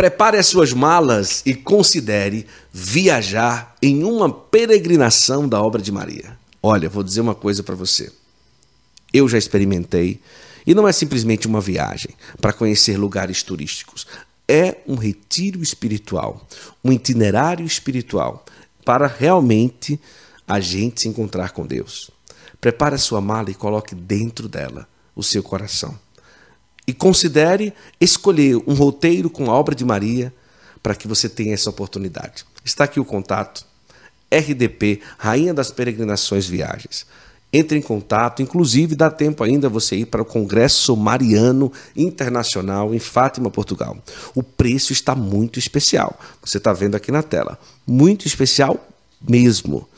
Prepare as suas malas e considere viajar em uma peregrinação da obra de Maria. Olha, vou dizer uma coisa para você. Eu já experimentei e não é simplesmente uma viagem para conhecer lugares turísticos. É um retiro espiritual, um itinerário espiritual para realmente a gente se encontrar com Deus. Prepare a sua mala e coloque dentro dela o seu coração. E considere escolher um roteiro com a obra de Maria para que você tenha essa oportunidade. Está aqui o contato. RDP, Rainha das Peregrinações Viagens. Entre em contato, inclusive dá tempo ainda você ir para o Congresso Mariano Internacional em Fátima, Portugal. O preço está muito especial. Você está vendo aqui na tela. Muito especial mesmo.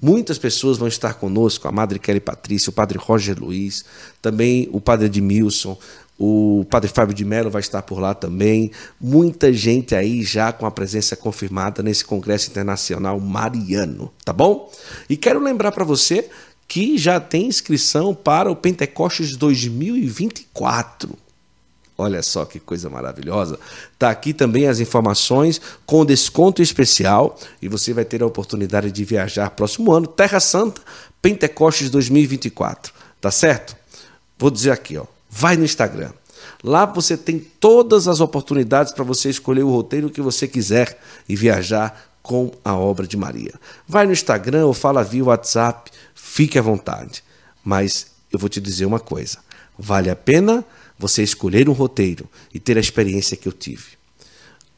Muitas pessoas vão estar conosco, a Madre Kelly Patrícia, o Padre Roger Luiz, também o Padre Edmilson, o Padre Fábio de Mello vai estar por lá também. Muita gente aí já com a presença confirmada nesse Congresso Internacional Mariano, tá bom? E quero lembrar para você que já tem inscrição para o Pentecostes 2024. Olha só que coisa maravilhosa. Tá aqui também as informações com desconto especial e você vai ter a oportunidade de viajar próximo ano, Terra Santa, Pentecostes 2024. Tá certo? Vou dizer aqui, ó. Vai no Instagram. Lá você tem todas as oportunidades para você escolher o roteiro que você quiser e viajar com a obra de Maria. Vai no Instagram ou fala via WhatsApp, fique à vontade. Mas eu vou te dizer uma coisa: vale a pena você escolher um roteiro e ter a experiência que eu tive.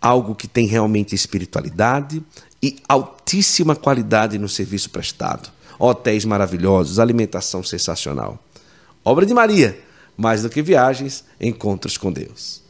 Algo que tem realmente espiritualidade e altíssima qualidade no serviço prestado. Hotéis maravilhosos, alimentação sensacional. Obra de Maria, mais do que viagens, encontros com Deus.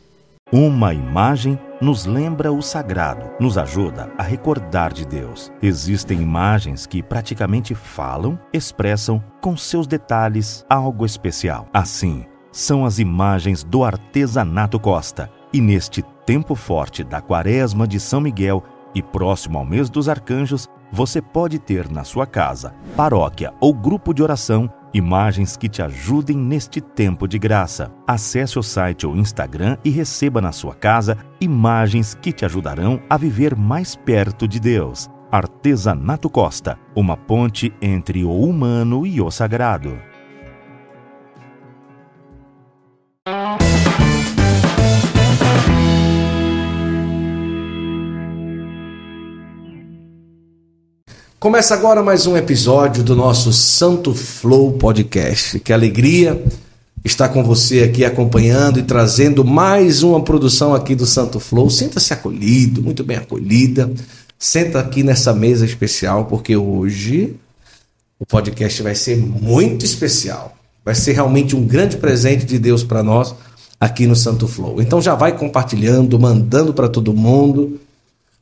Uma imagem nos lembra o sagrado, nos ajuda a recordar de Deus. Existem imagens que praticamente falam, expressam com seus detalhes algo especial. Assim, são as imagens do artesanato Costa. E neste tempo forte da Quaresma de São Miguel e próximo ao mês dos arcanjos, você pode ter na sua casa, paróquia ou grupo de oração imagens que te ajudem neste tempo de graça. Acesse o site ou Instagram e receba na sua casa imagens que te ajudarão a viver mais perto de Deus. Artesanato Costa, uma ponte entre o humano e o sagrado. Começa agora mais um episódio do nosso Santo Flow Podcast. Que alegria estar com você aqui acompanhando e trazendo mais uma produção aqui do Santo Flow. Sinta-se acolhido, muito bem acolhida. Senta aqui nessa mesa especial, porque hoje o podcast vai ser muito especial. Vai ser realmente um grande presente de Deus para nós aqui no Santo Flow. Então já vai compartilhando, mandando para todo mundo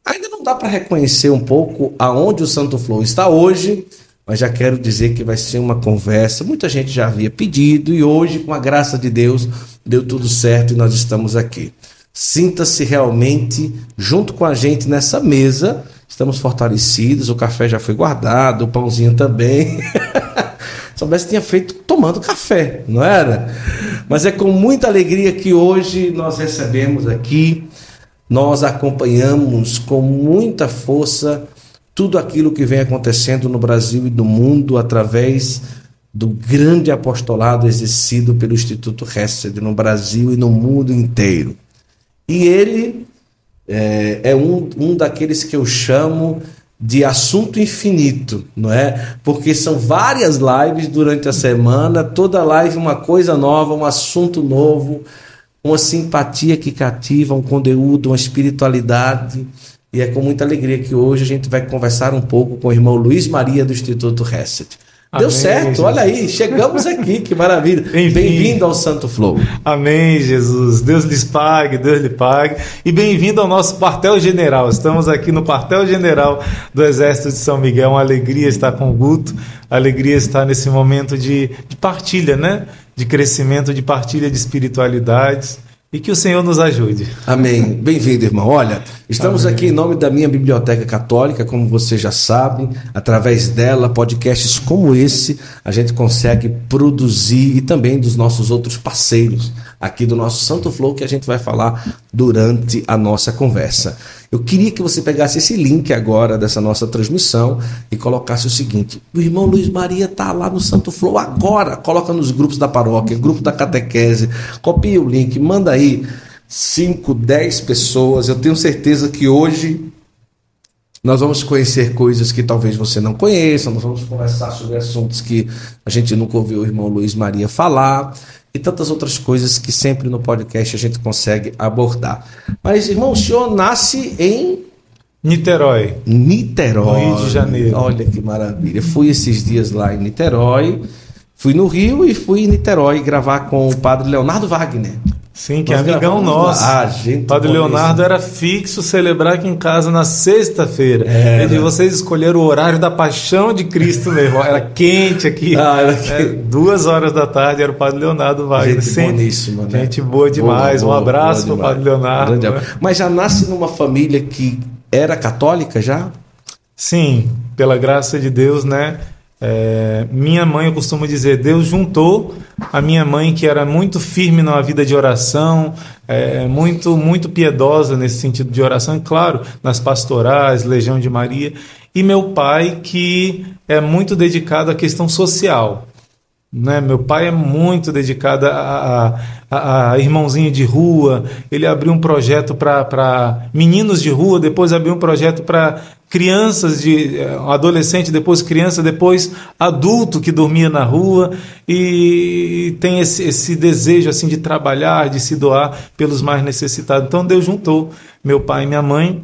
Ainda não dá para reconhecer um pouco aonde o Santo Flow está hoje, mas já quero dizer que vai ser uma conversa. Muita gente já havia pedido e hoje, com a graça de Deus, deu tudo certo e nós estamos aqui. Sinta-se realmente junto com a gente nessa mesa. Estamos fortalecidos, o café já foi guardado, o pãozinho também. Soubesse tinha feito tomando café, não era? Mas é com muita alegria que hoje nós recebemos aqui nós acompanhamos com muita força tudo aquilo que vem acontecendo no Brasil e no mundo através do grande apostolado exercido pelo Instituto Hesed no Brasil e no mundo inteiro. E ele é, é um, um daqueles que eu chamo de assunto infinito, não é? Porque são várias lives durante a semana, toda live uma coisa nova, um assunto novo, uma simpatia que cativa, um conteúdo, uma espiritualidade. E é com muita alegria que hoje a gente vai conversar um pouco com o irmão Luiz Maria do Instituto Reset. Deu Amém, certo, Jesus. olha aí, chegamos aqui, que maravilha. Bem-vindo bem ao Santo Flow. Amém, Jesus. Deus lhes pague, Deus lhe pague. E bem-vindo ao nosso quartel general. Estamos aqui no quartel general do Exército de São Miguel. Uma alegria estar com o Guto, alegria estar nesse momento de, de partilha, né? De crescimento, de partilha de espiritualidades. e que o Senhor nos ajude. Amém. Bem-vindo, irmão. Olha, estamos aqui em nome da minha Biblioteca Católica, como você já sabe, através dela, podcasts como esse, a gente consegue produzir e também dos nossos outros parceiros aqui do nosso Santo Flow que a gente vai falar durante a nossa conversa. Eu queria que você pegasse esse link agora dessa nossa transmissão e colocasse o seguinte: o irmão Luiz Maria está lá no Santo Flow agora. Coloca nos grupos da paróquia, grupo da catequese, copia o link, manda aí 5, 10 pessoas. Eu tenho certeza que hoje nós vamos conhecer coisas que talvez você não conheça, nós vamos conversar sobre assuntos que a gente nunca ouviu o irmão Luiz Maria falar e tantas outras coisas que sempre no podcast a gente consegue abordar. Mas, irmão, o senhor nasce em. Niterói. Niterói. Rio de Janeiro. Olha que maravilha. Fui esses dias lá em Niterói. Fui no Rio e fui em Niterói gravar com o padre Leonardo Wagner. Sim, que é amigão nosso. Ah, gente. Padre Leonardo era fixo celebrar aqui em casa na sexta-feira. É, Ele, vocês escolheram o horário da paixão de Cristo mesmo. Era quente aqui. Ah, era quente. É, duas horas da tarde era o Padre Leonardo Wagner. Gente Sempre. boníssima, né? Gente boa demais. Boa, boa, um abraço para o Padre Leonardo. Né? Mas já nasce numa família que era católica já? Sim, pela graça de Deus, né? É, minha mãe, eu costumo dizer, Deus juntou a minha mãe, que era muito firme na vida de oração, é, muito, muito piedosa nesse sentido de oração, e claro, nas pastorais, Legião de Maria, e meu pai, que é muito dedicado à questão social. Né? Meu pai é muito dedicado a, a, a, irmãozinho de rua. Ele abriu um projeto para meninos de rua, depois abriu um projeto para crianças de eh, adolescente, depois criança, depois adulto que dormia na rua e tem esse, esse desejo assim de trabalhar, de se doar pelos mais necessitados. Então Deus juntou meu pai e minha mãe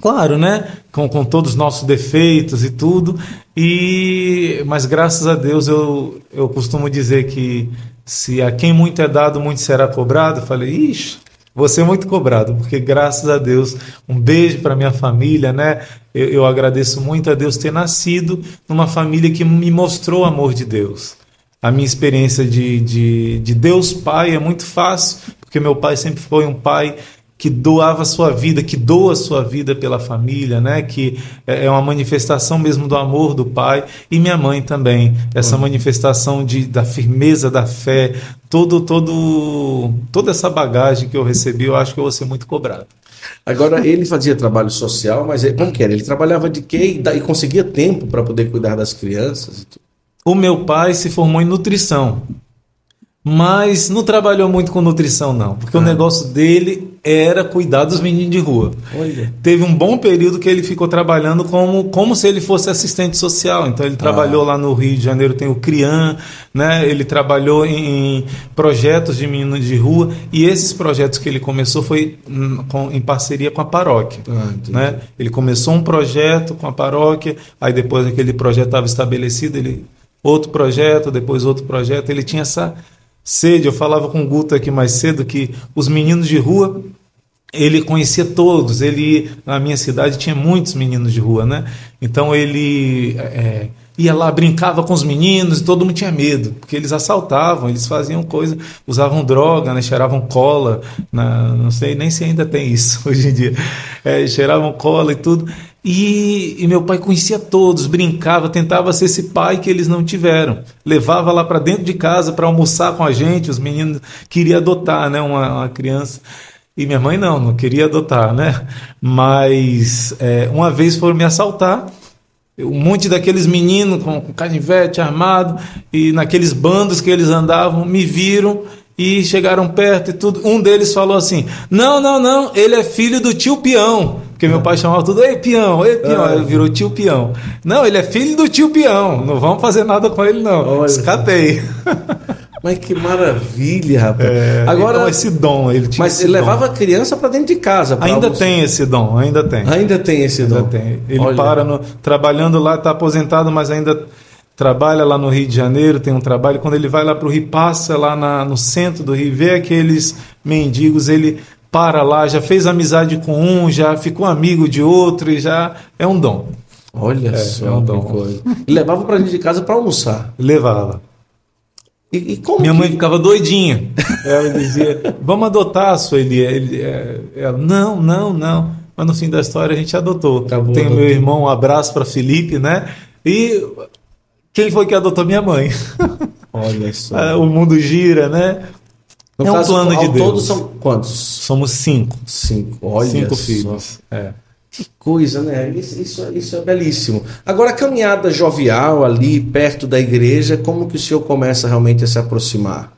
Claro, né? Com, com todos os nossos defeitos e tudo. E mas graças a Deus eu, eu costumo dizer que se a quem muito é dado, muito será cobrado. Eu falei, ixi, vou ser muito cobrado, porque graças a Deus, um beijo para minha família, né? Eu, eu agradeço muito a Deus ter nascido numa família que me mostrou o amor de Deus. A minha experiência de, de, de Deus Pai é muito fácil, porque meu pai sempre foi um pai que doava sua vida, que doa sua vida pela família, né? Que é, é uma manifestação mesmo do amor do pai e minha mãe também, essa manifestação de, da firmeza da fé, todo todo toda essa bagagem que eu recebi, eu acho que eu vou ser muito cobrado. Agora ele fazia trabalho social, mas como que era? Ele trabalhava de quê e, e conseguia tempo para poder cuidar das crianças? O meu pai se formou em nutrição mas não trabalhou muito com nutrição não, porque ah. o negócio dele era cuidar dos meninos de rua. Olha. Teve um bom período que ele ficou trabalhando como, como se ele fosse assistente social. Então ele trabalhou ah. lá no Rio de Janeiro, tem o CRIAN, né? ele trabalhou em, em projetos de meninos de rua, e esses projetos que ele começou foi com, em parceria com a paróquia. Ah, né? Ele começou um projeto com a paróquia, aí depois aquele projeto estava estabelecido, ele outro projeto, depois outro projeto, ele tinha essa sede. Eu falava com o Guto aqui mais cedo que os meninos de rua ele conhecia todos. Ele na minha cidade tinha muitos meninos de rua, né? Então ele é, ia lá brincava com os meninos e todo mundo tinha medo porque eles assaltavam, eles faziam coisa, usavam droga, né? Cheiravam cola, na, não sei nem se ainda tem isso hoje em dia. É, cheiravam cola e tudo. E, e, meu pai conhecia todos, brincava, tentava ser esse pai que eles não tiveram. Levava lá para dentro de casa para almoçar com a gente. Os meninos queriam adotar né, uma, uma, criança. E minha mãe não, não queria adotar, né? Mas é, uma vez foram me assaltar. Um monte daqueles meninos com, com canivete armado e naqueles bandos que eles andavam me viram e chegaram perto e tudo. Um deles falou assim: Não, não, não, ele é filho do tio Peão. Porque meu pai chamava tudo, ei, peão, ei, peão. Ele virou tio peão. Não, ele é filho do tio peão. Não vamos fazer nada com ele, não. Olha. Escapei. Mas que maravilha, rapaz. É, Agora então esse dom, ele tinha Mas ele dom. levava a criança para dentro de casa. Ainda tem esse dom, ainda tem. Ainda tem esse ainda dom. Tem. Ele Olha. para no, trabalhando lá, está aposentado, mas ainda trabalha lá no Rio de Janeiro, tem um trabalho. Quando ele vai lá para o Rio, passa lá na, no centro do Rio, vê aqueles mendigos, ele para lá, já fez amizade com um, já ficou amigo de outro e já é um dom. Olha é, só é um dom. coisa. E levava para dentro de casa para almoçar. Levava. E, e Minha que... mãe ficava doidinha. Ela dizia: Vamos adotar a Sueli. Ele, é, ela, não, não, não. Mas no fim da história a gente adotou. Acabou, Tem meu irmão, um abraço para Felipe, né? E quem foi que adotou minha mãe? Olha só. É, o mundo gira, né? No é um plano de Deus. Todos são quantos? Somos cinco. Cinco. Olha cinco só. filhos. É. Que coisa, né? Isso, isso, isso, é belíssimo. Agora, a caminhada jovial ali perto da igreja, como que o senhor começa realmente a se aproximar?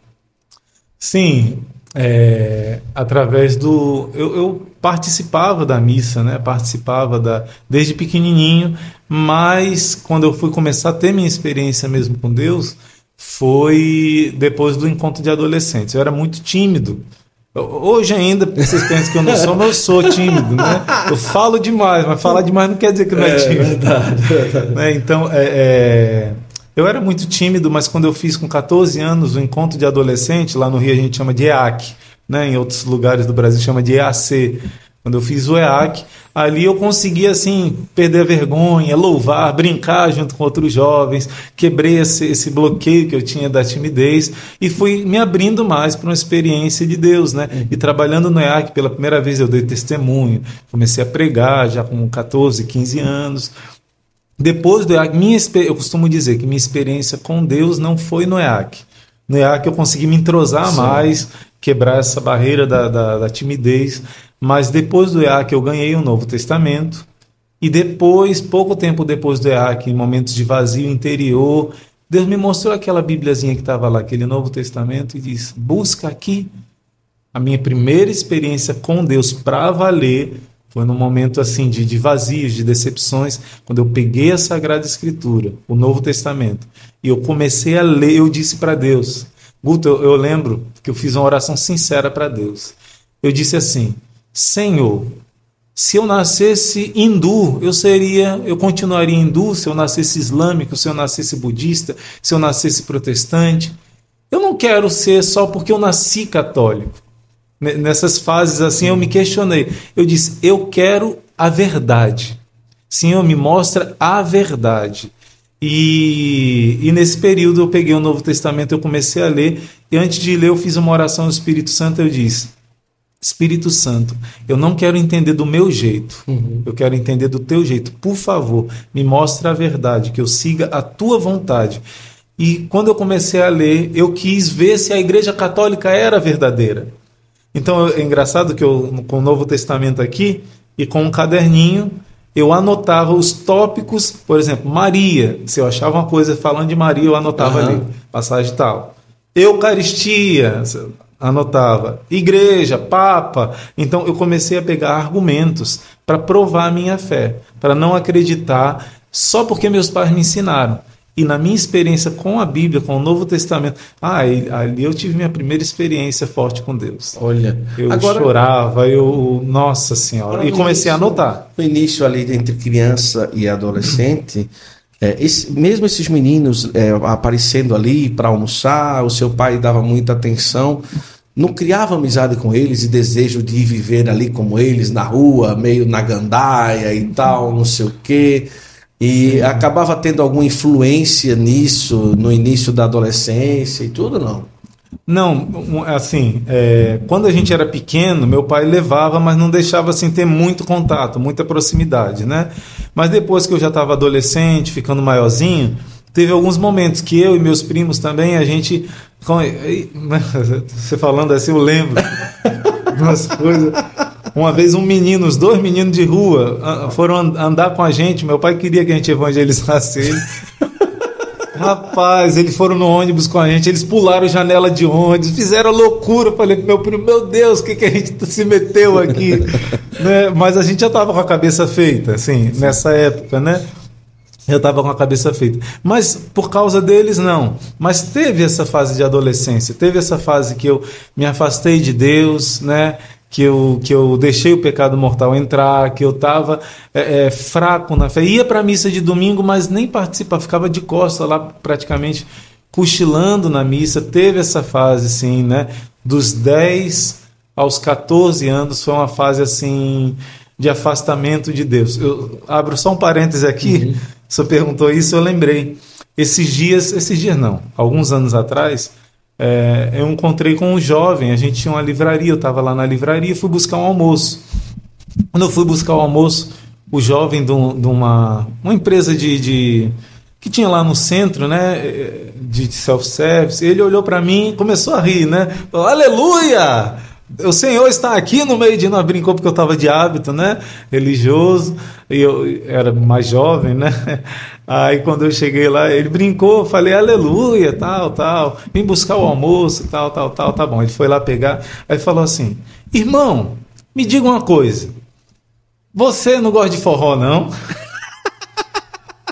Sim, é, através do. Eu, eu, participava da missa, né? Participava da, desde pequenininho, mas quando eu fui começar a ter minha experiência mesmo com Deus, foi depois do encontro de adolescentes. Eu era muito tímido. Hoje ainda, vocês pensam que eu não sou, mas eu sou tímido, né? Eu falo demais, mas falar demais não quer dizer que não é, é tímido. Verdade, verdade. Né? Então, é, é, eu era muito tímido, mas quando eu fiz com 14 anos o encontro de adolescente, lá no Rio a gente chama de EAC, né? em outros lugares do Brasil chama de EAC. Quando eu fiz o EAC, ali eu consegui assim perder a vergonha, louvar, brincar junto com outros jovens, quebrei esse, esse bloqueio que eu tinha da timidez e fui me abrindo mais para uma experiência de Deus, né? E trabalhando no EAC pela primeira vez eu dei testemunho, comecei a pregar já com 14, 15 anos. Depois do EAC, minha, eu costumo dizer que minha experiência com Deus não foi no EAC. No EAC eu consegui me entrosar Sim. mais, quebrar essa barreira da, da, da timidez. Mas depois do EAC eu ganhei o Novo Testamento. E depois, pouco tempo depois do EAC, em momentos de vazio interior, Deus me mostrou aquela Bíbliazinha que estava lá, aquele Novo Testamento, e disse: busca aqui. A minha primeira experiência com Deus para valer foi num momento assim de, de vazios, de decepções, quando eu peguei a Sagrada Escritura, o Novo Testamento, e eu comecei a ler, eu disse para Deus, Guto, eu, eu lembro que eu fiz uma oração sincera para Deus. Eu disse assim: Senhor, se eu nascesse hindu, eu seria, eu continuaria hindu, se eu nascesse islâmico, se eu nascesse budista, se eu nascesse protestante. Eu não quero ser só porque eu nasci católico. Nessas fases assim eu me questionei. Eu disse: "Eu quero a verdade". Senhor, me mostra a verdade. E, e, nesse período eu peguei o Novo Testamento, eu comecei a ler, e antes de ler eu fiz uma oração ao Espírito Santo, eu disse: Espírito Santo, eu não quero entender do meu jeito, uhum. eu quero entender do teu jeito. Por favor, me mostre a verdade, que eu siga a tua vontade. E quando eu comecei a ler, eu quis ver se a Igreja Católica era verdadeira. Então é engraçado que eu, com o Novo Testamento aqui e com um caderninho, eu anotava os tópicos, por exemplo, Maria. Se eu achava uma coisa falando de Maria, eu anotava uhum. ali, passagem tal. Eucaristia, anotava igreja, papa. Então eu comecei a pegar argumentos para provar a minha fé, para não acreditar só porque meus pais me ensinaram. E na minha experiência com a Bíblia, com o Novo Testamento, ah, ali eu tive minha primeira experiência forte com Deus. Olha, eu agora, chorava, eu, nossa senhora, e comecei início, a anotar. No início ali entre criança e adolescente, é, esse, mesmo esses meninos é, aparecendo ali para almoçar, o seu pai dava muita atenção, não criava amizade com eles e desejo de viver ali como eles, na rua, meio na gandaia e tal, não sei o quê. E acabava tendo alguma influência nisso no início da adolescência e tudo, não? Não, assim, é, quando a gente era pequeno, meu pai levava, mas não deixava assim ter muito contato, muita proximidade, né? Mas depois que eu já estava adolescente, ficando maiorzinho, teve alguns momentos que eu e meus primos também, a gente. Você falando assim, eu lembro umas coisas. Uma vez um menino, os dois meninos de rua foram andar com a gente. Meu pai queria que a gente evangelizasse ele. Rapaz, eles foram no ônibus com a gente, eles pularam janela de ônibus, fizeram loucura. Falei pro meu primo, meu Deus, o que, que a gente se meteu aqui? né? Mas a gente já estava com a cabeça feita, assim, nessa época, né? Eu estava com a cabeça feita. Mas por causa deles, não. Mas teve essa fase de adolescência, teve essa fase que eu me afastei de Deus, né? Que eu, que eu deixei o pecado mortal entrar, que eu estava é, é, fraco na fé. Ia para a missa de domingo, mas nem participava, ficava de costa lá praticamente cochilando na missa. Teve essa fase, sim, né? Dos 10 aos 14 anos foi uma fase assim de afastamento de Deus. Eu abro só um parêntese aqui, uhum. você perguntou isso, eu lembrei. Esses dias, esses dias não, alguns anos atrás, é, eu encontrei com um jovem, a gente tinha uma livraria, eu estava lá na livraria e fui buscar um almoço. Quando eu fui buscar o almoço, o jovem de, uma, uma empresa de, de que tinha lá no centro, né, de self-service, ele olhou para mim começou a rir, né? Falou, Aleluia! O Senhor está aqui no meio de nós, brincou porque eu estava de hábito, né? Religioso, e eu era mais jovem, né? Aí quando eu cheguei lá, ele brincou, falei aleluia, tal, tal, vim buscar o almoço, tal, tal, tal, tá bom. Ele foi lá pegar, aí falou assim: irmão, me diga uma coisa, você não gosta de forró, não?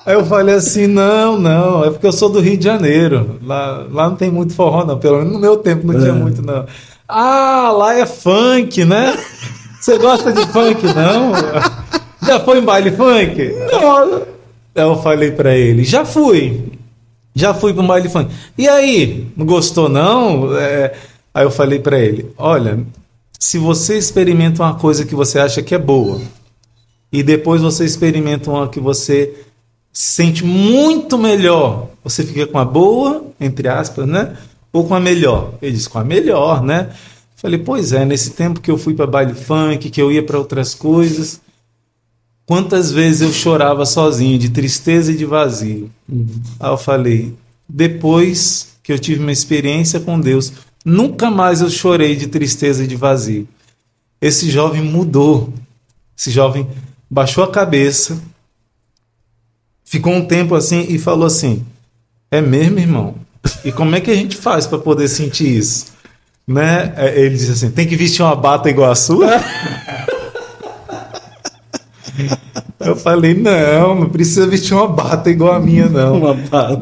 Aí eu falei assim, não, não, é porque eu sou do Rio de Janeiro. Lá, lá não tem muito forró, não. Pelo menos no meu tempo não tinha é. muito, não. Ah, lá é funk, né? Você gosta de funk, não? Já foi em baile funk? Não. Eu falei para ele, já fui. Já fui um baile funk. E aí, não gostou não? É... Aí eu falei para ele, olha, se você experimenta uma coisa que você acha que é boa e depois você experimenta uma que você sente muito melhor, você fica com a boa, entre aspas, né? ou com a melhor? Ele disse, com a melhor, né? Falei, pois é, nesse tempo que eu fui para baile funk, que eu ia para outras coisas, quantas vezes eu chorava sozinho, de tristeza e de vazio. Uhum. Aí eu falei, depois que eu tive uma experiência com Deus, nunca mais eu chorei de tristeza e de vazio. Esse jovem mudou. Esse jovem baixou a cabeça, ficou um tempo assim e falou assim: É mesmo, irmão? E como é que a gente faz para poder sentir isso? Né? É, ele disse assim: tem que vestir uma bata igual a sua? Eu falei, não, não precisa vestir uma bata igual a minha, não.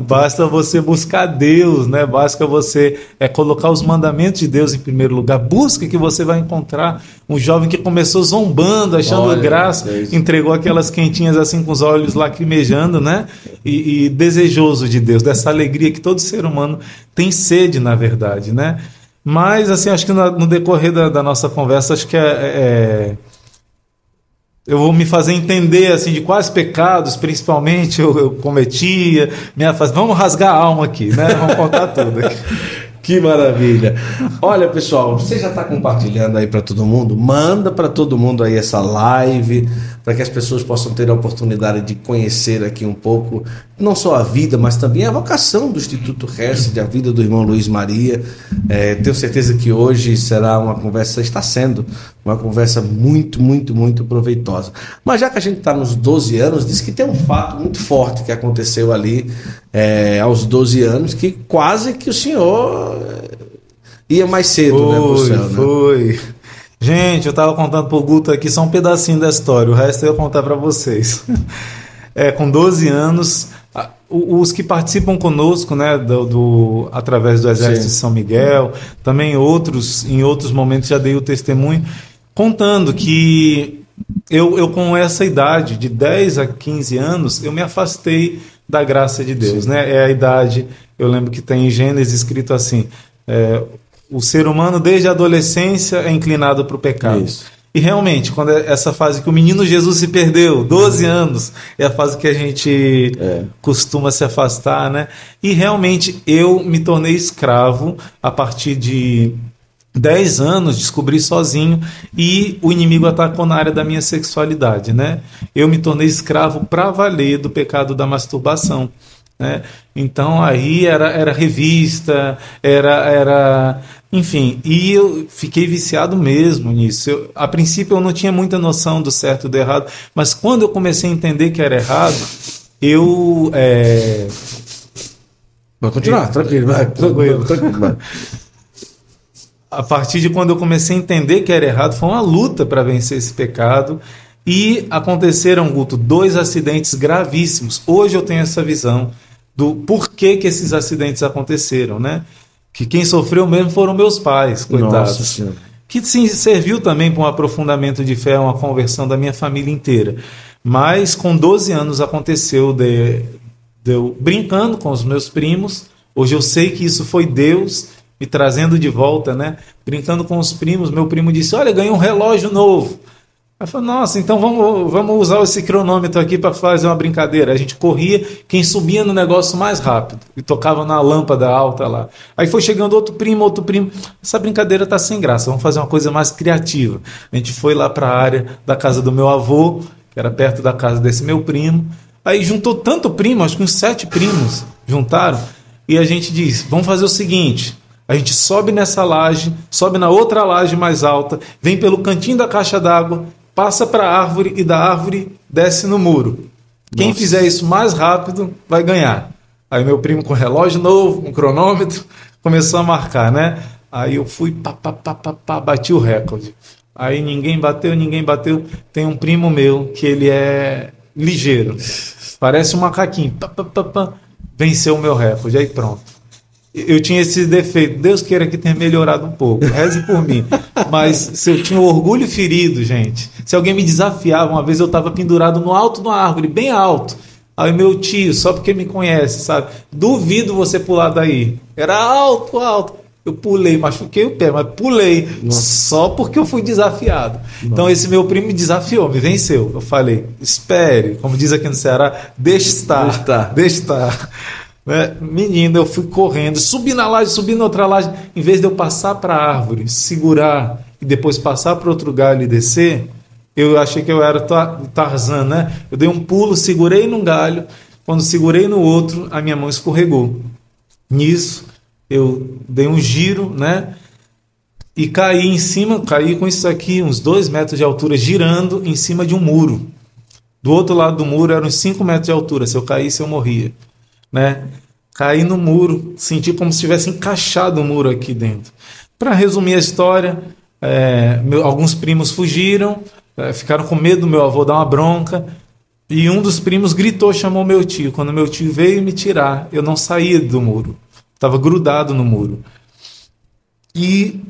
Basta você buscar Deus, né? Basta você é, colocar os mandamentos de Deus em primeiro lugar. Busca que você vai encontrar um jovem que começou zombando, achando Olha, graça, é entregou aquelas quentinhas assim com os olhos lacrimejando, né? E, e desejoso de Deus, dessa alegria que todo ser humano tem sede, na verdade, né? Mas, assim, acho que no decorrer da, da nossa conversa, acho que é, é eu vou me fazer entender assim de quais pecados, principalmente, eu, eu cometia. Minha, vamos rasgar a alma aqui, né? Vamos contar tudo. Aqui. Que maravilha. Olha, pessoal, você já está compartilhando aí para todo mundo? Manda para todo mundo aí essa live, para que as pessoas possam ter a oportunidade de conhecer aqui um pouco, não só a vida, mas também a vocação do Instituto Hesed, a vida do irmão Luiz Maria. É, tenho certeza que hoje será uma conversa, está sendo uma conversa muito, muito, muito proveitosa. Mas já que a gente está nos 12 anos, diz que tem um fato muito forte que aconteceu ali é, aos 12 anos, que quase que o senhor ia mais cedo, foi, né, céu, né? Gente, eu estava contando pro Guto aqui só um pedacinho da história, o resto eu ia contar para vocês. É, com 12 anos, os que participam conosco, né, do, do através do Exército Sim. de São Miguel, também outros, em outros momentos já dei o testemunho, contando que eu, eu com essa idade, de 10 a 15 anos, eu me afastei da graça de Deus. Né? É a idade, eu lembro que tem em Gênesis escrito assim: é, o ser humano desde a adolescência é inclinado para o pecado. Isso. E realmente, quando é essa fase que o menino Jesus se perdeu, 12 anos, é a fase que a gente é. costuma se afastar, né? E realmente eu me tornei escravo a partir de 10 anos descobri sozinho e o inimigo atacou na área da minha sexualidade, né? Eu me tornei escravo para valer do pecado da masturbação, né? Então aí era, era revista, era era enfim, e eu fiquei viciado mesmo nisso. Eu, a princípio eu não tinha muita noção do certo e do errado, mas quando eu comecei a entender que era errado, eu é... Vai continuar, tranquilo, vai, tranquilo, tranquilo. Vai a partir de quando eu comecei a entender que era errado, foi uma luta para vencer esse pecado. E aconteceram, Guto, dois acidentes gravíssimos. Hoje eu tenho essa visão do porquê que esses acidentes aconteceram, né? Que quem sofreu mesmo foram meus pais, coitados. Nossa que sim, serviu também para um aprofundamento de fé, uma conversão da minha família inteira. Mas com 12 anos aconteceu de, de eu brincando com os meus primos. Hoje eu sei que isso foi Deus me trazendo de volta, né? Brincando com os primos, meu primo disse: Olha, ganhei um relógio novo. Aí falou, nossa, então vamos, vamos usar esse cronômetro aqui para fazer uma brincadeira. A gente corria, quem subia no negócio mais rápido e tocava na lâmpada alta lá. Aí foi chegando outro primo, outro primo. Essa brincadeira tá sem graça, vamos fazer uma coisa mais criativa. A gente foi lá para a área da casa do meu avô, que era perto da casa desse meu primo. Aí juntou tanto primo, acho que uns sete primos juntaram, e a gente disse: vamos fazer o seguinte. A gente sobe nessa laje, sobe na outra laje mais alta, vem pelo cantinho da caixa d'água passa para a árvore e da árvore desce no muro. Quem Nossa. fizer isso mais rápido vai ganhar. Aí meu primo com relógio novo, um cronômetro, começou a marcar, né? Aí eu fui, pá, pá, pá, pá, pá, bati o recorde. Aí ninguém bateu, ninguém bateu. Tem um primo meu que ele é ligeiro, parece um macaquinho, pá, pá, pá, pá, venceu o meu recorde. Aí pronto eu tinha esse defeito. Deus queira que tenha melhorado um pouco. Reze por mim. Mas se eu tinha orgulho ferido, gente. Se alguém me desafiava, uma vez eu estava pendurado no alto de uma árvore, bem alto. Aí meu tio, só porque me conhece, sabe? Duvido você pular daí. Era alto, alto. Eu pulei, machuquei o pé, mas pulei Nossa. só porque eu fui desafiado. Nossa. Então esse meu primo me desafiou, me venceu. Eu falei: espere, como diz aqui no Ceará, deixe estar. Deixe estar. Deixe estar. Né? Menino, eu fui correndo, subi na laje, subi na outra laje. Em vez de eu passar para a árvore, segurar e depois passar para outro galho e descer, eu achei que eu era Tarzan, né? Eu dei um pulo, segurei num galho. Quando segurei no outro, a minha mão escorregou. Nisso, eu dei um giro, né? E caí em cima, caí com isso aqui, uns dois metros de altura, girando em cima de um muro. Do outro lado do muro eram uns cinco metros de altura. Se eu caísse, eu morria né? Caí no muro, senti como se tivesse encaixado o muro aqui dentro. Para resumir a história, é, meu, alguns primos fugiram, é, ficaram com medo do meu avô dar uma bronca. E um dos primos gritou, chamou meu tio. Quando meu tio veio me tirar, eu não saía do muro, estava grudado no muro. E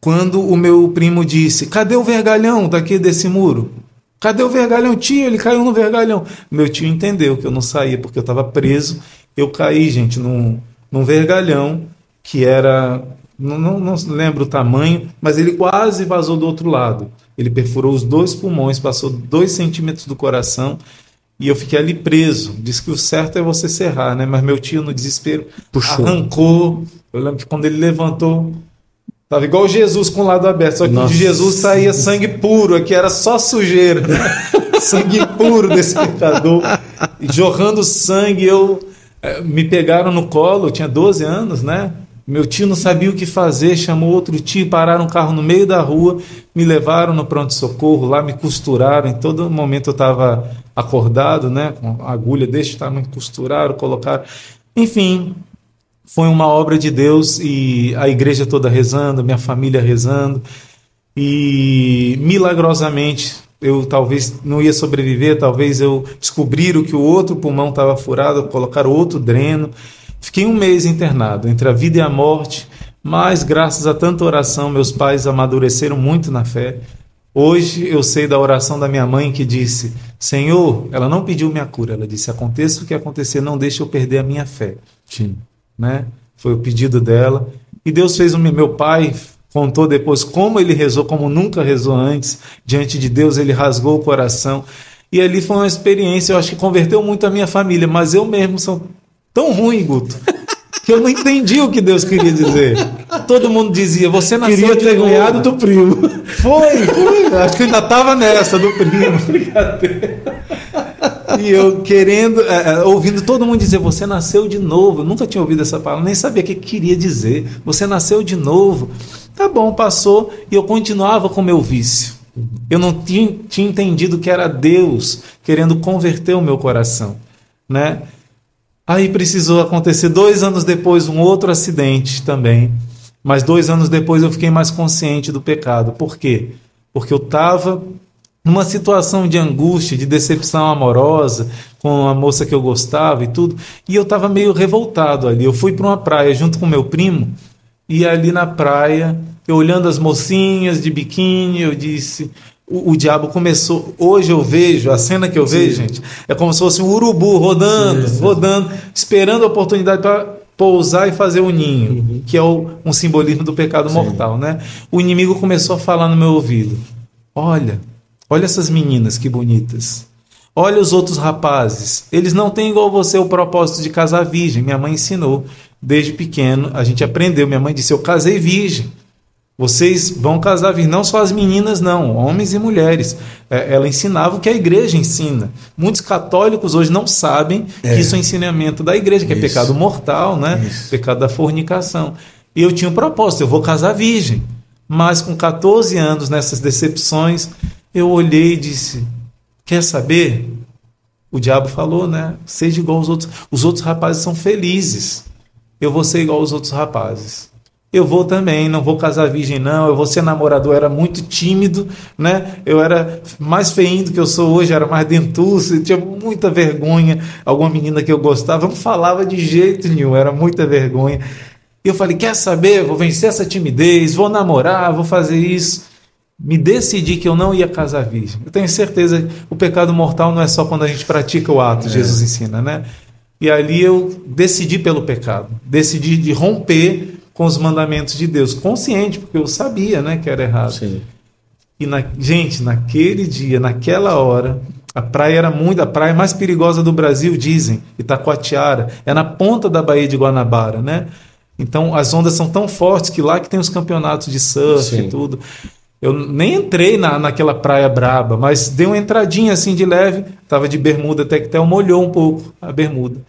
quando o meu primo disse: Cadê o vergalhão daqui desse muro? Cadê o vergalhão? Tio, ele caiu no vergalhão. Meu tio entendeu que eu não saía porque eu estava preso eu caí, gente, num, num vergalhão que era. Não, não, não lembro o tamanho, mas ele quase vazou do outro lado. Ele perfurou os dois pulmões, passou dois centímetros do coração e eu fiquei ali preso. Diz que o certo é você serrar, né? Mas meu tio, no desespero, Puxou. arrancou. Eu lembro que quando ele levantou, Tava igual Jesus com o lado aberto, só que Nossa. de Jesus saía sangue puro, aqui era só sujeira. sangue puro desse pecador. E jorrando sangue, eu me pegaram no colo, eu tinha 12 anos, né? Meu tio não sabia o que fazer, chamou outro tio, pararam um carro no meio da rua, me levaram no pronto-socorro, lá me costuraram. Em todo momento eu estava acordado, né? Com agulha deste tamanho, costuraram, colocaram. Enfim, foi uma obra de Deus e a igreja toda rezando, minha família rezando. E milagrosamente eu talvez não ia sobreviver, talvez eu descobriram que o outro pulmão estava furado, colocaram outro dreno. Fiquei um mês internado entre a vida e a morte, mas graças a tanta oração, meus pais amadureceram muito na fé. Hoje eu sei da oração da minha mãe que disse: Senhor, ela não pediu minha cura, ela disse: aconteça o que acontecer, não deixe eu perder a minha fé. Sim. Né? Foi o pedido dela. E Deus fez o meu pai contou depois como ele rezou, como nunca rezou antes, diante de Deus, ele rasgou o coração. E ali foi uma experiência, eu acho que converteu muito a minha família, mas eu mesmo sou tão ruim, Guto, que eu não entendi o que Deus queria dizer. Todo mundo dizia, você nasceu Queria ter ganhado do primo. Foi, foi. Acho que eu ainda estava nessa do primo. E eu querendo, é, é, ouvindo todo mundo dizer, você nasceu de novo. Eu nunca tinha ouvido essa palavra, nem sabia o que queria dizer. Você nasceu de novo. Tá bom, passou e eu continuava com meu vício. Eu não tinha, tinha entendido que era Deus querendo converter o meu coração, né? Aí precisou acontecer dois anos depois um outro acidente também, mas dois anos depois eu fiquei mais consciente do pecado. Por quê? Porque eu estava numa situação de angústia, de decepção amorosa com a moça que eu gostava e tudo, e eu estava meio revoltado ali. Eu fui para uma praia junto com meu primo e ali na praia, eu olhando as mocinhas de biquíni, eu disse: o, o, diabo começou. Hoje eu vejo, a cena que eu sim. vejo, gente, é como se fosse um urubu rodando, sim, sim. rodando, esperando a oportunidade para pousar e fazer o ninho, uhum. que é o, um simbolismo do pecado mortal, né? O inimigo começou a falar no meu ouvido: Olha, Olha essas meninas que bonitas. Olha os outros rapazes. Eles não têm igual você o propósito de casar virgem. Minha mãe ensinou desde pequeno. A gente aprendeu. Minha mãe disse: Eu casei virgem. Vocês vão casar virgem. Não só as meninas, não. Homens e mulheres. É, ela ensinava o que a igreja ensina. Muitos católicos hoje não sabem é. que isso é ensinamento da igreja, que é isso. é pecado mortal, né? Isso. Pecado da fornicação. E eu tinha um propósito: eu vou casar virgem. Mas com 14 anos, nessas decepções, eu olhei e disse: Quer saber? O diabo falou, né? Seja igual aos outros. Os outros rapazes são felizes. Eu vou ser igual aos outros rapazes. Eu vou também, não vou casar virgem, não. Eu vou ser namorador. Eu era muito tímido, né? Eu era mais feinho do que eu sou hoje, era mais dentuço, tinha muita vergonha. Alguma menina que eu gostava não falava de jeito nenhum, era muita vergonha. E eu falei: quer saber? Vou vencer essa timidez, vou namorar, vou fazer isso me decidi que eu não ia casar virgem. Eu tenho certeza que o pecado mortal não é só quando a gente pratica o ato, é. Jesus ensina, né? E ali eu decidi pelo pecado, decidi de romper com os mandamentos de Deus, consciente, porque eu sabia, né, que era errado. Sim. E na, gente, naquele dia, naquela hora, a praia era muito, a praia mais perigosa do Brasil, dizem, Itacoatiara, é na ponta da Baía de Guanabara, né? Então as ondas são tão fortes que lá que tem os campeonatos de surf Sim. e tudo. Eu nem entrei na, naquela praia braba, mas dei uma entradinha assim de leve, tava de bermuda até que até molhou um pouco a bermuda.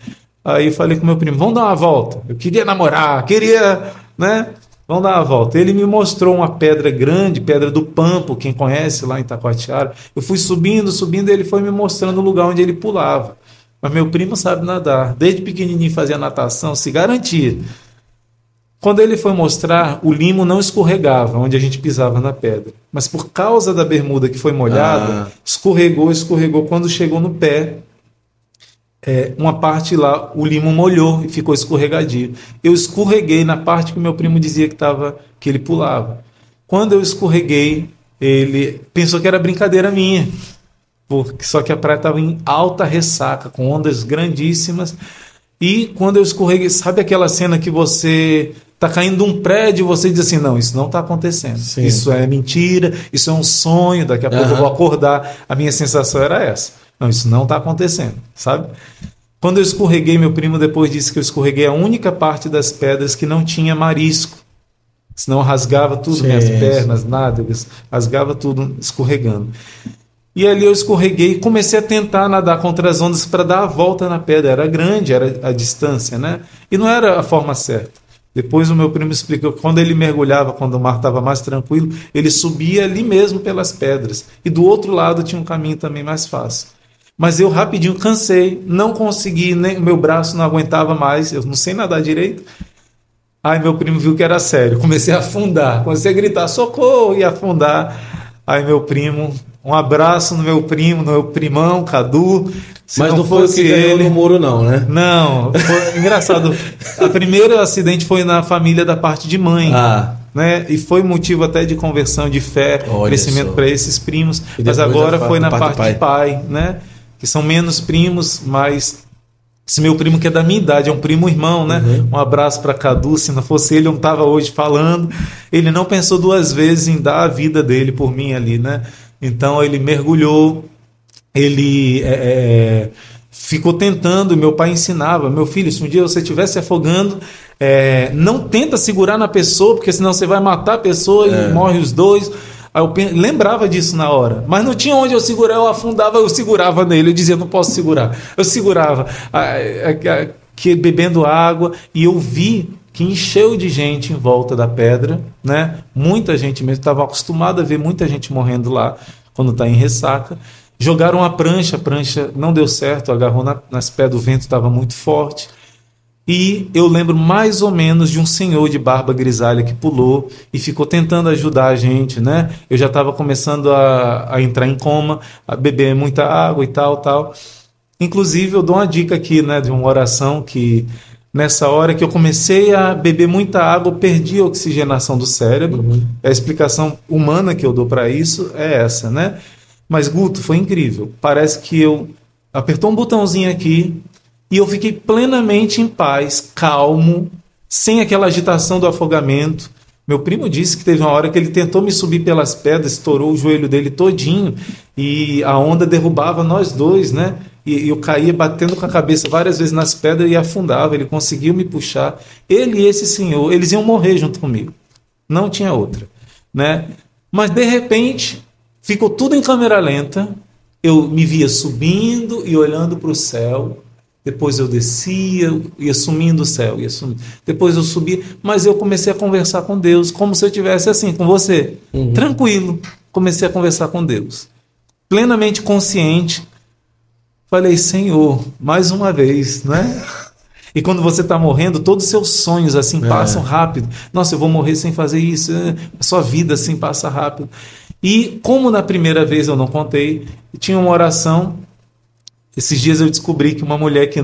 Aí falei com meu primo, vamos dar uma volta. Eu queria namorar, queria, né? Vamos dar uma volta. Ele me mostrou uma pedra grande, pedra do Pampo, quem conhece lá em Itacoatiara. Eu fui subindo, subindo, e ele foi me mostrando o lugar onde ele pulava. Mas meu primo sabe nadar. Desde pequenininho fazia natação, se garantia. Quando ele foi mostrar, o limo não escorregava onde a gente pisava na pedra. Mas por causa da bermuda que foi molhada, ah. escorregou, escorregou. Quando chegou no pé, é, uma parte lá, o limo molhou e ficou escorregadio. Eu escorreguei na parte que o meu primo dizia que, tava, que ele pulava. Quando eu escorreguei, ele pensou que era brincadeira minha. Porque, só que a praia estava em alta ressaca, com ondas grandíssimas. E quando eu escorreguei, sabe aquela cena que você Está caindo um prédio e você diz assim: não, isso não está acontecendo. Sim. Isso é mentira, isso é um sonho, daqui a pouco uhum. eu vou acordar. A minha sensação era essa. Não, isso não está acontecendo, sabe? Quando eu escorreguei, meu primo depois disse que eu escorreguei a única parte das pedras que não tinha marisco. Senão rasgava tudo, sim, minhas pernas, nádegas, rasgava tudo escorregando. E ali eu escorreguei e comecei a tentar nadar contra as ondas para dar a volta na pedra. Era grande, era a distância, né? E não era a forma certa. Depois o meu primo explicou que quando ele mergulhava, quando o mar estava mais tranquilo, ele subia ali mesmo pelas pedras. E do outro lado tinha um caminho também mais fácil. Mas eu rapidinho cansei, não consegui, nem meu braço não aguentava mais, eu não sei nadar direito. Aí meu primo viu que era sério, comecei a afundar, comecei a gritar socorro e afundar. Aí meu primo, um abraço no meu primo, no meu primão, Cadu. Se Mas não, não fosse ele no muro não, né? Não, foi engraçado. O primeiro acidente foi na família da parte de mãe. Ah. Né? E foi motivo até de conversão de fé, Olha crescimento para esses primos. Mas agora foi na parte, parte de pai, né? Que são menos primos, mas esse meu primo que é da minha idade, é um primo irmão, né? Uhum. Um abraço para Cadu, se não fosse ele eu não estava hoje falando. Ele não pensou duas vezes em dar a vida dele por mim ali, né? Então ele mergulhou ele é, é, ficou tentando, meu pai ensinava, meu filho, se um dia você estiver se afogando, é, não tenta segurar na pessoa, porque senão você vai matar a pessoa e é. morre os dois. Aí eu lembrava disso na hora, mas não tinha onde eu segurar, eu afundava, eu segurava nele, eu dizia, não posso segurar. Eu segurava, que bebendo água, e eu vi que encheu de gente em volta da pedra, né? Muita gente mesmo, estava acostumado a ver muita gente morrendo lá quando está em ressaca. Jogaram a prancha, a prancha não deu certo, agarrou na, nas pés do vento, estava muito forte. E eu lembro mais ou menos de um senhor de barba grisalha que pulou e ficou tentando ajudar a gente, né? Eu já estava começando a, a entrar em coma, a beber muita água e tal, tal. Inclusive, eu dou uma dica aqui, né, de uma oração que nessa hora que eu comecei a beber muita água, eu perdi a oxigenação do cérebro. Uhum. A explicação humana que eu dou para isso é essa, né? Mas, Guto, foi incrível. Parece que eu apertou um botãozinho aqui e eu fiquei plenamente em paz, calmo, sem aquela agitação do afogamento. Meu primo disse que teve uma hora que ele tentou me subir pelas pedras, estourou o joelho dele todinho e a onda derrubava nós dois, né? E eu caía batendo com a cabeça várias vezes nas pedras e afundava. Ele conseguiu me puxar. Ele e esse senhor, eles iam morrer junto comigo. Não tinha outra, né? Mas de repente ficou tudo em câmera lenta. Eu me via subindo e olhando para o céu depois eu descia, ia sumindo o céu, ia sumindo. Depois eu subia, mas eu comecei a conversar com Deus, como se eu tivesse assim, com você, uhum. tranquilo. Comecei a conversar com Deus, plenamente consciente. Falei, Senhor, mais uma vez, né? E quando você está morrendo, todos os seus sonhos assim é. passam rápido. Nossa, eu vou morrer sem fazer isso. A sua vida assim passa rápido. E como na primeira vez eu não contei, tinha uma oração esses dias eu descobri que uma mulher que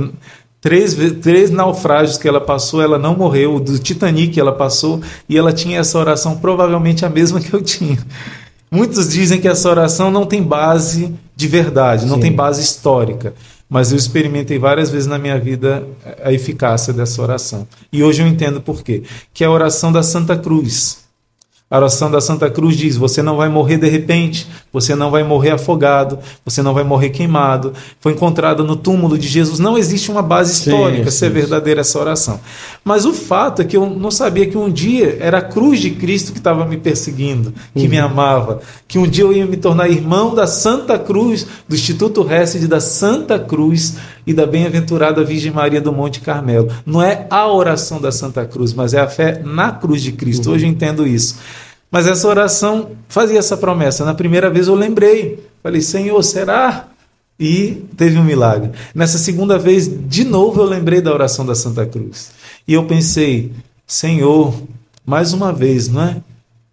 três, três naufrágios que ela passou, ela não morreu, do Titanic ela passou, e ela tinha essa oração, provavelmente a mesma que eu tinha. Muitos dizem que essa oração não tem base de verdade, não Sim. tem base histórica, mas eu experimentei várias vezes na minha vida a eficácia dessa oração. E hoje eu entendo por quê. Que é a oração da Santa Cruz. A oração da Santa Cruz diz: você não vai morrer de repente, você não vai morrer afogado, você não vai morrer queimado. Foi encontrada no túmulo de Jesus. Não existe uma base histórica sim, se é verdadeira essa oração. Mas o fato é que eu não sabia que um dia era a cruz de Cristo que estava me perseguindo, que uhum. me amava, que um dia eu ia me tornar irmão da Santa Cruz, do Instituto Récide da Santa Cruz e da bem-aventurada Virgem Maria do Monte Carmelo. Não é a oração da Santa Cruz, mas é a fé na cruz de Cristo. Uhum. Hoje eu entendo isso. Mas essa oração fazia essa promessa. Na primeira vez eu lembrei. Falei, Senhor, será? E teve um milagre. Nessa segunda vez, de novo, eu lembrei da oração da Santa Cruz. E eu pensei, Senhor, mais uma vez, não é?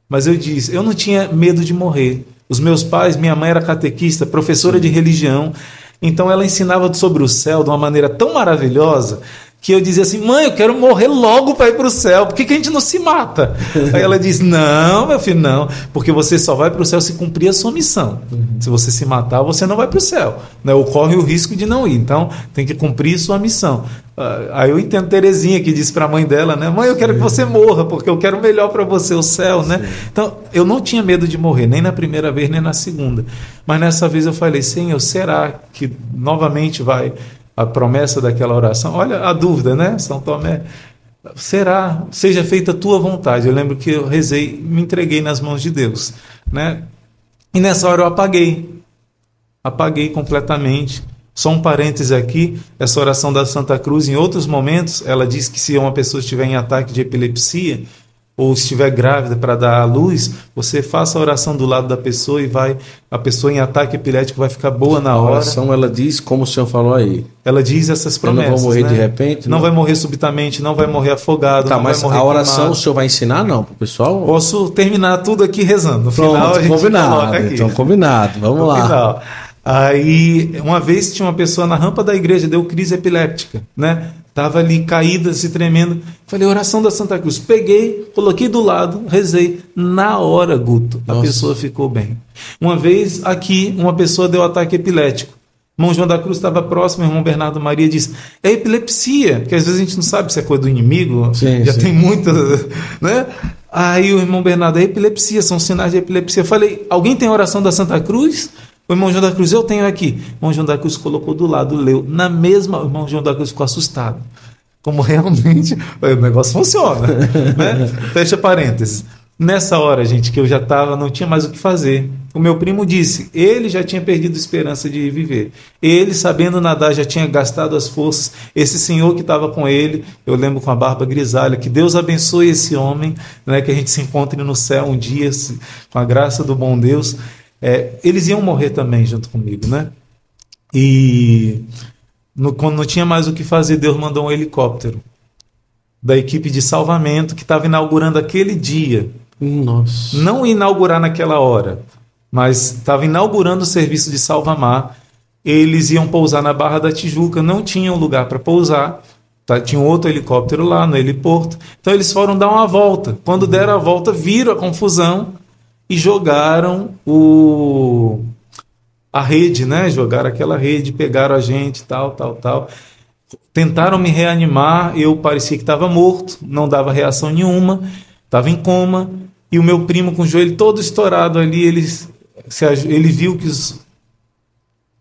Mas eu disse, eu não tinha medo de morrer. Os meus pais, minha mãe era catequista, professora de religião, então ela ensinava sobre o céu de uma maneira tão maravilhosa que eu dizia assim, mãe, eu quero morrer logo para ir para o céu, por que, que a gente não se mata? Aí ela diz, não, meu filho, não, porque você só vai para o céu se cumprir a sua missão. Uhum. Se você se matar, você não vai para o céu, né? ocorre o risco de não ir, então tem que cumprir sua missão. Ah, aí eu entendo Terezinha que disse para a mãe dela, né, mãe, eu quero que você morra, porque eu quero melhor para você, o céu, né? Então, eu não tinha medo de morrer, nem na primeira vez, nem na segunda. Mas nessa vez eu falei, Senhor, será que novamente vai a promessa daquela oração. Olha a dúvida, né? São Tomé. Será, seja feita a tua vontade. Eu lembro que eu rezei, me entreguei nas mãos de Deus, né? E nessa hora eu apaguei. Apaguei completamente. Só um parêntese aqui, essa oração da Santa Cruz, em outros momentos, ela diz que se uma pessoa estiver em ataque de epilepsia, ou estiver grávida para dar à luz, você faça a oração do lado da pessoa e vai a pessoa em ataque epilético vai ficar boa na hora. A oração ela diz como o senhor falou aí. Ela diz essas promessas. não vão morrer né? de repente. Não, não, vai morrer subitamente, não vai morrer afogado. Tá, mas a oração queimado. o senhor vai ensinar não para o pessoal? Posso terminar tudo aqui rezando. No Pronto, final a gente combinado. Aqui. Então combinado. Vamos no lá. Final. Aí, uma vez tinha uma pessoa na rampa da igreja, deu crise epiléptica, né? Estava ali caída, se tremendo. Falei, oração da Santa Cruz. Peguei, coloquei do lado, rezei. Na hora, Guto, a Nossa. pessoa ficou bem. Uma vez aqui, uma pessoa deu ataque epilético. Irmão João da Cruz estava próximo, irmão Bernardo Maria disse: é epilepsia, porque às vezes a gente não sabe se é coisa do inimigo, sim, já sim. tem muita. Né? Aí o irmão Bernardo, é epilepsia, são sinais de epilepsia. Eu falei: alguém tem oração da Santa Cruz? O irmão João da Cruz, eu tenho aqui. O irmão João da Cruz colocou do lado, leu. Na mesma, o irmão João da Cruz ficou assustado. Como realmente o negócio funciona. né? Fecha parênteses. Nessa hora, gente, que eu já estava, não tinha mais o que fazer. O meu primo disse, ele já tinha perdido esperança de viver. Ele, sabendo nadar, já tinha gastado as forças. Esse senhor que estava com ele, eu lembro com a barba grisalha, que Deus abençoe esse homem, né, que a gente se encontre no céu um dia, com a graça do bom Deus. É, eles iam morrer também junto comigo, né? E no, quando não tinha mais o que fazer, Deus mandou um helicóptero da equipe de salvamento que estava inaugurando aquele dia. Nossa. Não inaugurar naquela hora, mas estava inaugurando o serviço de salvamar. Eles iam pousar na Barra da Tijuca, não tinham lugar para pousar. Tá, tinha um outro helicóptero lá no heliporto. Então eles foram dar uma volta. Quando deram a volta, viram a confusão e jogaram o a rede, né? Jogaram aquela rede, pegaram a gente, tal, tal, tal. Tentaram me reanimar, eu parecia que estava morto, não dava reação nenhuma. Estava em coma e o meu primo com o joelho todo estourado ali, ele, ele viu que os,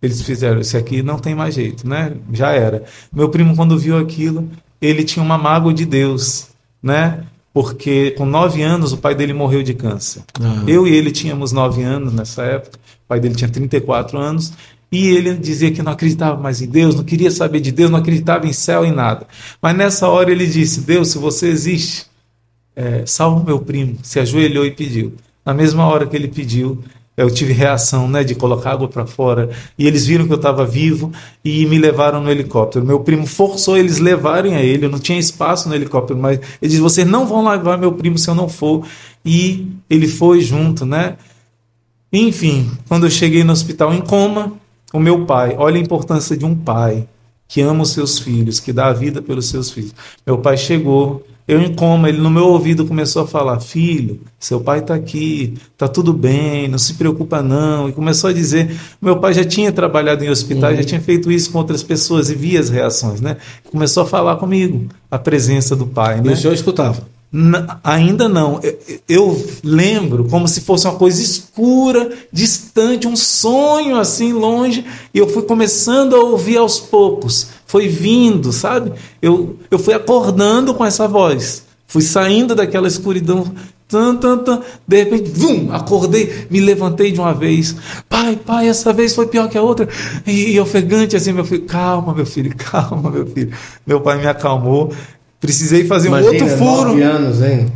eles fizeram isso aqui não tem mais jeito, né? Já era. Meu primo quando viu aquilo, ele tinha uma mágoa de Deus, né? Porque com nove anos o pai dele morreu de câncer. Ah. Eu e ele tínhamos nove anos nessa época. O pai dele tinha 34 anos e ele dizia que não acreditava mais em Deus, não queria saber de Deus, não acreditava em céu e nada. Mas nessa hora ele disse: Deus, se você existe, é, salva meu primo. Se ajoelhou e pediu. Na mesma hora que ele pediu, eu tive reação né, de colocar água para fora. E eles viram que eu estava vivo e me levaram no helicóptero. Meu primo forçou eles levarem a ele. Eu não tinha espaço no helicóptero, mas ele disse: vocês não vão levar meu primo se eu não for. E ele foi junto, né? Enfim, quando eu cheguei no hospital em coma, o meu pai, olha a importância de um pai que ama os seus filhos, que dá a vida pelos seus filhos. Meu pai chegou, eu em coma, ele no meu ouvido começou a falar: Filho, seu pai está aqui, está tudo bem, não se preocupa não. E começou a dizer: Meu pai já tinha trabalhado em hospitais, uhum. já tinha feito isso com outras pessoas e via as reações, né? Começou a falar comigo, a presença do pai. Né? E o senhor escutava? ainda não. Eu, eu, lembro como se fosse uma coisa escura, distante, um sonho assim longe, e eu fui começando a ouvir aos poucos. Foi vindo, sabe? Eu, eu fui acordando com essa voz. Fui saindo daquela escuridão. Tan, tan, tan. De repente, vum, acordei, me levantei de uma vez. Pai, pai, essa vez foi pior que a outra. E, e ofegante assim, meu filho, calma, meu filho, calma, meu filho. Meu pai me acalmou. Precisei fazer Imagina, um outro furo. 9 anos, hein?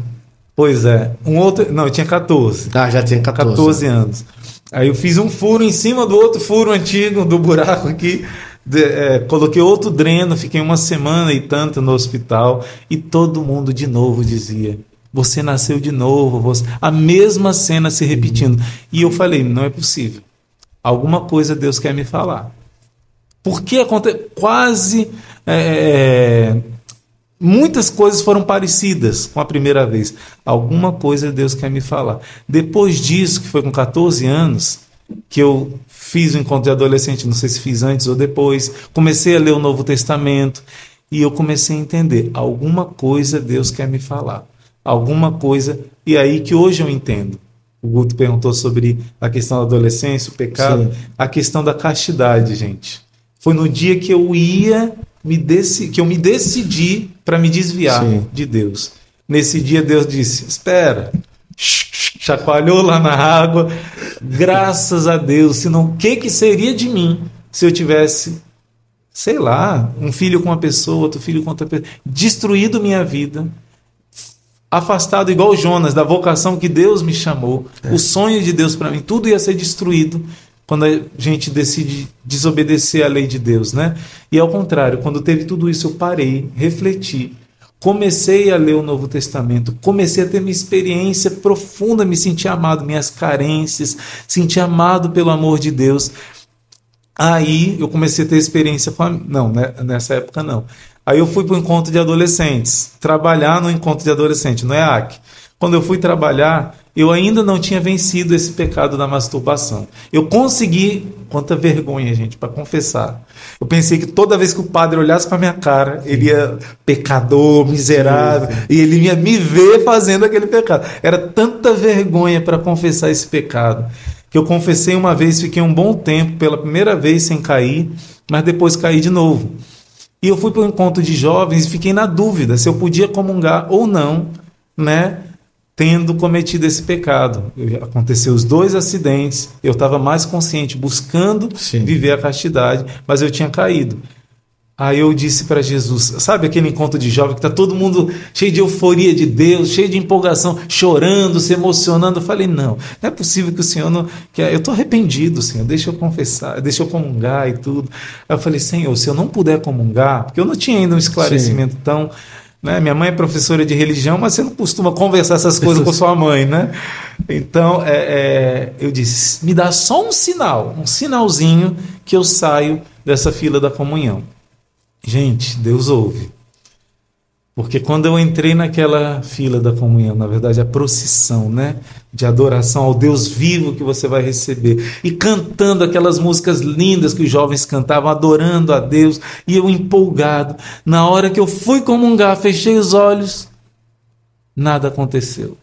Pois é. Um outro. Não, eu tinha 14. Ah, já tinha 14. 14 anos. Aí eu fiz um furo em cima do outro furo antigo, do buraco aqui. De, é, coloquei outro dreno, fiquei uma semana e tanto no hospital. E todo mundo de novo dizia: Você nasceu de novo. Você... A mesma cena se repetindo. E eu falei: Não é possível. Alguma coisa Deus quer me falar. Porque acontece quase. É, é Muitas coisas foram parecidas com a primeira vez. Alguma coisa Deus quer me falar. Depois disso, que foi com 14 anos, que eu fiz o encontro de adolescente, não sei se fiz antes ou depois, comecei a ler o Novo Testamento e eu comecei a entender. Alguma coisa Deus quer me falar. Alguma coisa. E aí que hoje eu entendo. O Guto perguntou sobre a questão da adolescência, o pecado, Sim. a questão da castidade, gente. Foi no dia que eu ia me deci, que eu me decidi para me desviar Sim. de Deus. Nesse dia Deus disse: "Espera". Chacoalhou lá na água. Graças a Deus, senão o que que seria de mim se eu tivesse sei lá, um filho com uma pessoa, outro filho com outra pessoa, destruído minha vida, afastado igual Jonas da vocação que Deus me chamou, é. o sonho de Deus para mim, tudo ia ser destruído quando a gente decide desobedecer a lei de Deus, né? E ao contrário, quando teve tudo isso, eu parei, refleti, comecei a ler o Novo Testamento, comecei a ter minha experiência profunda, me sentir amado, minhas carências, sentir amado pelo amor de Deus. Aí eu comecei a ter experiência com a... Não, né? nessa época não. Aí eu fui para o encontro de adolescentes, trabalhar no encontro de adolescente, no EAC. Quando eu fui trabalhar, eu ainda não tinha vencido esse pecado da masturbação. Eu consegui, quanta vergonha, gente, para confessar. Eu pensei que toda vez que o padre olhasse para minha cara, ele ia pecador, miserável, sim, sim. e ele ia me ver fazendo aquele pecado. Era tanta vergonha para confessar esse pecado, que eu confessei uma vez, fiquei um bom tempo, pela primeira vez sem cair, mas depois caí de novo. E eu fui para o encontro de jovens e fiquei na dúvida se eu podia comungar ou não, né? Tendo cometido esse pecado. Aconteceu os dois acidentes, eu estava mais consciente, buscando Sim. viver a castidade, mas eu tinha caído. Aí eu disse para Jesus, sabe aquele encontro de jovem que está todo mundo cheio de euforia de Deus, cheio de empolgação, chorando, se emocionando. Eu falei, não, não é possível que o Senhor não. Que eu estou arrependido, Senhor, deixa eu confessar, deixa eu comungar e tudo. Aí eu falei, Senhor, se eu não puder comungar, porque eu não tinha ainda um esclarecimento Sim. tão né? Minha mãe é professora de religião, mas você não costuma conversar essas coisas com sua mãe, né? Então, é, é, eu disse: me dá só um sinal, um sinalzinho que eu saio dessa fila da comunhão. Gente, Deus ouve. Porque quando eu entrei naquela fila da comunhão, na verdade a procissão, né, de adoração ao Deus vivo que você vai receber, e cantando aquelas músicas lindas que os jovens cantavam, adorando a Deus, e eu empolgado, na hora que eu fui comungar, fechei os olhos, nada aconteceu.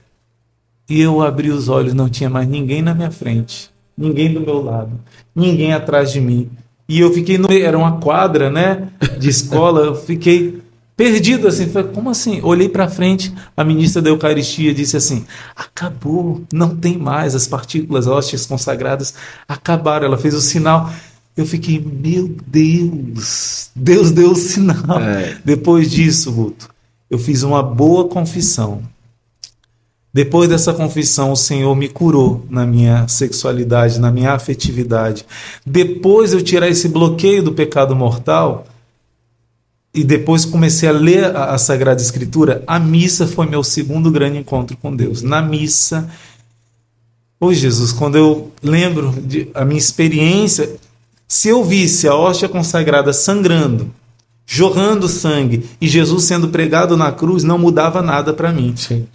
E eu abri os olhos, não tinha mais ninguém na minha frente, ninguém do meu lado, ninguém atrás de mim. E eu fiquei no era uma quadra, né, de escola, eu fiquei perdido assim, falei, como assim? Olhei para frente, a ministra da Eucaristia disse assim: "Acabou, não tem mais as partículas hóstias consagradas, acabaram". Ela fez o sinal. Eu fiquei, meu Deus, Deus deu o sinal. É. Depois disso, Guto, eu fiz uma boa confissão. Depois dessa confissão, o Senhor me curou na minha sexualidade, na minha afetividade. Depois eu tirar esse bloqueio do pecado mortal e depois comecei a ler a, a Sagrada Escritura, a missa foi meu segundo grande encontro com Deus. Na missa, Ô Jesus, quando eu lembro de a minha experiência, se eu visse a hóstia consagrada sangrando, jorrando sangue e Jesus sendo pregado na cruz, não mudava nada para mim. Sim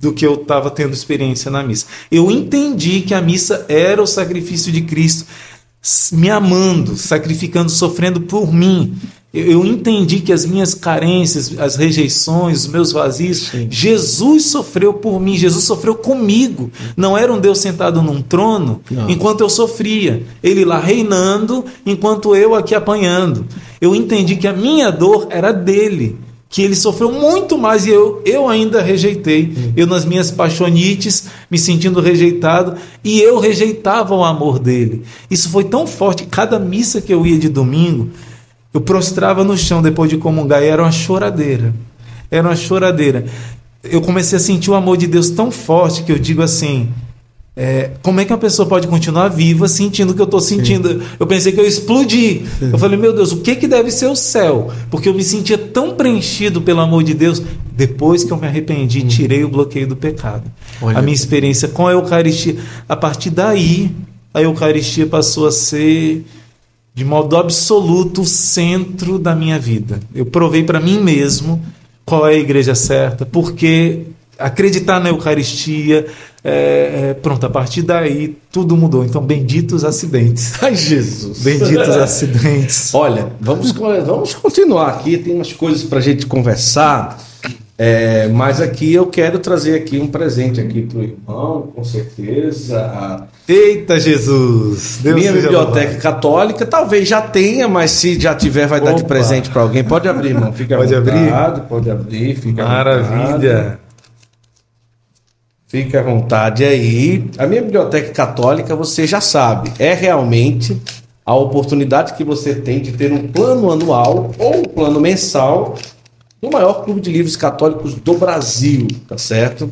do que eu estava tendo experiência na missa. Eu entendi que a missa era o sacrifício de Cristo me amando, sacrificando, sofrendo por mim. Eu entendi que as minhas carências, as rejeições, os meus vazios, Sim. Jesus sofreu por mim, Jesus sofreu comigo. Não era um Deus sentado num trono Não. enquanto eu sofria, ele lá reinando enquanto eu aqui apanhando. Eu entendi que a minha dor era dele que ele sofreu muito mais e eu, eu ainda rejeitei. Hum. Eu, nas minhas paixonites, me sentindo rejeitado, e eu rejeitava o amor dele. Isso foi tão forte. Cada missa que eu ia de domingo, eu prostrava no chão depois de comungar, e era uma choradeira. Era uma choradeira. Eu comecei a sentir o amor de Deus tão forte que eu digo assim: é, como é que uma pessoa pode continuar viva sentindo o que eu estou sentindo? Sim. Eu pensei que eu explodi. Sim. Eu falei, meu Deus, o que, que deve ser o céu? Porque eu me sentia tão preenchido pelo amor de Deus depois que eu me arrependi, hum. tirei o bloqueio do pecado. Olha a minha experiência com a Eucaristia. A partir daí, a Eucaristia passou a ser, de modo absoluto, o centro da minha vida. Eu provei para mim mesmo qual é a igreja certa, porque acreditar na Eucaristia, é, é, pronto, a partir daí tudo mudou. Então, benditos acidentes. Ai, Jesus. Benditos acidentes. Olha, vamos, vamos continuar aqui. Tem umas coisas para a gente conversar. É, mas aqui eu quero trazer aqui um presente aqui para o irmão, com certeza. Eita Jesus! Deus Minha biblioteca louvado. católica talvez já tenha, mas se já tiver, vai Opa. dar de presente para alguém. Pode abrir, irmão. Fica pode vontade, abrir? Pode abrir, fica Maravilha! Fique à vontade aí. A minha biblioteca católica, você já sabe, é realmente a oportunidade que você tem de ter um plano anual ou um plano mensal do maior clube de livros católicos do Brasil, tá certo?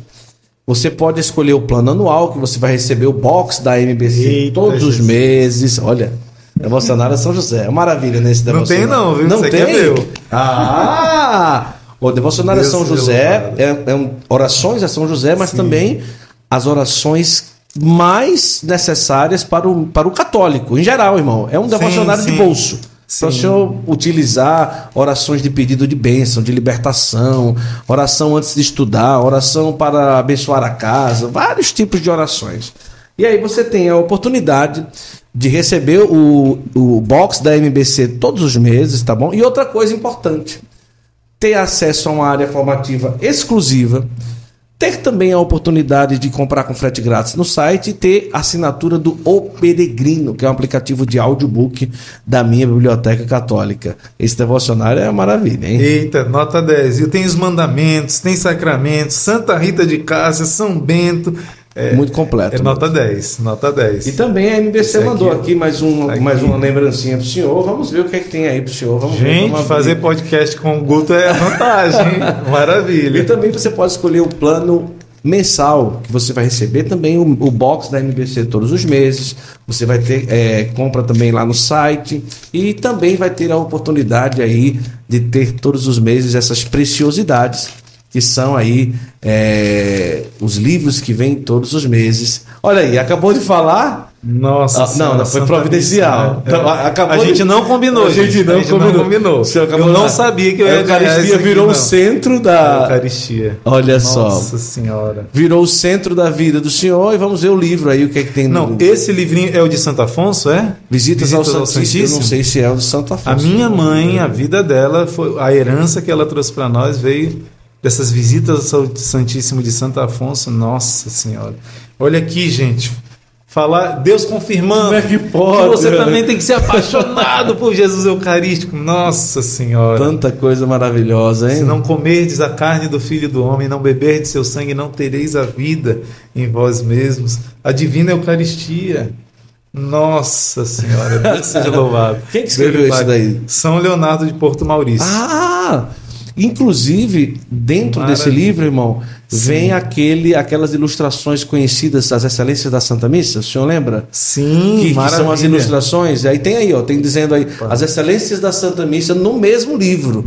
Você pode escolher o plano anual, que você vai receber o box da MBC Eita, todos Jesus. os meses. Olha, Devocionário São José. É maravilha nesse devocionário. Não tem não, viu? Não Você tem? meu. Ah! O devocionário Deus São José é, é um, orações a São José, mas Sim. também as orações mais necessárias para o, para o católico, em geral, irmão. É um devocionário sim, sim. de bolso. Para o senhor utilizar orações de pedido de bênção, de libertação, oração antes de estudar, oração para abençoar a casa, vários tipos de orações. E aí você tem a oportunidade de receber o, o box da MBC todos os meses, tá bom? E outra coisa importante, ter acesso a uma área formativa exclusiva, ter também a oportunidade de comprar com frete grátis no site e ter assinatura do O Peregrino, que é um aplicativo de audiobook da minha biblioteca católica. Esse devocionário é uma maravilha, hein? Eita, nota 10. E tem os mandamentos, tem sacramentos, Santa Rita de Cássia, São Bento, é, muito completo. É nota 10, nota 10. E também a MBC mandou aqui, aqui mais, um, aqui. mais uma lembrancinha pro senhor. Vamos ver o que é que tem aí pro senhor. Vamos Gente, ver, fazer podcast com o Guto é vantagem, Maravilha. E também você pode escolher o plano mensal que você vai receber também o, o box da MBC todos os meses. Você vai ter é, compra também lá no site e também vai ter a oportunidade aí de ter todos os meses essas preciosidades que são aí é, os livros que vêm todos os meses. Olha aí, acabou de falar. Nossa, ah, não, não, foi providencial. Né? Então, acabou a gente de... não combinou. A gente não, a gente combinou. não combinou. Eu não sabia que eu ia A Eucaristia virou o centro da. A Eucaristia. Olha Nossa só. Nossa Senhora. Virou o centro da vida do Senhor e vamos ver o livro aí, o que é que tem Não, no... esse livrinho é o de Santo Afonso, é? Visitas, Visitas ao, Santíssimo. ao Santíssimo. Eu não sei se é o de Santo Afonso. A minha mãe, a vida dela, foi a herança que ela trouxe para nós veio dessas visitas ao Santíssimo de Santo Afonso, nossa Senhora. Olha aqui, gente. Falar, Deus confirmando Como é que pode, que você né? também tem que ser apaixonado por Jesus Eucarístico. Nossa Senhora. Tanta coisa maravilhosa, hein? Se não comerdes a carne do Filho do Homem, não beberdes seu sangue, não tereis a vida em vós mesmos. A divina Eucaristia. Nossa Senhora, Deus seja louvado. Quem que escreveu isso daí? São Leonardo de Porto Maurício. Ah! Inclusive, dentro desse Maravilha. livro, irmão, vem aquele, aquelas ilustrações conhecidas das excelências da Santa Missa, o senhor lembra? Sim, que, que são as ilustrações. Aí tem aí, ó, tem dizendo aí as excelências da Santa Missa no mesmo livro.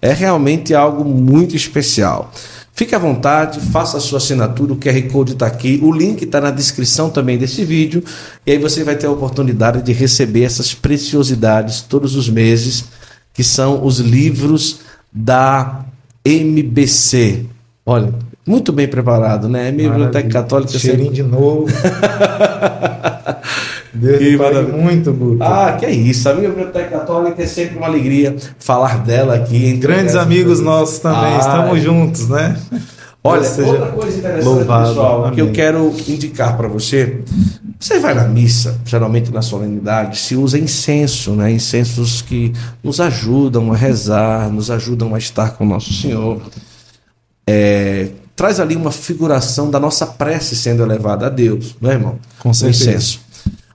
É realmente algo muito especial. Fique à vontade, faça a sua assinatura, o QR Code está aqui, o link está na descrição também desse vídeo, e aí você vai ter a oportunidade de receber essas preciosidades todos os meses, que são os livros da MBC. Olha, muito bem preparado, né? A Biblioteca Maravilha. Católica sempre Cheirinho de novo. Deus Que maravilha. muito, Guto. Ah, que é isso. A minha biblioteca católica é sempre uma alegria falar dela aqui. Grandes amigos nossos também, Ah, estamos juntos, né? Olha, outra coisa interessante, louvado. pessoal, que eu Amém. quero indicar para você. Você vai na missa, geralmente na solenidade, se usa incenso, né? Incensos que nos ajudam a rezar, nos ajudam a estar com o nosso Senhor. É, traz ali uma figuração da nossa prece sendo elevada a Deus, não é, irmão? Com O certeza. incenso.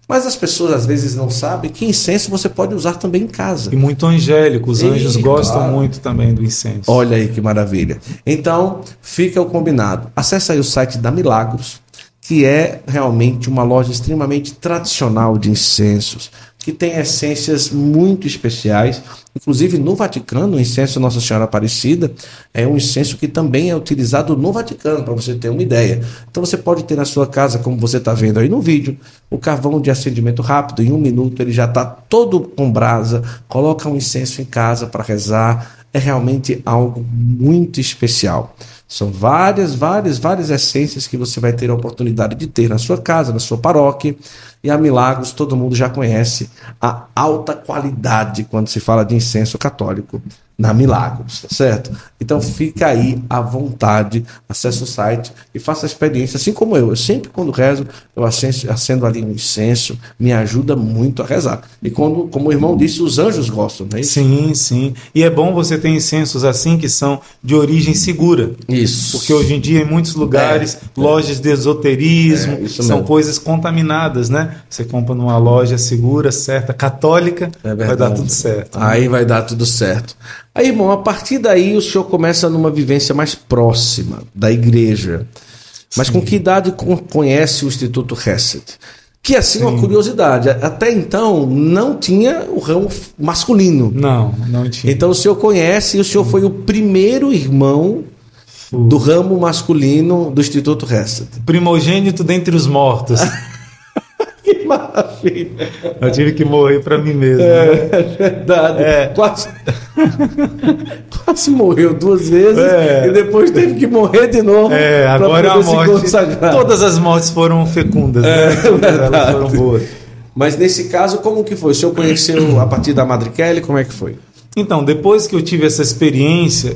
Mas as pessoas às vezes não sabem que incenso você pode usar também em casa. E muito angélico, os anjos gostam claro. muito também do incenso. Olha aí que maravilha. Então, fica o combinado. Acesse aí o site da Milagros, que é realmente uma loja extremamente tradicional de incensos, que tem essências muito especiais. Inclusive, no Vaticano, o incenso Nossa Senhora Aparecida é um incenso que também é utilizado no Vaticano, para você ter uma ideia. Então, você pode ter na sua casa, como você está vendo aí no vídeo, o carvão de acendimento rápido. Em um minuto, ele já está todo com brasa. Coloca um incenso em casa para rezar é realmente algo muito especial. São várias, várias, várias essências que você vai ter a oportunidade de ter na sua casa, na sua paróquia. E a Milagros, todo mundo já conhece a alta qualidade quando se fala de incenso católico na Milagros, tá certo? Então fica aí à vontade, acesse o site e faça a experiência, assim como eu. Eu sempre, quando rezo, eu acendo, acendo ali um incenso, me ajuda muito a rezar. E quando, como o irmão disse, os anjos gostam, não é isso? Sim, sim. E é bom você ter incensos assim que são de origem segura. Isso. Porque hoje em dia, em muitos lugares, lojas de esoterismo, É, isso são mesmo. coisas contaminadas, né? Você compra numa loja segura, certa, católica, É vai dar tudo certo. né? Aí vai dar tudo certo. Aí, irmão, a partir daí o senhor começa numa vivência mais próxima da igreja. Mas com que idade con- conhece o Instituto Hesed? Que assim, uma curiosidade. Até então não tinha o ramo masculino. Não, não tinha. Então o senhor conhece e o senhor foi o primeiro irmão do ramo masculino do Instituto Hesed. Primogênito dentre os mortos. Que maravilha! Eu tive que morrer para mim mesmo. né? É verdade. É. Quase, quase morreu duas vezes É. e depois teve que morrer de novo. É, agora é a morte. Todas as mortes foram fecundas, É, né? Todas elas foram boas. Mas nesse caso, como que foi? O senhor conheceu a partir da Madre Kelly? Como é que foi? Então, depois que eu tive essa experiência,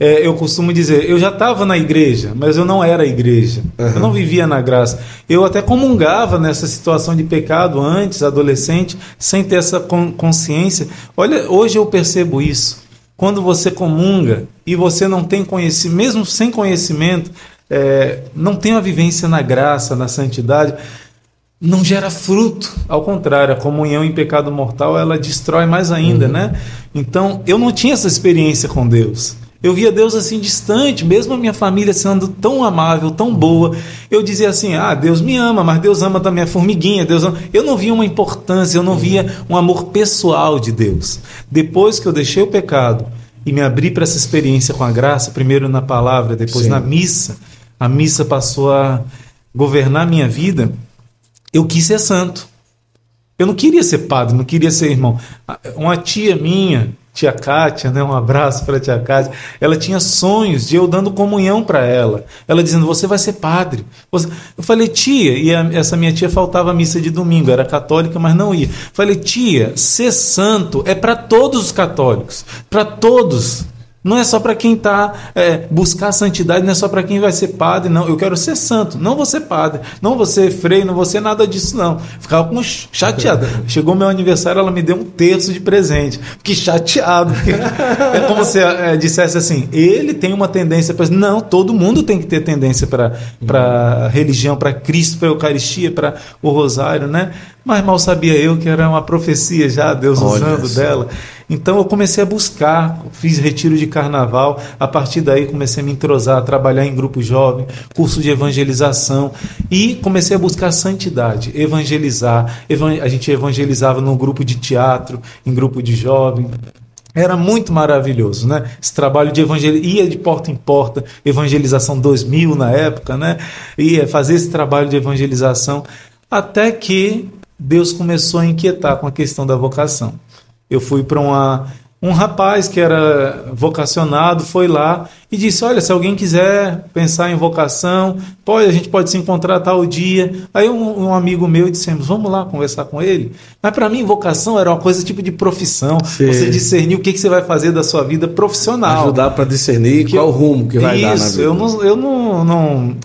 é, eu costumo dizer, eu já estava na igreja, mas eu não era a igreja. Eu não vivia na graça. Eu até comungava nessa situação de pecado antes, adolescente, sem ter essa con- consciência. Olha, hoje eu percebo isso. Quando você comunga e você não tem conhecimento, mesmo sem conhecimento, é, não tem uma vivência na graça, na santidade, não gera fruto. Ao contrário, a comunhão em pecado mortal ela destrói mais ainda, né? Então eu não tinha essa experiência com Deus. Eu via Deus assim distante, mesmo a minha família sendo tão amável, tão boa. Eu dizia assim: ah, Deus me ama, mas Deus ama também a formiguinha. Deus ama. Eu não via uma importância, eu não via um amor pessoal de Deus. Depois que eu deixei o pecado e me abri para essa experiência com a graça, primeiro na palavra, depois Sim. na missa, a missa passou a governar minha vida eu quis ser santo. Eu não queria ser padre, não queria ser irmão. Uma tia minha, tia Kátia, né, um abraço para tia Kátia, ela tinha sonhos de eu dando comunhão para ela. Ela dizendo: Você vai ser padre. Eu falei, tia, e a- essa minha tia faltava missa de domingo, era católica, mas não ia. Falei, tia, ser santo é para todos os católicos, para todos. Não é só para quem está é, buscar santidade, não é só para quem vai ser padre, não. Eu quero ser santo, não vou ser padre, não vou ser freio, não vou ser nada disso, não. Ficava com chateado. Chegou meu aniversário, ela me deu um terço de presente. Fiquei chateado. é como se é, dissesse assim: ele tem uma tendência para. Não, todo mundo tem que ter tendência para religião, para Cristo, para Eucaristia, para o Rosário, né? Mas mal sabia eu que era uma profecia já, Deus Olha usando dela. Então eu comecei a buscar, fiz retiro de carnaval, a partir daí comecei a me entrosar, a trabalhar em grupo jovem, curso de evangelização e comecei a buscar santidade, evangelizar. A gente evangelizava num grupo de teatro, em grupo de jovem, era muito maravilhoso, né? Esse trabalho de evangelização, ia de porta em porta, evangelização 2000 na época, né? Ia fazer esse trabalho de evangelização, até que Deus começou a inquietar com a questão da vocação. Eu fui para uma um rapaz que era vocacionado foi lá e disse: Olha, se alguém quiser pensar em vocação, pode, a gente pode se encontrar tal dia. Aí um, um amigo meu dissemos: Vamos lá conversar com ele. Mas para mim, vocação era uma coisa tipo de profissão. Sim. Você discernir o que, que você vai fazer da sua vida profissional. Ajudar para discernir que qual eu, rumo que vai isso, dar na vida. Eu não, eu não, não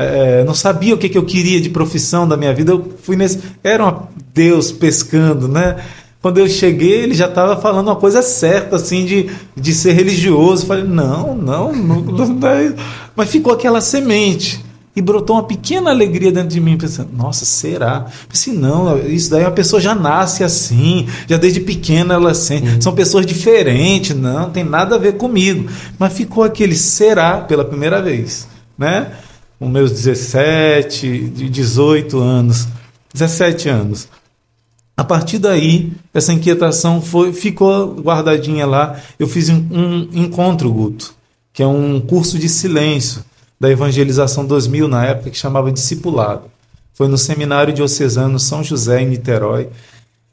é, não sabia o que, que eu queria de profissão da minha vida. Eu fui nesse. Era um Deus pescando, né? Quando eu cheguei, ele já estava falando uma coisa certa, assim, de, de ser religioso. Eu falei, não, não, não, não é Mas ficou aquela semente. E brotou uma pequena alegria dentro de mim, pensando, nossa, será? Pensei, não, isso daí uma pessoa já nasce assim, já desde pequena ela assim, uhum. são pessoas diferentes, não, tem nada a ver comigo. Mas ficou aquele será pela primeira vez, né? Com meus 17, 18 anos, 17 anos. A partir daí, essa inquietação foi, ficou guardadinha lá. Eu fiz um, um encontro, Guto, que é um curso de silêncio da Evangelização 2000, na época, que chamava Discipulado. Foi no Seminário Diocesano São José, em Niterói.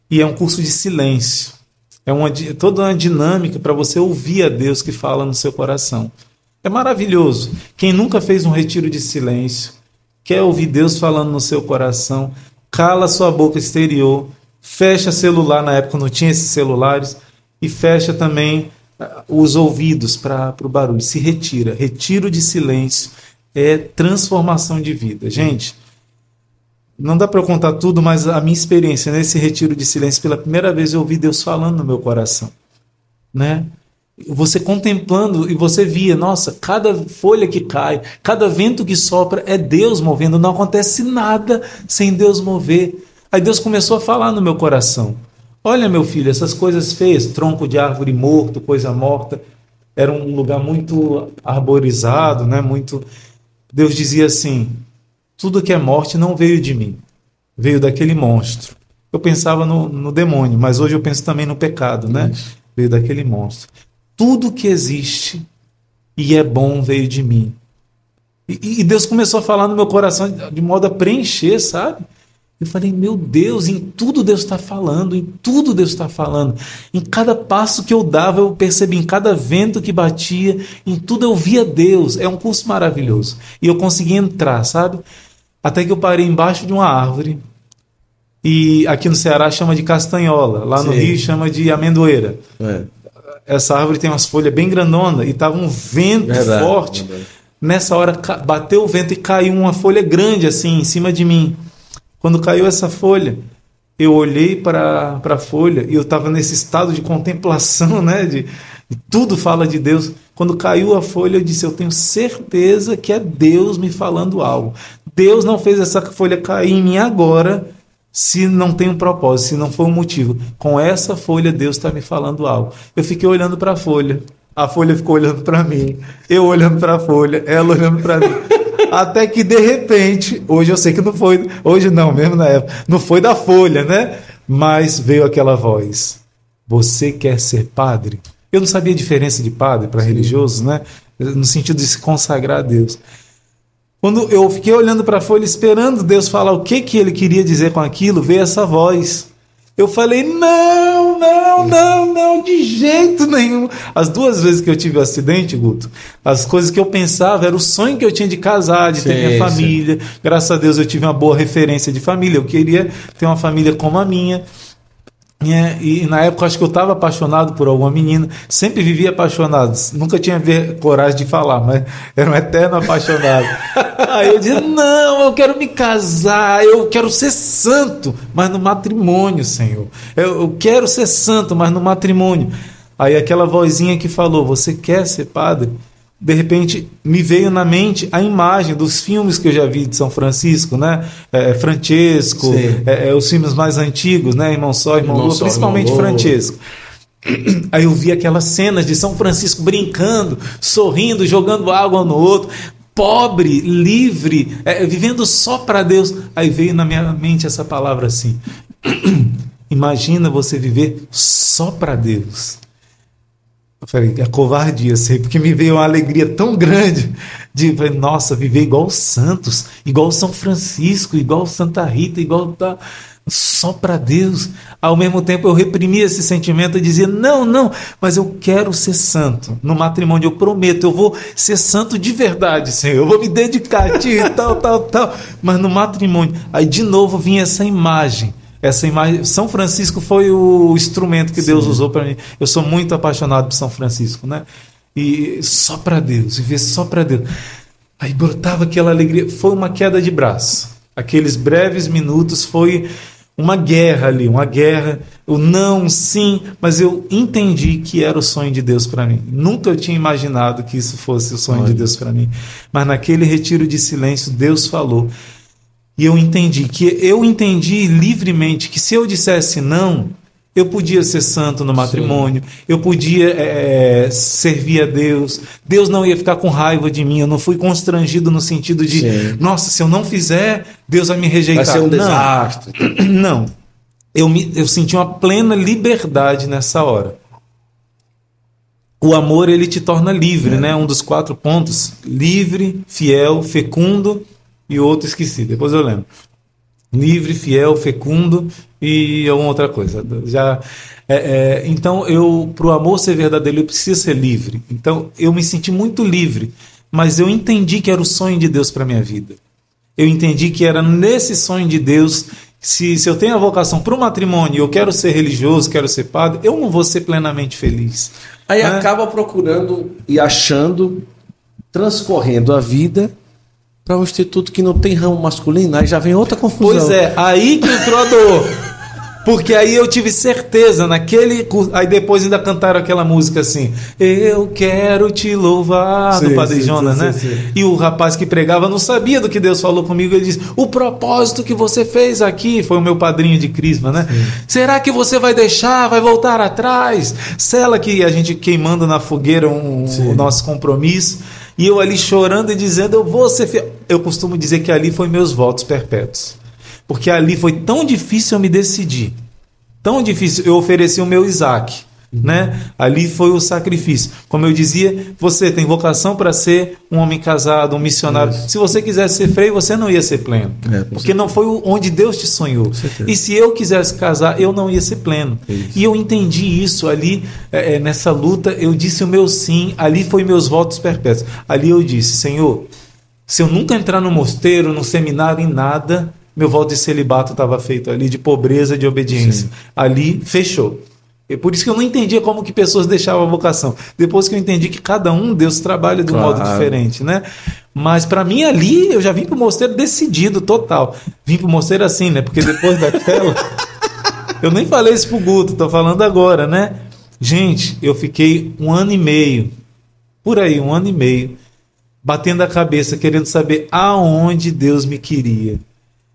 E é um curso de silêncio. É uma, toda uma dinâmica para você ouvir a Deus que fala no seu coração. É maravilhoso. Quem nunca fez um retiro de silêncio, quer ouvir Deus falando no seu coração, cala sua boca exterior fecha celular, na época não tinha esses celulares, e fecha também ah, os ouvidos para o barulho, se retira. Retiro de silêncio é transformação de vida. Gente, não dá para contar tudo, mas a minha experiência nesse retiro de silêncio, pela primeira vez eu ouvi Deus falando no meu coração. Né? Você contemplando e você via, nossa, cada folha que cai, cada vento que sopra é Deus movendo, não acontece nada sem Deus mover. Aí Deus começou a falar no meu coração: Olha, meu filho, essas coisas feias, tronco de árvore morto, coisa morta, era um lugar muito arborizado, né? Muito. Deus dizia assim: tudo que é morte não veio de mim, veio daquele monstro. Eu pensava no, no demônio, mas hoje eu penso também no pecado, né? Isso. Veio daquele monstro. Tudo que existe e é bom veio de mim. E, e Deus começou a falar no meu coração de modo a preencher, sabe? Eu falei, meu Deus, em tudo Deus está falando, em tudo Deus está falando. Em cada passo que eu dava, eu percebi, em cada vento que batia, em tudo eu via Deus. É um curso maravilhoso. E eu consegui entrar, sabe? Até que eu parei embaixo de uma árvore. E aqui no Ceará chama de castanhola, lá no Sim. Rio chama de amendoeira. É. Essa árvore tem umas folhas bem grandonas e estava um vento verdade, forte. Verdade. Nessa hora bateu o vento e caiu uma folha grande assim em cima de mim. Quando caiu essa folha, eu olhei para a folha e eu estava nesse estado de contemplação, né? De, de, tudo fala de Deus. Quando caiu a folha, eu disse: Eu tenho certeza que é Deus me falando algo. Deus não fez essa folha cair em mim agora se não tem um propósito, se não foi um motivo. Com essa folha, Deus está me falando algo. Eu fiquei olhando para a folha. A folha ficou olhando para mim. Eu olhando para a folha. Ela olhando para mim. Até que de repente, hoje eu sei que não foi, hoje não, mesmo na época, não foi da folha, né? Mas veio aquela voz: Você quer ser padre? Eu não sabia a diferença de padre para religiosos, né? No sentido de se consagrar a Deus. Quando eu fiquei olhando para a folha, esperando Deus falar o que, que ele queria dizer com aquilo, veio essa voz. Eu falei: não, não, não, não, de jeito nenhum. As duas vezes que eu tive o um acidente, Guto, as coisas que eu pensava era o sonho que eu tinha de casar, de sim, ter minha família. Sim. Graças a Deus eu tive uma boa referência de família. Eu queria ter uma família como a minha. É, e na época acho que eu estava apaixonado por alguma menina, sempre vivia apaixonado, nunca tinha ver, coragem de falar, mas era um eterno apaixonado. Aí eu dizia: Não, eu quero me casar, eu quero ser santo, mas no matrimônio, Senhor. Eu, eu quero ser santo, mas no matrimônio. Aí aquela vozinha que falou: Você quer ser padre? de repente me veio na mente a imagem dos filmes que eu já vi de São Francisco, né? É, Francesco, é, é, os filmes mais antigos, né? Irmão Só, Irmão, Irmão Lua, principalmente Irmão Francesco. Aí eu vi aquelas cenas de São Francisco brincando, sorrindo, jogando água no outro, pobre, livre, é, vivendo só para Deus. Aí veio na minha mente essa palavra assim: Imagina você viver só para Deus. Eu falei, é covardia, sei, porque me veio uma alegria tão grande de, nossa, viver igual os santos, igual São Francisco, igual Santa Rita, igual tá, só para Deus. Ao mesmo tempo eu reprimia esse sentimento e dizia: não, não, mas eu quero ser santo. No matrimônio eu prometo, eu vou ser santo de verdade, Senhor. Eu vou me dedicar a ti e tal, tal, tal. Mas no matrimônio, aí de novo vinha essa imagem essa imagem. São Francisco foi o instrumento que Sim. Deus usou para mim. Eu sou muito apaixonado por São Francisco, né? E só para Deus, viver só para Deus. Aí brotava aquela alegria. Foi uma queda de braço. Aqueles breves minutos foi uma guerra ali, uma guerra. O não, sim, mas eu entendi que era o sonho de Deus para mim. Nunca eu tinha imaginado que isso fosse o sonho Olha. de Deus para mim. Mas naquele retiro de silêncio, Deus falou. E eu entendi que eu entendi livremente que se eu dissesse não, eu podia ser santo no matrimônio, Sim. eu podia é, servir a Deus, Deus não ia ficar com raiva de mim, eu não fui constrangido no sentido de, Sim. nossa, se eu não fizer, Deus vai me rejeitar. Vai ser um desastre. Não. Eu, me, eu senti uma plena liberdade nessa hora. O amor, ele te torna livre, é. né? Um dos quatro pontos. Livre, fiel, fecundo e outro esqueci, depois eu lembro. Livre, fiel, fecundo e alguma outra coisa. Já, é, é, então, eu, para o amor ser verdadeiro, eu preciso ser livre. Então, eu me senti muito livre, mas eu entendi que era o sonho de Deus para minha vida. Eu entendi que era nesse sonho de Deus se, se eu tenho a vocação para o matrimônio, eu quero ser religioso, quero ser padre, eu não vou ser plenamente feliz. Aí né? acaba procurando e achando, transcorrendo a vida para um instituto que não tem ramo masculino, aí já vem outra confusão. Pois é, aí que entrou a dor. Porque aí eu tive certeza naquele. Aí depois ainda cantaram aquela música assim: Eu quero te louvar, sim, do Padre sim, Jonas, sim, né? Sim, e o rapaz que pregava não sabia do que Deus falou comigo. Ele disse: O propósito que você fez aqui foi o meu padrinho de Crisma, né? Será que você vai deixar, vai voltar atrás? Sela que a gente queimando na fogueira um, o nosso compromisso. E eu ali chorando e dizendo, eu vou ser fiel. Eu costumo dizer que ali foi meus votos perpétuos. Porque ali foi tão difícil eu me decidir. Tão difícil. Eu ofereci o meu Isaac. Né? Ali foi o sacrifício. Como eu dizia, você tem vocação para ser um homem casado, um missionário. Isso. Se você quisesse ser freio, você não ia ser pleno. É, porque não foi onde Deus te sonhou. E se eu quisesse casar, eu não ia ser pleno. Isso. E eu entendi isso ali, é, é, nessa luta. Eu disse o meu sim, ali foi meus votos perpétuos. Ali eu disse: Senhor, se eu nunca entrar no mosteiro, no seminário, em nada, meu voto de celibato estava feito ali, de pobreza, de obediência. Sim. Ali fechou. É por isso que eu não entendia como que pessoas deixavam a vocação. Depois que eu entendi que cada um Deus trabalha de um claro. modo diferente, né? Mas para mim ali eu já vim pro mosteiro decidido total. Vim pro mosteiro assim, né? Porque depois daquela eu nem falei isso pro Guto, tô falando agora, né? Gente, eu fiquei um ano e meio, por aí, um ano e meio, batendo a cabeça, querendo saber aonde Deus me queria.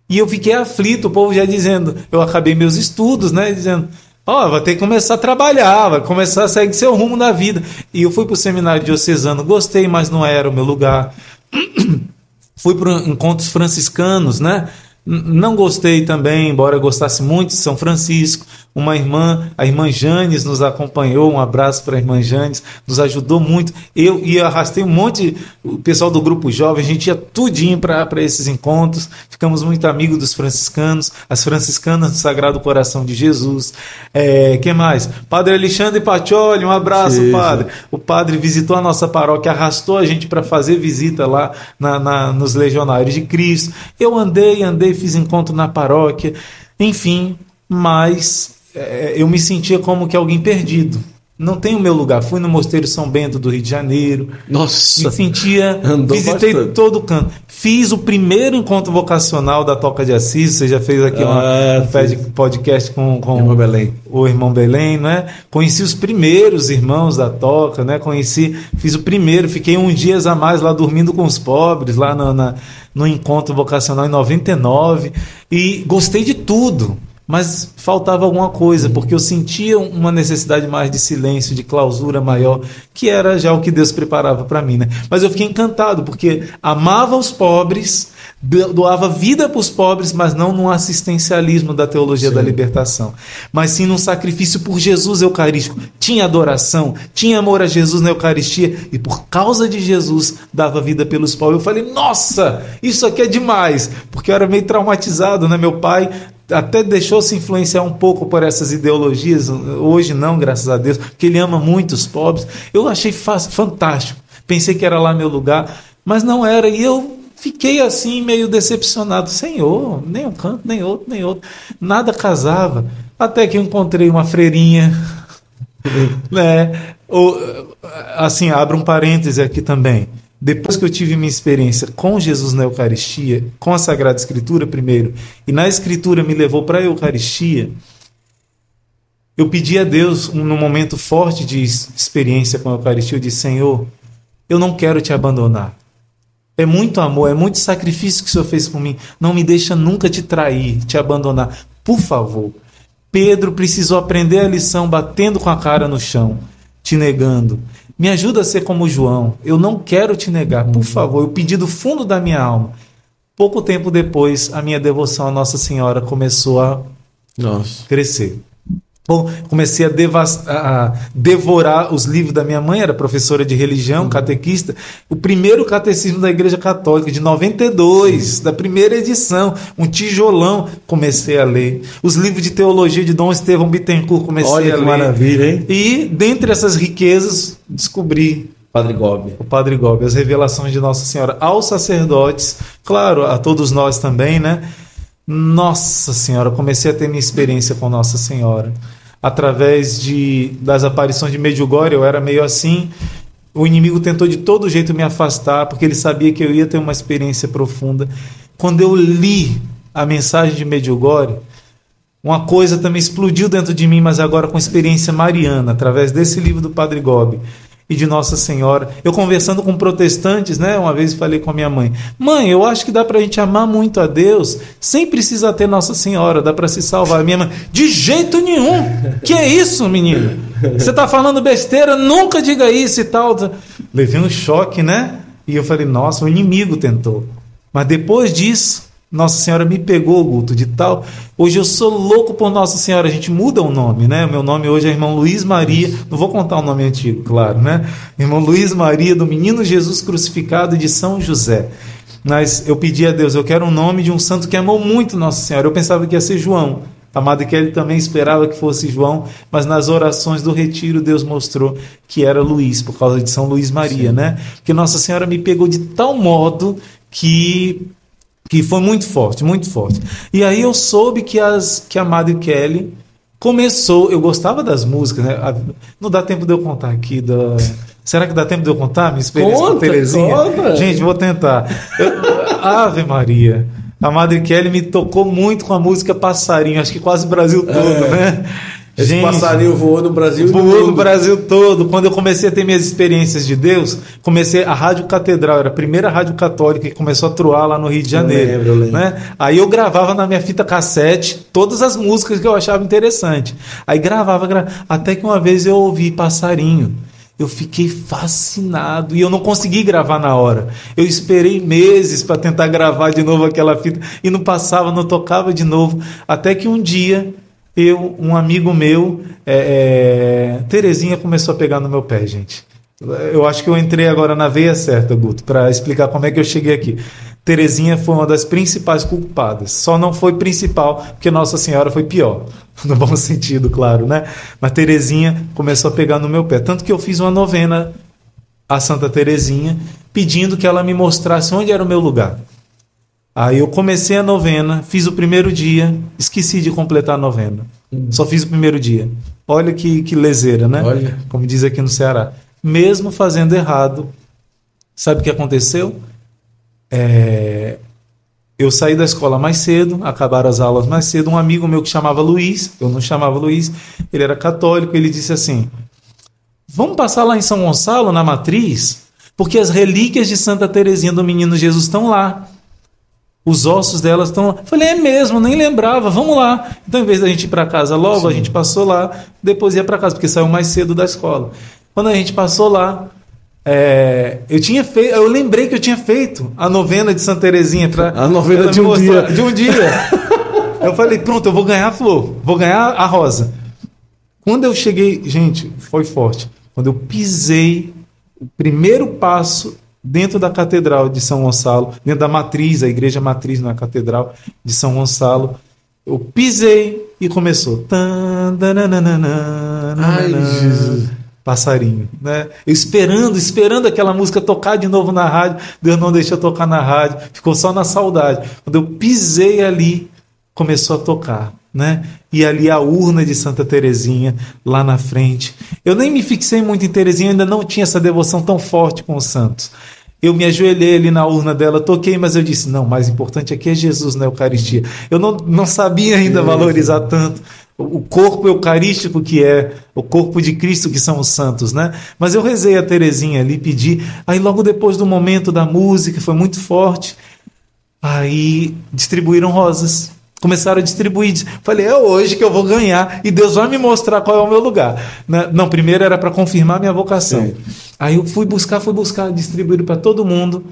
E eu fiquei aflito, o povo já dizendo, eu acabei meus estudos, né? Dizendo, Ó, oh, vai ter que começar a trabalhar, vai começar a seguir seu rumo na vida. E eu fui para o seminário diocesano, gostei, mas não era o meu lugar. fui para encontros franciscanos, né? Não gostei também, embora gostasse muito de São Francisco. Uma irmã, a irmã Janes, nos acompanhou. Um abraço para a irmã Janes, nos ajudou muito. Eu ia arrastei um monte, o pessoal do grupo jovem, a gente ia tudinho para esses encontros. Ficamos muito amigos dos franciscanos, as franciscanas do Sagrado Coração de Jesus. É, que mais? Padre Alexandre Pacioli, um abraço, Sim. padre. O padre visitou a nossa paróquia, arrastou a gente para fazer visita lá na, na, nos Legionários de Cristo. Eu andei, andei fiz encontro na paróquia, enfim, mas é, eu me sentia como que alguém perdido. Não tem o meu lugar. Fui no Mosteiro São Bento do Rio de Janeiro. Nossa. Me sentia. Andou visitei bastante. todo canto. Fiz o primeiro encontro vocacional da Toca de Assis. Você já fez aqui uma- Ah, um ped- podcast com, com Irmão Belém. o irmão Belém, né? Conheci os primeiros irmãos da Toca, né? Conheci, fiz o primeiro, fiquei um dias a mais lá dormindo com os pobres, lá no, na- no encontro vocacional em 99. E gostei de tudo. Mas faltava alguma coisa, porque eu sentia uma necessidade mais de silêncio, de clausura maior, que era já o que Deus preparava para mim. Né? Mas eu fiquei encantado, porque amava os pobres, do- doava vida para os pobres, mas não num assistencialismo da teologia da libertação, mas sim num sacrifício por Jesus eucarístico. Tinha adoração, tinha amor a Jesus na Eucaristia, e por causa de Jesus dava vida pelos pobres. Eu falei, nossa, isso aqui é demais, porque eu era meio traumatizado, né? Meu pai até deixou se influenciar um pouco por essas ideologias, hoje não, graças a Deus, porque ele ama muito os pobres. Eu achei fa- fantástico. Pensei que era lá meu lugar, mas não era. E eu fiquei assim, meio decepcionado. Senhor, nem um canto, nem outro, nem outro. Nada casava. Até que encontrei uma freirinha. né? Ou, assim, abro um parêntese aqui também. Depois que eu tive minha experiência com Jesus na Eucaristia, com a Sagrada Escritura primeiro, e na Escritura me levou para a Eucaristia, eu pedi a Deus, um- num momento forte de experiência com a Eucaristia, eu disse: Senhor, eu não quero te abandonar. É muito amor, é muito sacrifício que o Senhor fez por mim. Não me deixa nunca te trair, te abandonar. Por favor. Pedro precisou aprender a lição batendo com a cara no chão, te negando. Me ajuda a ser como João. Eu não quero te negar, por favor. Eu pedi do fundo da minha alma. Pouco tempo depois, a minha devoção à Nossa Senhora começou a Nossa. crescer. Bom, comecei a, a- devorar os livros da minha mãe, era professora de religião, catequista. O primeiro catecismo da Igreja Católica, de 92, da primeira edição, um tijolão, comecei a ler. Os livros de teologia de Dom Estevão Bittencourt, comecei Olha a que ler. maravilha, hein? E, dentre essas riquezas, descobri Padre Gobi. o Padre Gobi, as revelações de Nossa Senhora aos sacerdotes, claro, a todos nós também, né? Nossa Senhora, comecei a ter minha experiência com Nossa Senhora. Através de, das aparições de Medjugorje, eu era meio assim. O inimigo tentou de todo jeito me afastar, porque ele sabia que eu ia ter uma experiência profunda. Quando eu li a mensagem de Medjugorje, uma coisa também explodiu dentro de mim, mas agora com experiência mariana, através desse livro do Padre Gobi e de Nossa Senhora. Eu conversando com protestantes, né? Uma vez falei com a minha mãe: Mãe, eu acho que dá pra gente amar muito a Deus sem precisar ter Nossa Senhora, dá pra se salvar. A minha mãe: De jeito nenhum! Que é isso, menino? Você tá falando besteira? Nunca diga isso e tal. Levei um choque, né? E eu falei: Nossa, o inimigo tentou. Mas depois disso, Nossa Senhora me pegou, Guto, de tal. Hoje eu sou louco por Nossa Senhora. A gente muda o nome, né? Meu nome hoje é irmão Luiz Maria. Não vou contar o nome antigo, claro, né? Irmão Luiz Maria, do Menino Jesus Crucificado de São José. Mas eu pedi a Deus, eu quero um nome de um santo que amou muito Nossa Senhora. Eu pensava que ia ser João. A Madre Kelly também esperava que fosse João, mas nas orações do retiro Deus mostrou que era Luiz, por causa de São Luís Maria, né? Porque Nossa Senhora me pegou de tal modo que que foi muito forte, muito forte. E aí eu soube que, as, que a Madre Kelly começou. Eu gostava das músicas, né? A- Não dá tempo de eu contar aqui. Da... Será que dá tempo de eu contar minha experiência com a Conta, Terezinha? conta. Gente, vou tentar. Eu- Ave Maria. A Madre Kelly me tocou muito com a música Passarinho, acho que quase o Brasil todo, né? Esse passarinho voou no Brasil. e no Voou no. Brasil todo. Quando eu comecei a ter minhas experiências de Deus, comecei a Rádio Catedral, era a primeira rádio católica que começou a truar lá no Rio de Janeiro. lembro, eu lembro. Né? Aí eu gravava na minha fita cassete todas as músicas que eu achava interessante. Aí gravava, gra- até que uma vez eu ouvi Passarinho. Eu fiquei fascinado e eu não consegui gravar na hora. Eu esperei meses para tentar gravar de novo aquela fita e não passava, não tocava de novo. Até que um dia eu, um amigo meu, é, é, Terezinha começou a pegar no meu pé, gente. Eu acho que eu entrei agora na veia certa, Guto, para explicar como é que eu cheguei aqui. Terezinha foi uma das principais culpadas. Só não foi principal, porque Nossa Senhora foi pior. No bom sentido, claro, né? Mas Terezinha começou a pegar no meu pé. Tanto que eu fiz uma novena a Santa Terezinha, pedindo que ela me mostrasse onde era o meu lugar. Aí eu comecei a novena, fiz o primeiro dia, esqueci de completar a novena. Só fiz o primeiro dia. Olha que, que leseira, né? Olha. Como diz aqui no Ceará. Mesmo fazendo errado, sabe o que aconteceu? É, eu saí da escola mais cedo, acabaram as aulas mais cedo. Um amigo meu que chamava Luiz, eu não chamava Luiz, ele era católico, ele disse assim: Vamos passar lá em São Gonçalo, na matriz, porque as relíquias de Santa Teresinha do Menino Jesus estão lá. Os ossos delas estão lá. Falei, é mesmo, nem lembrava, vamos lá. Então, em vez da gente ir para casa logo, Sim. a gente passou lá, depois ia para casa, porque saiu mais cedo da escola. Quando a gente passou lá, é, eu tinha feito, eu lembrei que eu tinha feito a novena de Santa Terezinha para a novena de um mostrar, dia, de um dia. eu falei, pronto, eu vou ganhar a flor, vou ganhar a rosa. Quando eu cheguei, gente, foi forte. Quando eu pisei o primeiro passo dentro da catedral de São Gonçalo, dentro da matriz, a igreja matriz na catedral de São Gonçalo, eu pisei e começou. Ai, Jesus passarinho, né? Eu esperando, esperando aquela música tocar de novo na rádio, Deus não deixou tocar na rádio, ficou só na saudade. Quando eu pisei ali, começou a tocar, né? E ali a urna de Santa Terezinha lá na frente. Eu nem me fixei muito em Terezinha, ainda não tinha essa devoção tão forte com os santos. Eu me ajoelhei ali na urna dela, toquei, mas eu disse: não, mais importante aqui é Jesus na Eucaristia. Eu não, não sabia ainda valorizar tanto o corpo eucarístico que é o corpo de Cristo que são os santos, né? Mas eu rezei a Terezinha ali, pedi. Aí logo depois do momento da música, foi muito forte. Aí distribuíram rosas. Começaram a distribuir. Falei, é hoje que eu vou ganhar e Deus vai me mostrar qual é o meu lugar. Né? Não, primeiro era para confirmar minha vocação. Sim. Aí eu fui buscar, fui buscar, distribuíram para todo mundo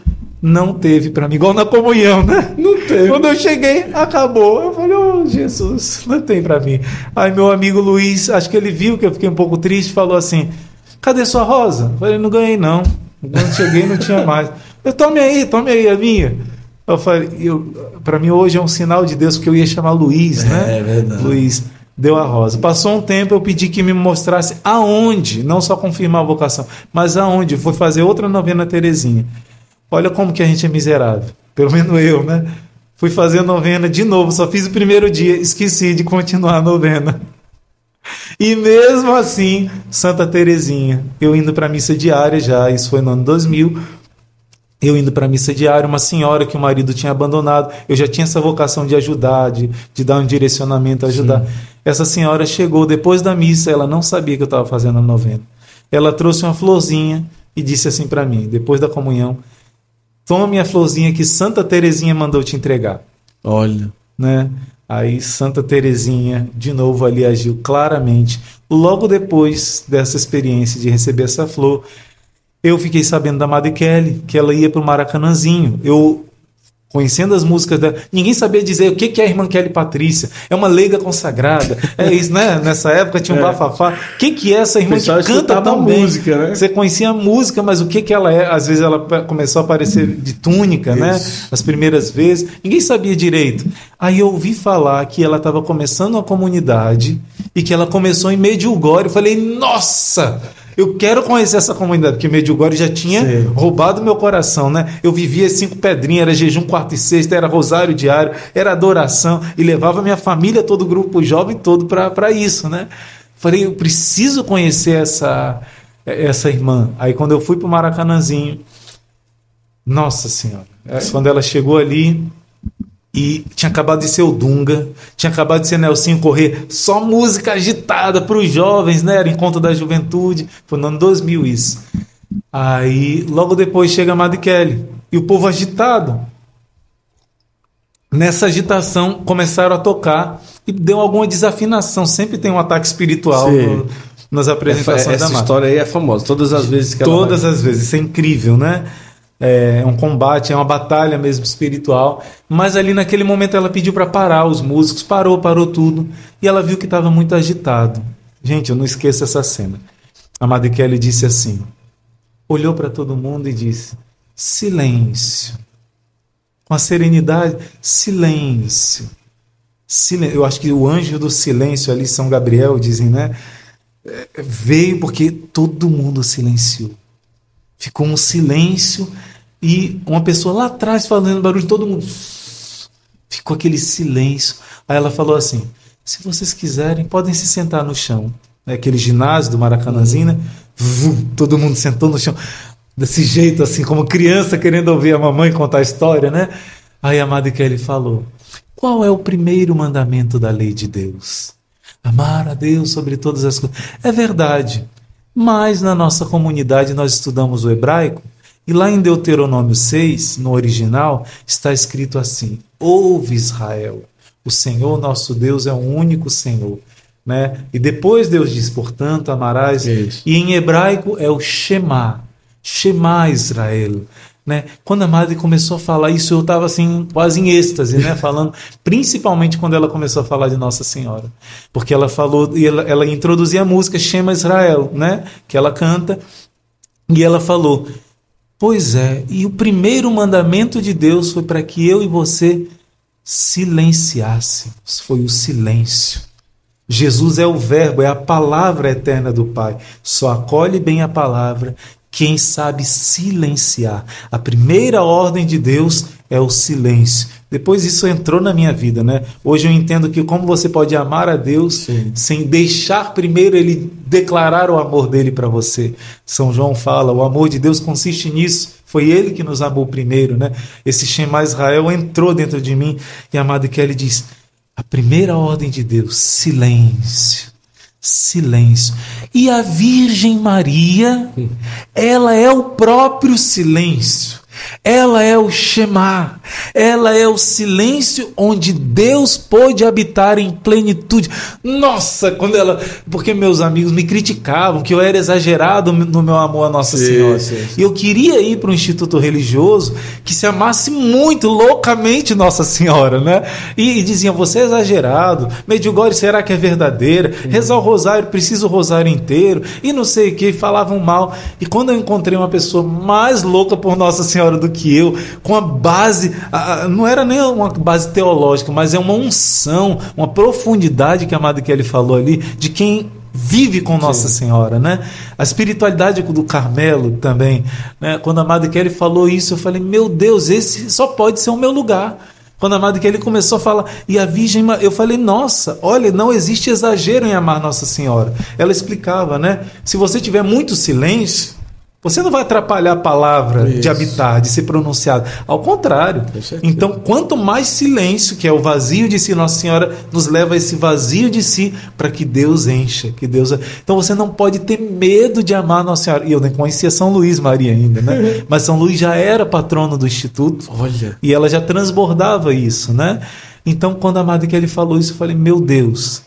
não teve para mim, igual na comunhão, né? Não teve. Quando eu cheguei, acabou. Eu falei, oh, Jesus, não tem para mim. Aí meu amigo Luiz, acho que ele viu que eu fiquei um pouco triste, falou assim: cadê sua rosa? Eu falei, não ganhei não. Quando cheguei, não tinha mais. Eu, tome aí, tome aí a minha. Eu falei, para mim hoje é um sinal de Deus, porque eu ia chamar Luiz, né? É verdade. Luiz deu a rosa. Passou um tempo, eu pedi que me mostrasse aonde, não só confirmar a vocação, mas aonde. Foi fazer outra novena Terezinha. Olha como que a gente é miserável. Pelo menos eu, né? Fui fazer a novena de novo, só fiz o primeiro dia, esqueci de continuar a novena. E mesmo assim, Santa Terezinha, eu indo para a missa diária já, isso foi no ano 2000, eu indo para a missa diária, uma senhora que o marido tinha abandonado, eu já tinha essa vocação de ajudar, de, de dar um direcionamento, ajudar. Sim. Essa senhora chegou depois da missa, ela não sabia que eu estava fazendo a novena. Ela trouxe uma florzinha e disse assim para mim, depois da comunhão, Toma minha florzinha que Santa Terezinha mandou te entregar. Olha. Né? Aí Santa Terezinha, de novo, ali agiu claramente. Logo depois dessa experiência de receber essa flor, eu fiquei sabendo da Madre Kelly, que ela ia para o Maracanãzinho. Eu conhecendo as músicas dela. Ninguém sabia dizer o que é a irmã Kelly Patrícia. É uma leiga consagrada. É isso, né? Nessa época tinha um é. bafafá. O que, que é essa irmã que canta tão bem? música, né? Você conhecia a música, mas o que, que ela é? Às vezes ela começou a aparecer de túnica, né? isso. né? As primeiras vezes. Ninguém sabia direito. Aí eu ouvi falar que ela estava começando uma comunidade e que ela começou em Medjugorje. Eu falei, nossa! Eu quero conhecer essa comunidade, porque Medjugorje já tinha Sim. roubado meu coração, né? Eu vivia cinco pedrinhas, era jejum quarto e sexta, era rosário diário, era adoração, e levava minha família, todo o grupo jovem todo para isso, né? Falei, eu preciso conhecer essa, essa irmã. Aí quando eu fui para o Maracanãzinho, nossa senhora, é, quando ela chegou ali, e tinha acabado de ser o Dunga, tinha acabado de ser Nelson Correr, só música agitada para os jovens, né? Era encontro da juventude, foi no ano 2000 isso. Aí, logo depois chega a Madre Kelly, e o povo agitado. Nessa agitação, começaram a tocar e deu alguma desafinação. Sempre tem um ataque espiritual no, nas apresentações essa, essa da Essa história aí é famosa, todas as vezes que ela Todas vai... as vezes, isso é incrível, né? É um combate, é uma batalha mesmo espiritual. Mas ali naquele momento ela pediu para parar os músicos, parou, parou tudo. E ela viu que estava muito agitado. Gente, eu não esqueço essa cena. A Madre Kelly disse assim: olhou para todo mundo e disse: silêncio. Com a serenidade, silêncio. silêncio. Eu acho que o anjo do silêncio ali, São Gabriel, dizem, né? É, veio porque todo mundo silenciou. Ficou um silêncio e uma pessoa lá atrás fazendo barulho, todo mundo. Ficou aquele silêncio. Aí ela falou assim: Se vocês quiserem, podem se sentar no chão. É aquele ginásio do Maracanãzinho, né? Todo mundo sentou no chão, desse jeito, assim, como criança querendo ouvir a mamãe contar a história, né? Aí a Madre Kelly falou: Qual é o primeiro mandamento da lei de Deus? Amar a Deus sobre todas as coisas. É verdade. Mas na nossa comunidade nós estudamos o hebraico e lá em Deuteronômio 6, no original, está escrito assim: Ouve Israel, o Senhor nosso Deus é o único Senhor. Né? E depois Deus diz, portanto, amarás. E em hebraico é o Shema, Shema Israel. Né? Quando a madre começou a falar isso, eu estava assim, quase em êxtase, né? falando, principalmente quando ela começou a falar de Nossa Senhora. Porque ela falou, e ela, ela introduzia a música Shema Israel, né? que ela canta, e ela falou: Pois é, e o primeiro mandamento de Deus foi para que eu e você silenciássemos foi o silêncio. Jesus é o Verbo, é a palavra eterna do Pai. Só acolhe bem a palavra quem sabe silenciar. A primeira ordem de Deus é o silêncio. Depois isso entrou na minha vida, né? Hoje eu entendo que como você pode amar a Deus Sim. sem deixar primeiro ele declarar o amor dele para você. São João fala, o amor de Deus consiste nisso. Foi ele que nos amou primeiro, né? Esse Shema Israel entrou dentro de mim e a Amada Kelly diz: a primeira ordem de Deus, silêncio silêncio. E a Virgem Maria, ela é o próprio silêncio. Ela é o Shema, ela é o silêncio onde Deus pôde habitar em plenitude. Nossa, quando ela. Porque meus amigos me criticavam que eu era exagerado no meu amor a Nossa sim, Senhora. Sim, sim. E eu queria ir para um instituto religioso que se amasse muito, loucamente Nossa Senhora, né? E, e diziam: você é exagerado, Medjugorje será que é verdadeira? Rezar o rosário, precisa o rosário inteiro, e não sei o que, falavam mal. E quando eu encontrei uma pessoa mais louca por Nossa Senhora do que eu, com a base, a, não era nem uma base teológica, mas é uma unção, uma profundidade que a Madre Kelly falou ali, de quem vive com Nossa Sim. Senhora, né? A espiritualidade do Carmelo também, né? Quando a Madre Kelly falou isso, eu falei, meu Deus, esse só pode ser o meu lugar. Quando a Madre Kelly começou a falar, e a Virgem, eu falei, nossa, olha, não existe exagero em amar Nossa Senhora. Ela explicava, né? Se você tiver muito silêncio, você não vai atrapalhar a palavra Isso. de habitar, de ser pronunciada. Ao contrário. Então, quanto mais silêncio, que é o vazio de si, Nossa Senhora nos leva a esse vazio de si para que Deus encha, que Deus. Então você não pode ter medo de amar Nossa Senhora. E eu nem conhecia São Luís Maria ainda, né? Mas São Luís já era patrono do instituto. Olha. E ela já transbordava isso, né? Então, quando a Madre Kelly falou isso, eu falei: "Meu Deus,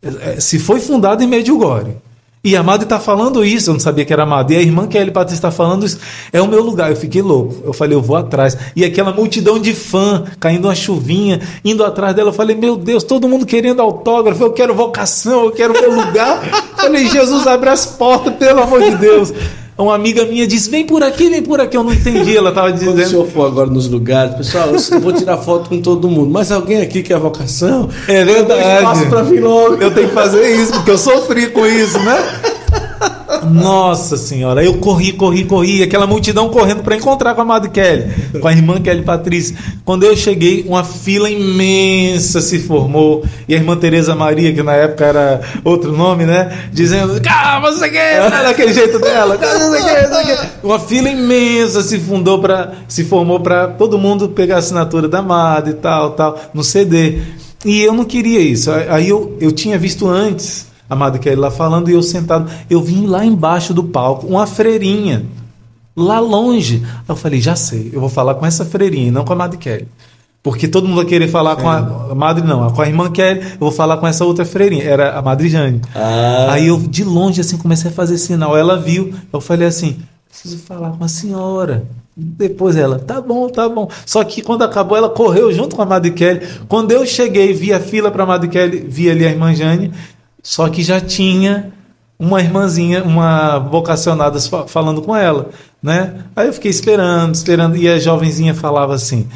é, se foi fundado em Medjugorje, e a Madre está falando isso, eu não sabia que era a Madre. E a irmã Kelly Patrícia está falando isso. É o meu lugar. Eu fiquei louco. Eu falei, eu vou atrás. E aquela multidão de fã, caindo uma chuvinha, indo atrás dela. Eu falei, meu Deus, todo mundo querendo autógrafo. Eu quero vocação, eu quero meu lugar. Falei, Jesus, abre as portas, pelo amor de Deus. Uma amiga minha disse: vem por aqui, vem por aqui. Eu não entendi. Ela estava dizendo. Quando o senhor for agora nos lugares, pessoal, eu vou tirar foto com todo mundo. Mas alguém aqui quer vocação? É verdade. Eu espaço vir logo. Eu tenho que fazer isso, porque eu sofri com isso, né? Nossa senhora, eu corri, corri, corri, aquela multidão correndo para encontrar com a Madre Kelly, com a irmã Kelly Patrícia. Quando eu cheguei, uma fila imensa se formou e a irmã Teresa Maria, que na época era outro nome, né, dizendo: "Calma, você quer?" daquele jeito dela. Uma fila imensa se fundou para se formou para todo mundo pegar a assinatura da Madre e tal, tal, no CD. E eu não queria isso. Aí eu, eu tinha visto antes a Madre Kelly lá falando e eu sentado. Eu vim lá embaixo do palco, uma freirinha, lá longe. Aí eu falei, já sei, eu vou falar com essa freirinha, não com a Madre Kelly. Porque todo mundo vai querer falar com a, a madre, não, com a irmã Kelly, eu vou falar com essa outra freirinha, era a Madre Jane. Ah. Aí eu, de longe, assim, comecei a fazer sinal. Ela viu, eu falei assim: preciso falar com a senhora. Depois ela, tá bom, tá bom. Só que quando acabou, ela correu junto com a Madre Kelly. Quando eu cheguei, vi a fila para a Madre Kelly, vi ali a irmã Jane, só que já tinha uma irmãzinha, uma vocacionada falando com ela, né? Aí eu fiquei esperando, esperando, e a jovenzinha falava assim: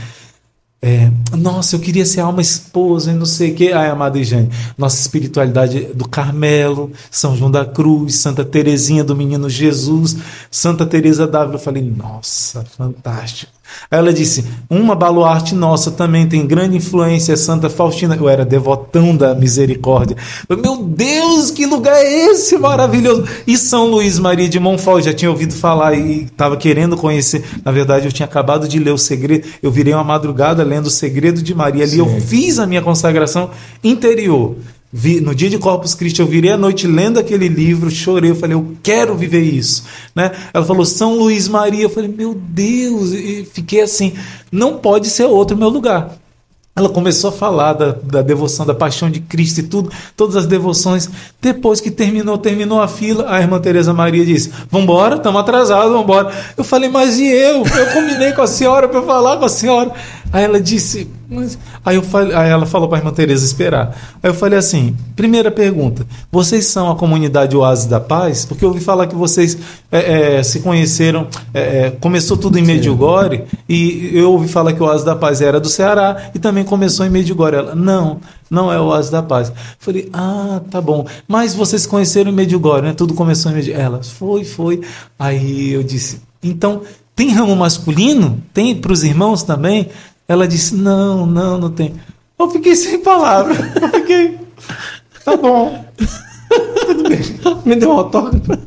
é, Nossa, eu queria ser alma esposa e não sei o que. Ai, amada Jane, nossa espiritualidade do Carmelo, São João da Cruz, Santa Terezinha do Menino Jesus, Santa Teresa d'Ávila. Eu falei: Nossa, fantástico. Aí ela disse: Uma baluarte nossa também tem grande influência, Santa Faustina. Eu era devotão da misericórdia. Meu Deus, que lugar é esse maravilhoso! E São Luís Maria de Montfort, já tinha ouvido falar e estava querendo conhecer. Na verdade, eu tinha acabado de ler o segredo. Eu virei uma madrugada lendo o segredo de Maria. Ali Sim. eu fiz a minha consagração interior. Vi, no dia de Corpus Christi, eu virei a noite lendo aquele livro, chorei, eu falei, eu quero viver isso. Né? Ela falou, São Luís Maria. Eu falei, meu Deus, e fiquei assim, não pode ser outro meu lugar. Ela começou a falar da, da devoção, da paixão de Cristo e tudo, todas as devoções. Depois que terminou, terminou a fila, a irmã Teresa Maria disse: Vambora, estamos atrasados, vambora. Eu falei, mas e eu? Eu combinei com a senhora para falar com a senhora. Aí ela disse, mas... aí, eu falei, aí ela falou para a irmã Teresa esperar. Aí eu falei assim: primeira pergunta, vocês são a comunidade Oásis da Paz? Porque eu ouvi falar que vocês é, é, se conheceram, é, é começou tudo em Medjugorje, e eu ouvi falar que o Oásis da Paz era do Ceará e também começou em Medjugorje. Ela, não, não é o Oásis da Paz. Eu falei, ah, tá bom. Mas vocês se conheceram em Medjugorje, né? Tudo começou em Medjugorje. Ela, foi, foi. Aí eu disse, então tem ramo masculino? Tem para os irmãos também? Ela disse: Não, não, não tem. Eu fiquei sem palavra. Eu fiquei. Tá bom. Tudo bem. Me deu um autógrafo.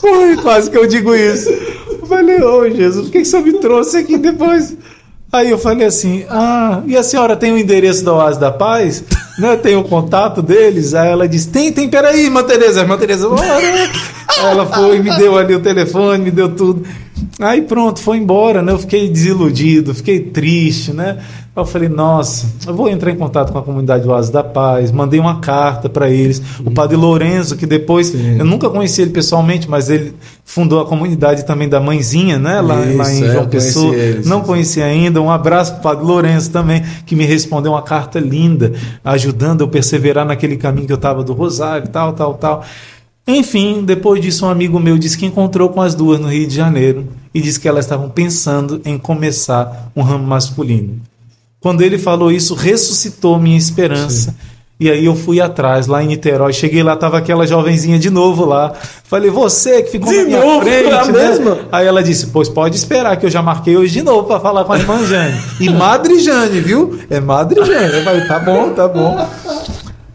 Foi quase que eu digo isso. Eu falei: Ô oh, Jesus, por que você me trouxe aqui depois? Aí eu falei assim: Ah, e a senhora tem o endereço da Oásis da Paz? Né, tem o contato deles? Aí ela disse: Tem, tem, peraí, irmã Tereza. Irmã Tereza, ela foi, me deu ali o telefone, me deu tudo. Aí pronto, foi embora, né? Eu fiquei desiludido, fiquei triste, né? Eu falei, nossa, eu vou entrar em contato com a comunidade Oásis da Paz. Mandei uma carta para eles. O padre Lourenço, que depois, Sim. eu nunca conheci ele pessoalmente, mas ele fundou a comunidade também da Mãezinha, né? Lá, Isso, lá em é, João Pessoa. Eles, Não conheci ainda. Um abraço para o padre Lourenço também, que me respondeu uma carta linda, ajudando eu perseverar naquele caminho que eu estava do Rosário, tal, tal, tal. Enfim, depois disso, um amigo meu disse que encontrou com as duas no Rio de Janeiro e disse que elas estavam pensando em começar um ramo masculino. Quando ele falou isso, ressuscitou minha esperança. Sim. E aí eu fui atrás, lá em Niterói. Cheguei lá, tava aquela jovenzinha de novo lá. Falei, você que ficou de na minha novo, frente, é né? Mesma? Aí ela disse, pois pode esperar, que eu já marquei hoje de novo para falar com a irmã Jane. E Madre Jane, viu? É Madre Jane. Eu falei, tá bom, tá bom.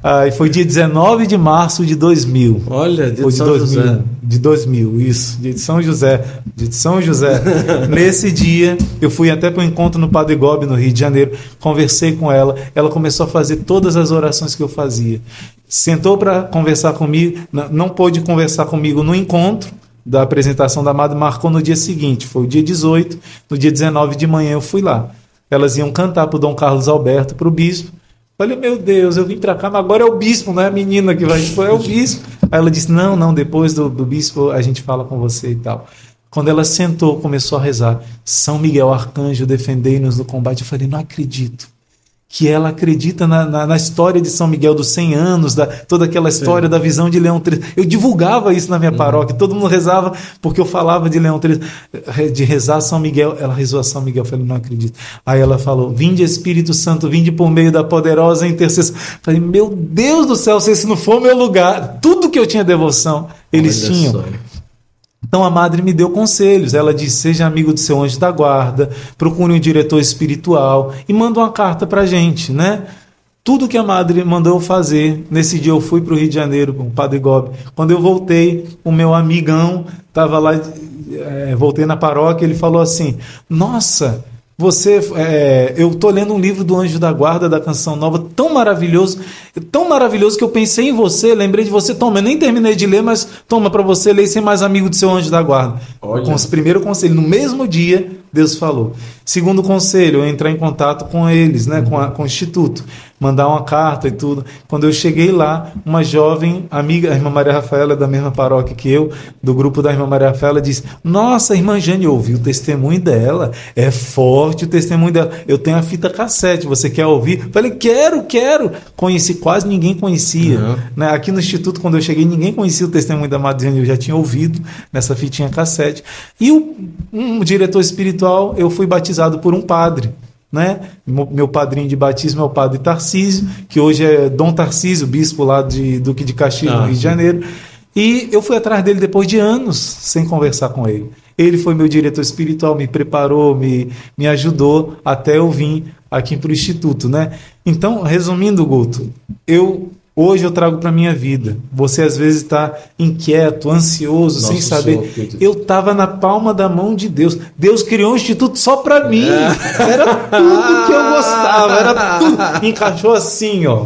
Ah, foi dia 19 de março de 2000. Olha, dia foi de, São 2000, José. De 2000, isso. Dia de São José. Dia de São José. Nesse dia, eu fui até para o encontro no Padre Gobi, no Rio de Janeiro. Conversei com ela. Ela começou a fazer todas as orações que eu fazia. Sentou para conversar comigo. Não pôde conversar comigo no encontro da apresentação da Amada. Marcou no dia seguinte. Foi o dia 18. No dia 19 de manhã, eu fui lá. Elas iam cantar para o Dom Carlos Alberto, para o bispo Falei, meu Deus, eu vim para cá, mas agora é o bispo, não é a menina que vai. Tipo, é o bispo. Aí ela disse: Não, não, depois do, do bispo a gente fala com você e tal. Quando ela sentou, começou a rezar: São Miguel Arcanjo, defendei-nos no combate. Eu falei: Não acredito que ela acredita na, na, na, história de São Miguel dos 100 anos, da, toda aquela história Sim. da visão de Leão XIII. Eu divulgava isso na minha uhum. paróquia, todo mundo rezava porque eu falava de Leão XIII, de rezar São Miguel. Ela rezou a São Miguel, eu falei, não acredito. Aí ela falou, vinde Espírito Santo, vinde por meio da poderosa intercessão. Eu falei, meu Deus do céu, se esse não for meu lugar, tudo que eu tinha devoção, eles Olha tinham. Só. Então a madre me deu conselhos. Ela disse: seja amigo do seu anjo da guarda, procure um diretor espiritual e manda uma carta para gente, né? Tudo que a madre mandou fazer. Nesse dia eu fui para o Rio de Janeiro com o Padre Gobi. Quando eu voltei, o meu amigão estava lá, é, voltei na paróquia, ele falou assim: Nossa, você, é, eu tô lendo um livro do Anjo da Guarda da Canção Nova, tão maravilhoso, tão maravilhoso que eu pensei em você, lembrei de você. Toma, eu nem terminei de ler, mas toma para você ler e ser mais amigo do seu Anjo da Guarda. Olha. Com o primeiro conselho, no mesmo dia Deus falou. Segundo conselho, entrar em contato com eles, né, com, a, com o instituto mandar uma carta e tudo. Quando eu cheguei lá, uma jovem amiga, a irmã Maria Rafaela, da mesma paróquia que eu, do grupo da irmã Maria Rafaela, disse: Nossa, a irmã Jane, ouvi o testemunho dela, é forte o testemunho dela. Eu tenho a fita cassete, você quer ouvir? Falei: Quero, quero. Conheci, quase ninguém conhecia. Uhum. Né? Aqui no Instituto, quando eu cheguei, ninguém conhecia o testemunho da Madre eu já tinha ouvido nessa fitinha cassete. E o, um diretor espiritual, eu fui batizado por um padre. Né? Meu padrinho de batismo é o padre Tarcísio, que hoje é Dom Tarcísio, bispo lá de Duque de Caxias, ah, no Rio de Janeiro. E eu fui atrás dele depois de anos sem conversar com ele. Ele foi meu diretor espiritual, me preparou, me, me ajudou até eu vir aqui para o Instituto, né? Então, resumindo, Guto, eu hoje eu trago para minha vida. Você às vezes está inquieto, ansioso, Nossa, sem saber. Senhor, eu estava na palma da mão de Deus. Deus criou um instituto só para mim. É. Era tudo que eu gostava, era tudo. Encaixou assim, ó.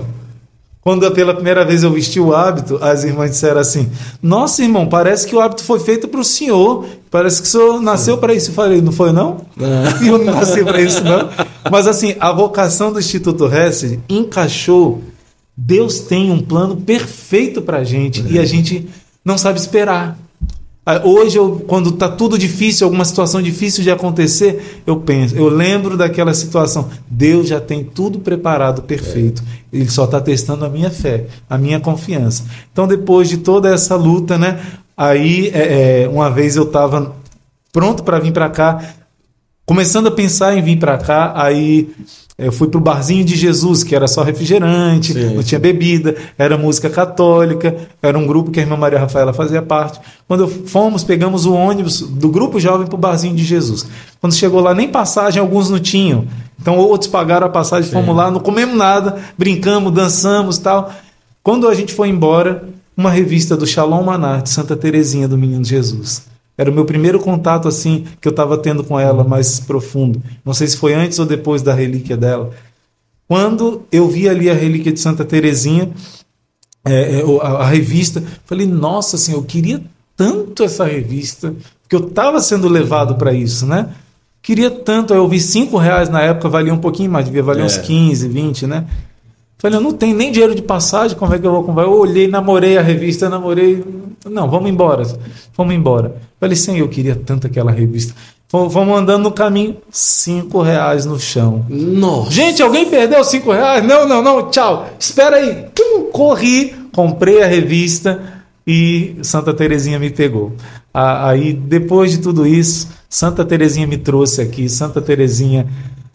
Quando pela primeira vez eu vesti o hábito, as irmãs disseram assim: Nossa, irmão, parece que o hábito foi feito para o senhor. Parece que o senhor nasceu para isso. Eu falei: Não foi, não? É. Eu não nasci para isso, não. Mas assim, a vocação do Instituto Hesse encaixou. Deus tem um plano perfeito para a gente é. e a gente não sabe esperar. Ah, hoje, eu, quando está tudo difícil, alguma situação difícil de acontecer, eu penso, eu lembro daquela situação. Deus já tem tudo preparado perfeito. Ele só está testando a minha fé, a minha confiança. Então, depois de toda essa luta, né? Aí, é, é uma vez eu estava pronto para vir para cá, começando a pensar em vir para cá, aí eu fui pro barzinho de Jesus, que era só refrigerante, sim, não tinha bebida, era música católica, era um grupo que a irmã Maria Rafaela fazia parte. Quando fomos, pegamos o ônibus do grupo jovem pro barzinho de Jesus. Quando chegou lá, nem passagem alguns não tinham. Então outros pagaram a passagem, sim. fomos lá, não comemos nada, brincamos, dançamos tal. Quando a gente foi embora, uma revista do Shalom Manar, de Santa Terezinha do Menino Jesus. Era o meu primeiro contato assim que eu estava tendo com ela mais profundo. Não sei se foi antes ou depois da relíquia dela. Quando eu vi ali a relíquia de Santa Terezinha, é, é a, a, revista, falei: Nossa Senhora, eu queria tanto essa revista, porque eu estava sendo levado para isso, né? Queria tanto, eu vi cinco reais na época, valia um pouquinho mais, devia valer é. uns 15, 20, né? Falei, eu não tenho nem dinheiro de passagem, como é que eu vou comprar? Eu olhei, namorei a revista, namorei. Não, vamos embora. Vamos embora. Falei, sim, eu queria tanto aquela revista. Vamos andando no caminho, cinco reais no chão. Nossa. Gente, alguém perdeu cinco reais? Não, não, não, tchau. Espera aí. corri, comprei a revista e Santa Terezinha me pegou. Aí, depois de tudo isso, Santa Terezinha me trouxe aqui. Santa Terezinha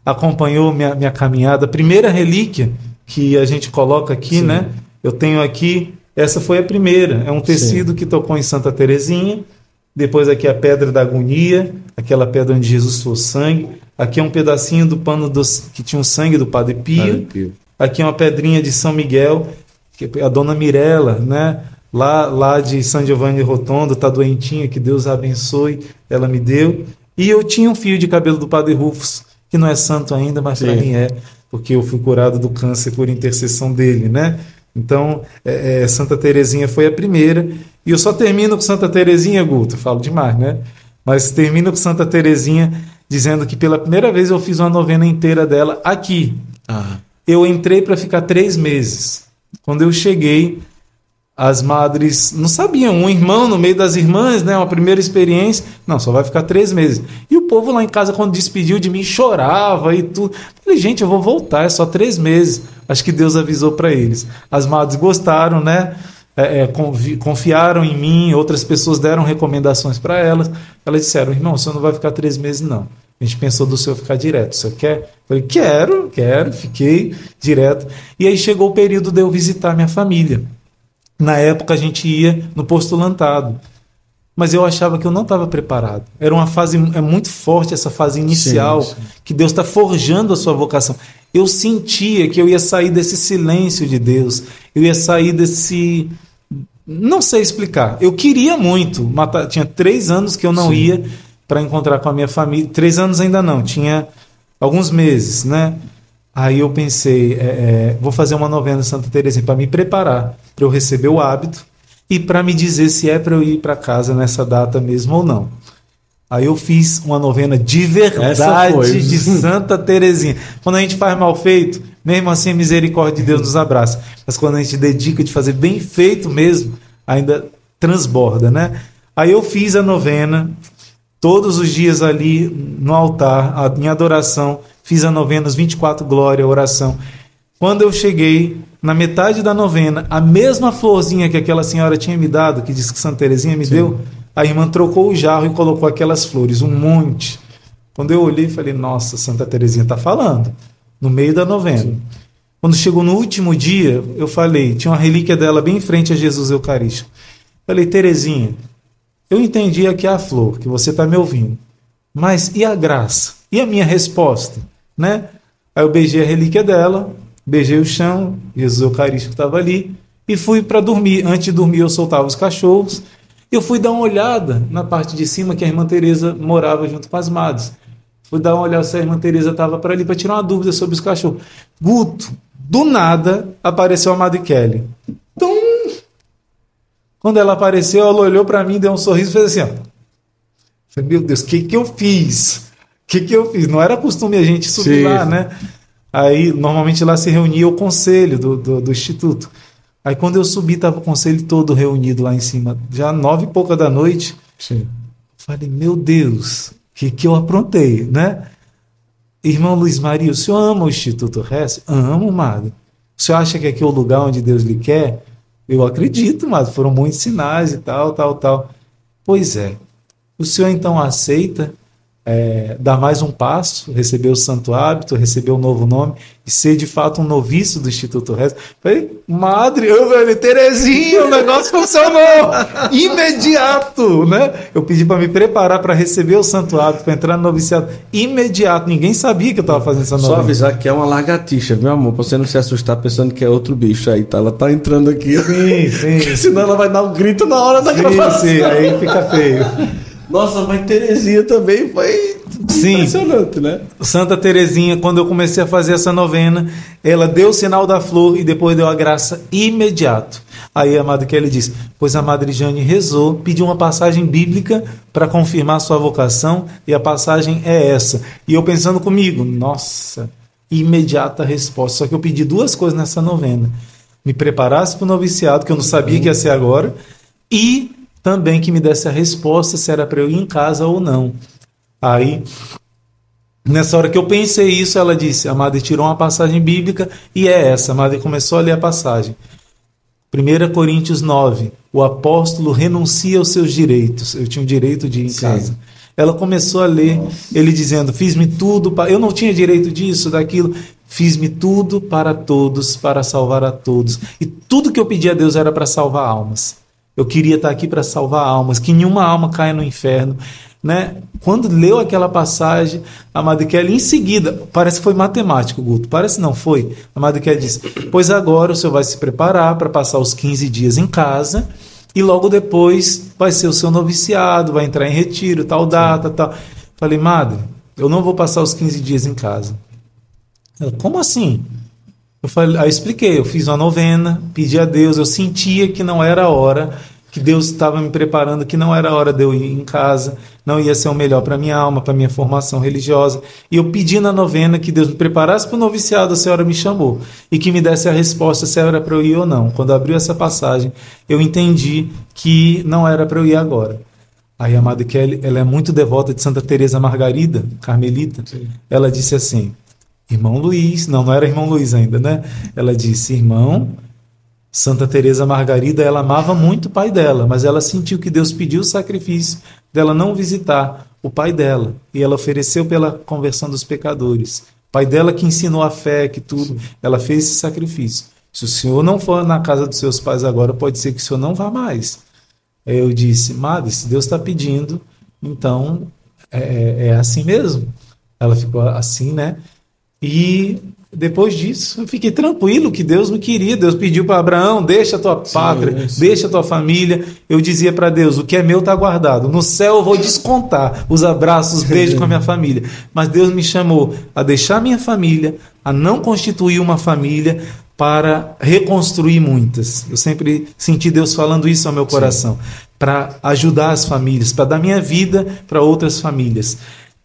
acompanhou minha, minha caminhada. Primeira relíquia que a gente coloca aqui, Sim. né? Eu tenho aqui, essa foi a primeira. É um tecido Sim. que tocou em Santa Terezinha. Depois aqui a pedra da agonia, aquela pedra onde Jesus foi sangue. Aqui é um pedacinho do pano dos, que tinha o sangue do Padre Pio. Padre Pio. Aqui é uma pedrinha de São Miguel, que é a Dona Mirella, né? Lá, lá de São Giovanni Rotondo, tá doentinha, que Deus a abençoe, ela me deu. E eu tinha um fio de cabelo do Padre Rufus, que não é santo ainda, mas para mim é porque eu fui curado do câncer por intercessão dele, né? Então, é, é, Santa Terezinha foi a primeira. E eu só termino com Santa Terezinha, Guto, falo demais, né? Mas termino com Santa Terezinha dizendo que pela primeira vez eu fiz uma novena inteira dela aqui. Ah. Eu entrei para ficar três meses. Quando eu cheguei, as madres não sabiam, um irmão no meio das irmãs, né? Uma primeira experiência. Não, só vai ficar três meses. E o povo lá em casa, quando despediu de mim, chorava e tudo. Falei, gente, eu vou voltar, é só três meses. Acho que Deus avisou para eles. As madres gostaram, né? É, é, confiaram em mim, outras pessoas deram recomendações para elas. Elas disseram, irmão, o senhor não vai ficar três meses, não. A gente pensou do senhor ficar direto. O senhor quer? falei, quero, quero, fiquei direto. E aí chegou o período de eu visitar minha família. Na época a gente ia no postulantado. Mas eu achava que eu não estava preparado. Era uma fase é muito forte essa fase inicial sim, sim. que Deus está forjando a sua vocação. Eu sentia que eu ia sair desse silêncio de Deus. Eu ia sair desse não sei explicar. Eu queria muito. Matar... Tinha três anos que eu não sim. ia para encontrar com a minha família. Três anos ainda não. Tinha alguns meses, né? Aí eu pensei, é, é, vou fazer uma novena Santa Teresinha para me preparar, para eu receber o hábito e para me dizer se é para eu ir para casa nessa data mesmo ou não. Aí eu fiz uma novena de verdade de Santa Teresinha. Quando a gente faz mal feito, mesmo assim a misericórdia de Deus nos abraça. Mas quando a gente dedica de fazer bem feito mesmo, ainda transborda, né? Aí eu fiz a novena todos os dias ali no altar, em adoração fiz a novena, os 24 glória, oração. Quando eu cheguei na metade da novena, a mesma florzinha que aquela senhora tinha me dado, que disse que Santa Teresinha me Sim. deu, a irmã trocou o jarro e colocou aquelas flores, um monte. Quando eu olhei, falei: Nossa, Santa Teresinha está falando, no meio da novena. Sim. Quando chegou no último dia, eu falei: tinha uma relíquia dela bem em frente a Jesus Eucarístico. Falei: Teresinha, eu entendi aqui a flor, que você está me ouvindo. Mas e a graça? E a minha resposta? Né? Aí eu beijei a relíquia dela, beijei o chão, Jesus Eucarístico estava ali, e fui para dormir. Antes de dormir, eu soltava os cachorros. Eu fui dar uma olhada na parte de cima que a irmã Teresa morava junto com as madres. Fui dar uma olhada se a irmã Teresa estava para ali para tirar uma dúvida sobre os cachorros. Guto, do nada apareceu a Madre Kelly. Tum! Quando ela apareceu, ela olhou para mim, deu um sorriso e fez assim: ó. Meu Deus, o que, que eu fiz? O que, que eu fiz? Não era costume a gente subir Sim. lá, né? Aí, normalmente lá se reunia o conselho do, do, do Instituto. Aí, quando eu subi, estava o conselho todo reunido lá em cima, já nove e pouca da noite. Sim. Falei, meu Deus, o que, que eu aprontei, né? Irmão Luiz Maria, o senhor ama o Instituto Hess? Amo, Madre. O senhor acha que aqui é o lugar onde Deus lhe quer? Eu acredito, Madre. Foram muitos sinais e tal, tal, tal. Pois é. O senhor então aceita é, dar mais um passo, receber o santo hábito, receber o um novo nome e ser de fato um noviço do Instituto Rezo. Falei, madre, eu, velho, Terezinha, o negócio funcionou imediato, né? Eu pedi para me preparar para receber o santo hábito, para entrar no noviciado imediato. Ninguém sabia que eu estava fazendo essa novena. Só avisar que é uma lagartixa, viu, amor? Pra você não se assustar pensando que é outro bicho aí, tá? Ela tá entrando aqui. Sim, sim. Senão ela vai dar um grito na hora da sim, gravação. Sim, aí fica feio. Nossa, mas Terezinha também foi Sim. impressionante, né? Santa Terezinha, quando eu comecei a fazer essa novena, ela deu o sinal da flor e depois deu a graça imediato. Aí a Madre Kelly disse: Pois a Madre Jane rezou, pediu uma passagem bíblica para confirmar sua vocação, e a passagem é essa. E eu pensando comigo, nossa, imediata resposta. Só que eu pedi duas coisas nessa novena: me preparasse para o noviciado, que eu não sabia que ia ser agora, e também que me desse a resposta se era para eu ir em casa ou não. Aí, nessa hora que eu pensei isso, ela disse: a Madre tirou uma passagem bíblica e é essa. A Madre começou a ler a passagem. 1 Coríntios 9: o apóstolo renuncia aos seus direitos. Eu tinha o direito de ir em Sim. casa. Ela começou a ler, ele dizendo: Fiz-me tudo, para... eu não tinha direito disso, daquilo. Fiz-me tudo para todos, para salvar a todos. E tudo que eu pedi a Deus era para salvar almas. Eu queria estar aqui para salvar almas, que nenhuma alma caia no inferno. Né? Quando leu aquela passagem, a Madre Kelly, em seguida, parece que foi matemático, Guto, parece não foi. A Madre Kelly disse: Pois agora o senhor vai se preparar para passar os 15 dias em casa e logo depois vai ser o seu noviciado, vai entrar em retiro, tal data, tal. Falei, Madre, eu não vou passar os 15 dias em casa. Ela, como assim? Eu falei, eu expliquei, eu fiz uma novena, pedi a Deus, eu sentia que não era a hora, que Deus estava me preparando, que não era a hora de eu ir em casa, não ia ser o melhor para minha alma, para minha formação religiosa. E eu pedi na novena que Deus me preparasse para o noviciado, a senhora me chamou, e que me desse a resposta se era para eu ir ou não. Quando abriu essa passagem, eu entendi que não era para eu ir agora. Aí a Madre Kelly, ela é muito devota de Santa Teresa Margarida, carmelita. Sim. Ela disse assim: Irmão Luiz, não, não era irmão Luiz ainda, né? Ela disse: "Irmão, Santa Teresa Margarida, ela amava muito o pai dela, mas ela sentiu que Deus pediu o sacrifício dela não visitar o pai dela, e ela ofereceu pela conversão dos pecadores. O pai dela que ensinou a fé, que tudo, ela fez esse sacrifício. Se o senhor não for na casa dos seus pais agora, pode ser que o senhor não vá mais. Eu disse, Madre, se Deus está pedindo, então é, é, é assim mesmo. Ela ficou assim, né? E depois disso, eu fiquei tranquilo que Deus me queria. Deus pediu para Abraão: deixa a tua pátria, sim. deixa a tua família. Eu dizia para Deus: o que é meu está guardado. No céu eu vou descontar os abraços, os beijos com a minha família. Mas Deus me chamou a deixar minha família, a não constituir uma família para reconstruir muitas. Eu sempre senti Deus falando isso ao meu coração, para ajudar as famílias, para dar minha vida para outras famílias.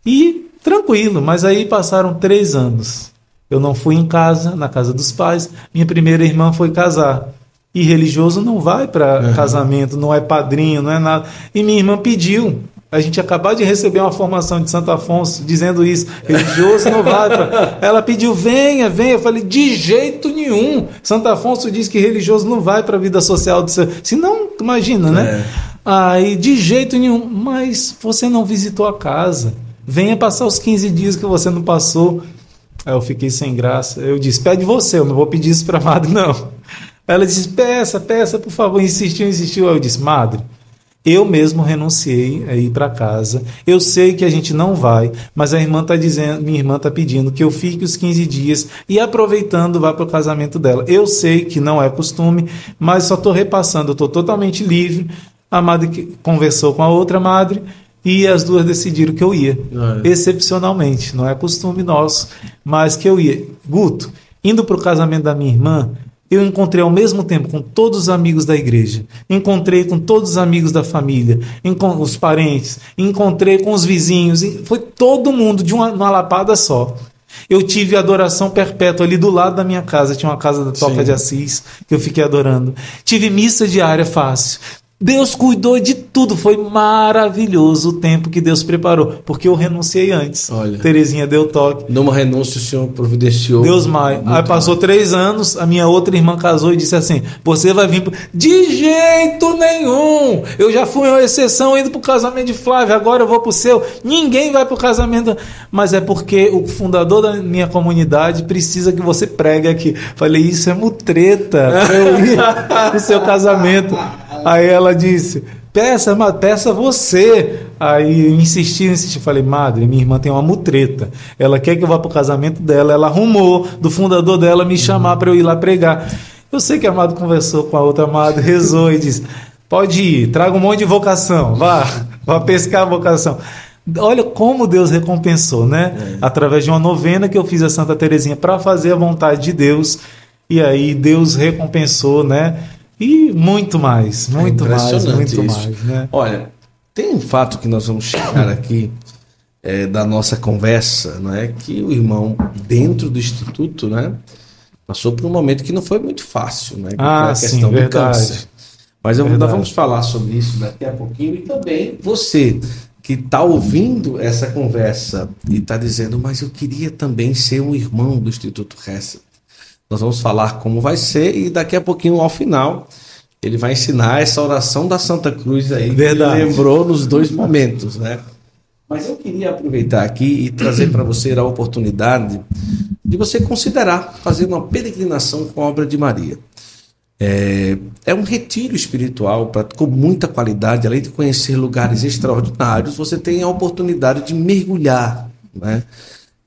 E Tranquilo, mas aí passaram três anos. Eu não fui em casa, na casa dos pais. Minha primeira irmã foi casar. E religioso não vai para uhum. casamento, não é padrinho, não é nada. E minha irmã pediu. A gente acabou de receber uma formação de Santo Afonso dizendo isso. Religioso não vai para. Ela pediu, venha, venha. Eu falei, de jeito nenhum. Santo Afonso diz que religioso não vai para a vida social do seu. Se não, imagina, né? É. Aí, de jeito nenhum. Mas você não visitou a casa. Venha passar os 15 dias que você não passou. Aí eu fiquei sem graça. Eu disse: Pede você, eu não vou pedir isso para madre, não. Ela disse: Peça, peça, por favor. Insistiu, insistiu. Aí eu disse: Madre, Eu mesmo renunciei a ir para casa. Eu sei que a gente não vai, mas a irmã tá dizendo, minha irmã tá pedindo que eu fique os 15 dias e aproveitando vá para o casamento dela. Eu sei que não é costume, mas só estou repassando, eu estou totalmente livre. A madre conversou com a outra madre e as duas decidiram que eu ia. É. Excepcionalmente, não é costume nosso, mas que eu ia. Guto, indo para o casamento da minha irmã, eu encontrei ao mesmo tempo com todos os amigos da igreja, encontrei com todos os amigos da família, os parentes, encontrei com os vizinhos, foi todo mundo de uma, uma lapada só. Eu tive adoração perpétua ali do lado da minha casa, tinha uma casa da Toca Sim. de Assis que eu fiquei adorando. Tive missa diária fácil. Deus cuidou de tudo, foi maravilhoso o tempo que Deus preparou, porque eu renunciei antes. Olha, Terezinha deu toque. Numa renúncia o Senhor providenciou. Deus mais. Aí passou mais. três anos, a minha outra irmã casou e disse assim: Você vai vir. Pro... De jeito nenhum! Eu já fui uma exceção indo para o casamento de Flávia, agora eu vou para o seu. Ninguém vai para o casamento. Mas é porque o fundador da minha comunidade precisa que você pregue aqui. Falei: Isso é mutreta para eu ir para o seu casamento. Aí ela disse: peça, mas peça você. Aí eu insisti, insisti. Falei, madre, minha irmã tem uma mutreta. Ela quer que eu vá para o casamento dela. Ela arrumou do fundador dela me chamar para eu ir lá pregar. Eu sei que a Amado conversou com a outra madre, rezou e disse: pode ir, traga um monte de vocação, vá, vá pescar a vocação. Olha como Deus recompensou, né? É. Através de uma novena que eu fiz a Santa Terezinha para fazer a vontade de Deus. E aí Deus recompensou, né? E muito mais, é muito é mais, muito isso. mais. Né? Olha, tem um fato que nós vamos chegar aqui é, da nossa conversa, é que o irmão, dentro do Instituto, né, passou por um momento que não foi muito fácil, né? Ah, a questão sim, do verdade. câncer. Mas eu, nós vamos falar sobre isso daqui a pouquinho e também você que está ouvindo essa conversa e está dizendo, mas eu queria também ser um irmão do Instituto Hesed. Nós vamos falar como vai ser e daqui a pouquinho, ao final, ele vai ensinar essa oração da Santa Cruz aí. Verdade. Que lembrou nos dois momentos, né? Mas eu queria aproveitar aqui e trazer para você a oportunidade de você considerar fazer uma peregrinação com a obra de Maria. É, é um retiro espiritual pra, com muita qualidade, além de conhecer lugares extraordinários, você tem a oportunidade de mergulhar né,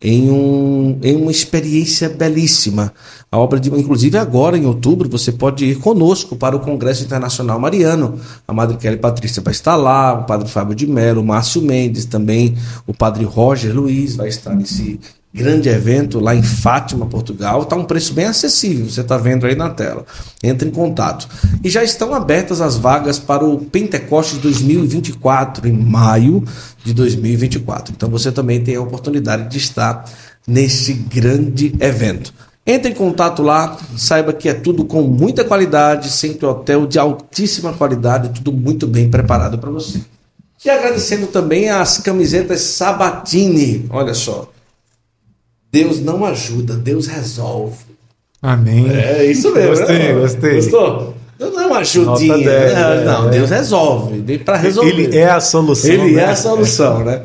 em, um, em uma experiência belíssima. A obra de, inclusive agora em outubro, você pode ir conosco para o Congresso Internacional Mariano. A Madre Kelly Patrícia vai estar lá, o Padre Fábio de Mello, o Márcio Mendes, também o Padre Roger Luiz vai estar nesse grande evento lá em Fátima, Portugal. Está um preço bem acessível, você está vendo aí na tela. Entre em contato. E já estão abertas as vagas para o Pentecostes 2024, em maio de 2024. Então você também tem a oportunidade de estar nesse grande evento. Entre em contato lá, saiba que é tudo com muita qualidade, sempre hotel de altíssima qualidade, tudo muito bem preparado para você. E agradecendo também as camisetas Sabatini, olha só. Deus não ajuda, Deus resolve. Amém. É isso mesmo. Gostei, né? gostei. Gostou? Deus não é uma ajudinha. 10, né? não, é. Deus resolve. Vem para resolver. Ele é a solução. Ele né? é a solução, né?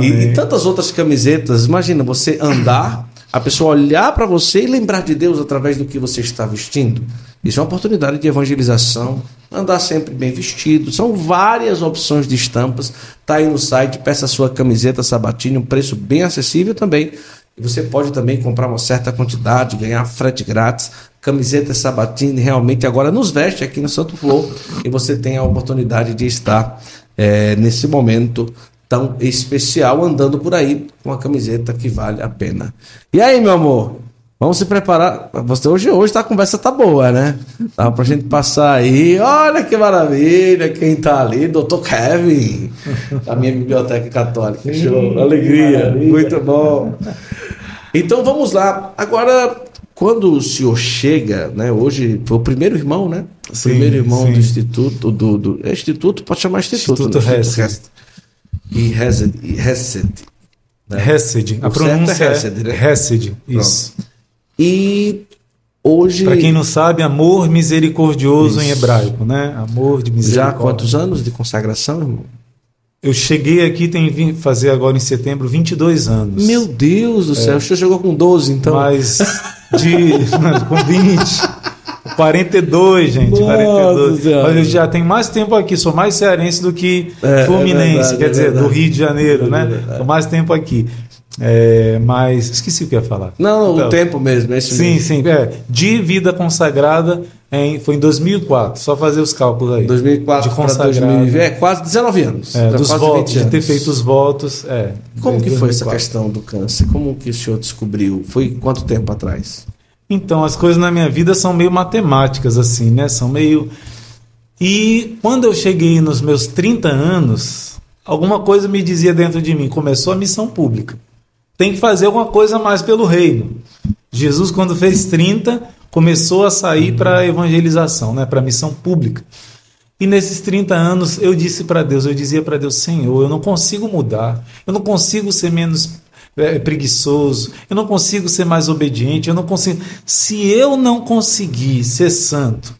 E, e tantas outras camisetas. Imagina você andar a pessoa olhar para você e lembrar de Deus através do que você está vestindo. Isso é uma oportunidade de evangelização, andar sempre bem vestido. São várias opções de estampas. Está aí no site, peça a sua camiseta Sabatini, um preço bem acessível também. E você pode também comprar uma certa quantidade, ganhar frete grátis. Camiseta Sabatini realmente agora nos veste aqui no Santo Flor e você tem a oportunidade de estar é, nesse momento tão especial andando por aí com uma camiseta que vale a pena. E aí, meu amor? Vamos se preparar. Você hoje, hoje tá, a conversa tá boa, né? Dá pra gente passar aí. Olha que maravilha, quem tá ali, doutor Kevin, da minha biblioteca católica. Show, alegria, muito bom. Então vamos lá. Agora, quando o senhor chega, né? Hoje foi o primeiro irmão, né? O sim, primeiro irmão sim. do instituto, do, do, é instituto, pode chamar instituto. Instituto, né? instituto e Hesed. E Hesed, né? Hesed. A pronúncia é Hesed, né? Hesed, isso. Pronto. E hoje... Para quem não sabe, amor misericordioso isso. em hebraico, né? Amor de misericórdia. Já quantos anos de consagração, irmão? Eu cheguei aqui, tem fazer agora em setembro 22 anos. Meu Deus do céu, é. o senhor chegou com 12 então. Mas de com 20. 42, gente. Nossa, 42. Mas eu já tenho mais tempo aqui, sou mais cearense do que é, é Fluminense, é verdade, quer dizer, do Rio de Janeiro, né? Sou mais tempo aqui. É, mas esqueci o que ia falar. Não, então, o tempo mesmo, é Sim, mesmo. sim. É, de vida consagrada em, foi em 2004, só fazer os cálculos aí. 2004 de consagrado. é quase 19 anos. É, dos votos, de ter feito os votos. É, Como que 2004. foi essa questão do câncer? Como que o senhor descobriu? Foi quanto tempo atrás? Então, as coisas na minha vida são meio matemáticas, assim, né? São meio. E quando eu cheguei nos meus 30 anos, alguma coisa me dizia dentro de mim: começou a missão pública tem que fazer alguma coisa mais pelo reino. Jesus, quando fez 30, começou a sair para a evangelização, né, para a missão pública. E nesses 30 anos eu disse para Deus, eu dizia para Deus, Senhor, eu não consigo mudar, eu não consigo ser menos é, preguiçoso, eu não consigo ser mais obediente, eu não consigo. Se eu não conseguir ser santo,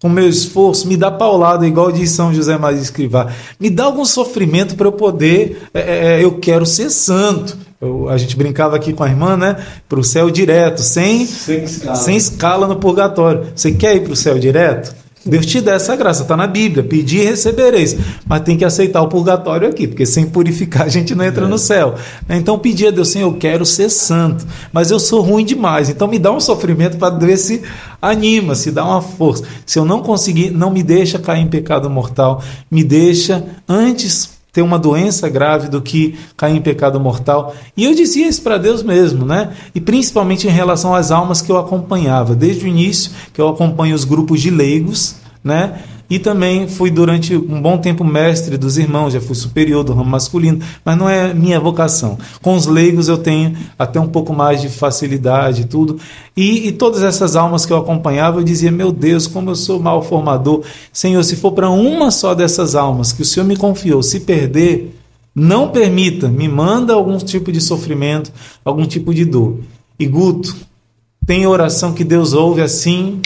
com meu esforço, me dá paulada, igual diz São José Maria Escrivá, me dá algum sofrimento para eu poder, é, é, eu quero ser santo. Eu, a gente brincava aqui com a irmã, né? Para o céu direto, sem, sem escala. sem escala no purgatório. Você quer ir para o céu direto? Deus te dá essa graça, está na Bíblia. Pedir e recebereis. Mas tem que aceitar o purgatório aqui, porque sem purificar a gente não entra é. no céu. Então pedir a Deus, Senhor, eu quero ser santo, mas eu sou ruim demais. Então me dá um sofrimento para ver se anima, se dá uma força. Se eu não conseguir, não me deixa cair em pecado mortal, me deixa antes ter uma doença grave do que cair em pecado mortal. E eu dizia isso para Deus mesmo, né? E principalmente em relação às almas que eu acompanhava, desde o início que eu acompanho os grupos de leigos, né? E também fui durante um bom tempo mestre dos irmãos, já fui superior do ramo masculino, mas não é minha vocação. Com os leigos eu tenho até um pouco mais de facilidade tudo. E, e todas essas almas que eu acompanhava, eu dizia: Meu Deus, como eu sou mal formador. Senhor, se for para uma só dessas almas que o Senhor me confiou, se perder, não permita, me manda algum tipo de sofrimento, algum tipo de dor. E Guto, tem oração que Deus ouve assim,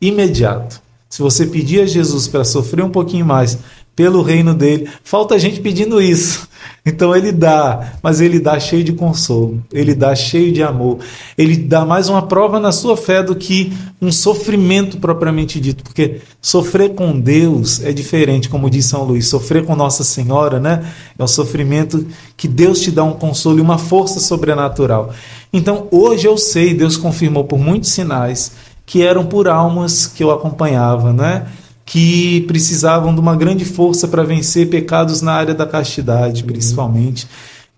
imediato. Se você pedir a Jesus para sofrer um pouquinho mais pelo reino dele, falta gente pedindo isso. Então ele dá, mas ele dá cheio de consolo, ele dá cheio de amor, ele dá mais uma prova na sua fé do que um sofrimento propriamente dito, porque sofrer com Deus é diferente, como diz São Luís, sofrer com Nossa Senhora, né? É um sofrimento que Deus te dá um consolo e uma força sobrenatural. Então hoje eu sei, Deus confirmou por muitos sinais que eram por almas que eu acompanhava, né? que precisavam de uma grande força para vencer pecados na área da castidade, uhum. principalmente.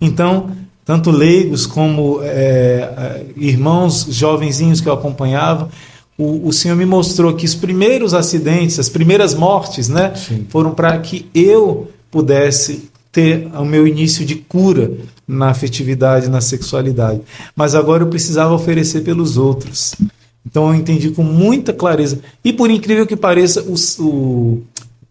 Então, tanto leigos como é, irmãos jovenzinhos que eu acompanhava, o, o, Senhor me mostrou que os primeiros acidentes, as primeiras mortes, né, Sim. foram para que eu pudesse ter o meu início de cura na afetividade, na sexualidade. Mas agora eu precisava oferecer pelos outros. Então eu entendi com muita clareza. E por incrível que pareça, o, o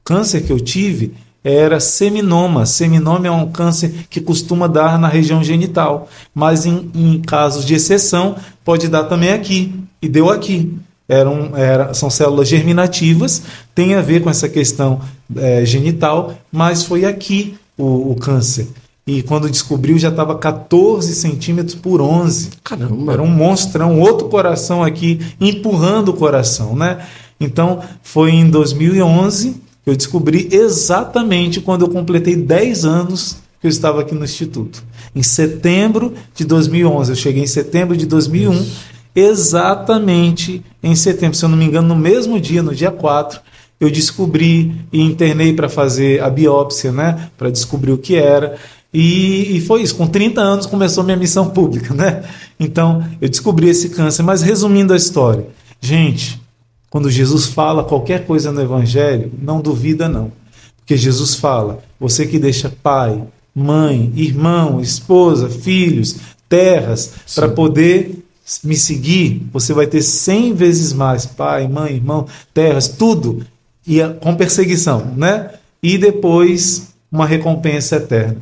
câncer que eu tive era seminoma. Seminoma é um câncer que costuma dar na região genital, mas em, em casos de exceção pode dar também aqui. E deu aqui. Eram, era, são células germinativas, tem a ver com essa questão é, genital, mas foi aqui o, o câncer. E quando descobriu já estava 14 centímetros por 11. Caramba! Era um monstrão, outro coração aqui empurrando o coração, né? Então foi em 2011 que eu descobri exatamente quando eu completei 10 anos que eu estava aqui no Instituto. Em setembro de 2011, eu cheguei em setembro de 2001, Isso. exatamente em setembro, se eu não me engano, no mesmo dia, no dia 4, eu descobri e internei para fazer a biópsia, né, para descobrir o que era. E, e, foi isso. Com 30 anos começou minha missão pública, né? Então eu descobri esse câncer. Mas resumindo a história, gente, quando Jesus fala qualquer coisa no Evangelho, não duvida não, porque Jesus fala: você que deixa pai, mãe, irmão, esposa, filhos, terras para poder me seguir, você vai ter 100 vezes mais pai, mãe, irmão, terras, tudo e com perseguição, né? E depois uma recompensa eterna.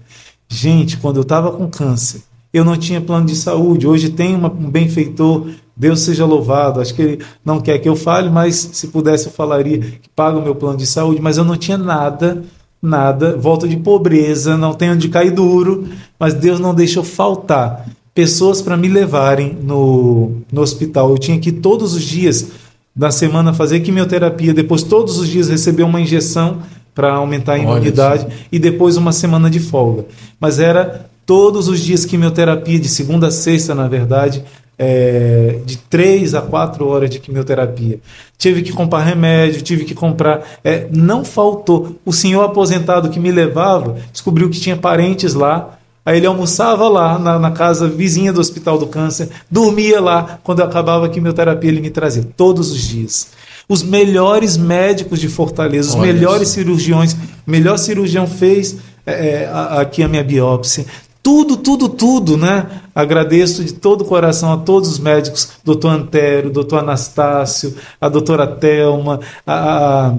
Gente, quando eu estava com câncer, eu não tinha plano de saúde. Hoje tem uma, um benfeitor, Deus seja louvado. Acho que ele não quer que eu fale, mas se pudesse eu falaria que paga o meu plano de saúde. Mas eu não tinha nada, nada. Volta de pobreza, não tenho onde cair duro, mas Deus não deixou faltar pessoas para me levarem no, no hospital. Eu tinha que todos os dias na semana fazer quimioterapia, depois todos os dias receber uma injeção para aumentar a imunidade e depois uma semana de folga. Mas era todos os dias quimioterapia, de segunda a sexta, na verdade, é, de três a quatro horas de quimioterapia. Tive que comprar remédio, tive que comprar. É, não faltou. O senhor aposentado que me levava descobriu que tinha parentes lá. Aí ele almoçava lá na, na, casa vizinha do Hospital do Câncer, dormia lá. Quando acabava a quimioterapia, ele me trazia todos os dias. Os melhores médicos de Fortaleza, os Olha melhores isso. cirurgiões, o melhor cirurgião fez é, é aqui a minha biópsia. Tudo, tudo, tudo, né? Agradeço de todo o coração a todos os médicos, doutor Antero, doutor Anastácio, a doutora Thelma, a, a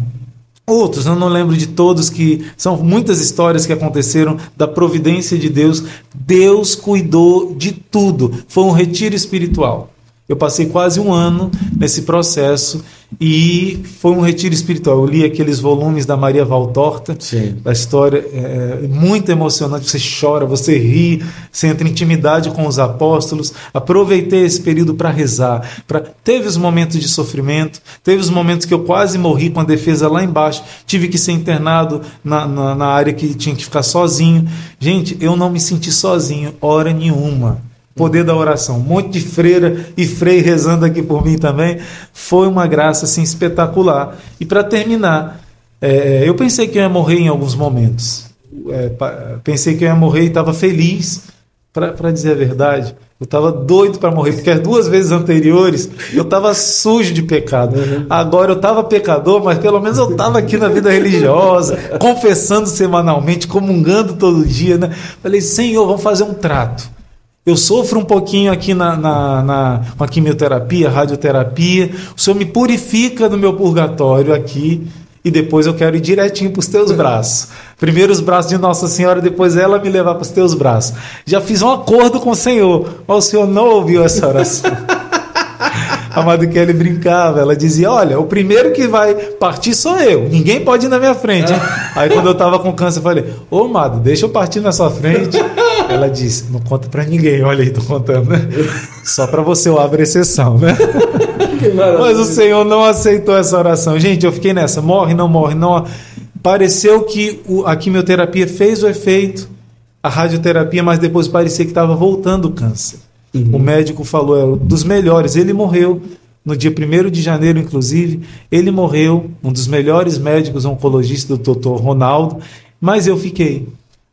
outros, eu não lembro de todos, que são muitas histórias que aconteceram da providência de Deus. Deus cuidou de tudo. Foi um retiro espiritual. Eu passei quase um ano nesse processo e foi um retiro espiritual. Eu li aqueles volumes da Maria Valtorta, Sim. a história é, é muito emocionante. Você chora, você ri, você entra em intimidade com os apóstolos. Aproveitei esse período para rezar. Pra... Teve os momentos de sofrimento, teve os momentos que eu quase morri com a defesa lá embaixo. Tive que ser internado na, na, na área que tinha que ficar sozinho. Gente, eu não me senti sozinho, hora nenhuma poder da oração. Um monte de freira e frei rezando aqui por mim também. Foi uma graça assim, espetacular. E para terminar, é, eu pensei que eu ia morrer em alguns momentos. É, pensei que eu ia morrer e estava feliz, para dizer a verdade. Eu estava doido para morrer, porque as duas vezes anteriores eu estava sujo de pecado. Uhum. Agora eu estava pecador, mas pelo menos eu estava aqui na vida religiosa, confessando semanalmente, comungando todo dia. Né? Falei, Senhor, vamos fazer um trato. Eu sofro um pouquinho aqui na, na, na, com a quimioterapia, radioterapia. O Senhor me purifica do meu purgatório aqui e depois eu quero ir direitinho para os teus braços. Primeiro os braços de Nossa Senhora, depois ela me levar para os teus braços. Já fiz um acordo com o Senhor, mas o Senhor não ouviu essa oração. a Madre Kelly brincava, ela dizia: Olha, o primeiro que vai partir sou eu, ninguém pode ir na minha frente. Hein? Aí quando eu estava com câncer, eu falei: Ô Madre, deixa eu partir na sua frente. Ela disse: Não conta para ninguém, olha aí, tô contando, né? Só para você eu abro exceção, né? Mas o Senhor não aceitou essa oração. Gente, eu fiquei nessa: morre, não morre, não. Pareceu que a quimioterapia fez o efeito, a radioterapia, mas depois parecia que estava voltando o câncer. Uhum. O médico falou, é dos melhores. Ele morreu no dia 1 de janeiro, inclusive. Ele morreu, um dos melhores médicos oncologistas, do doutor Ronaldo, mas eu fiquei.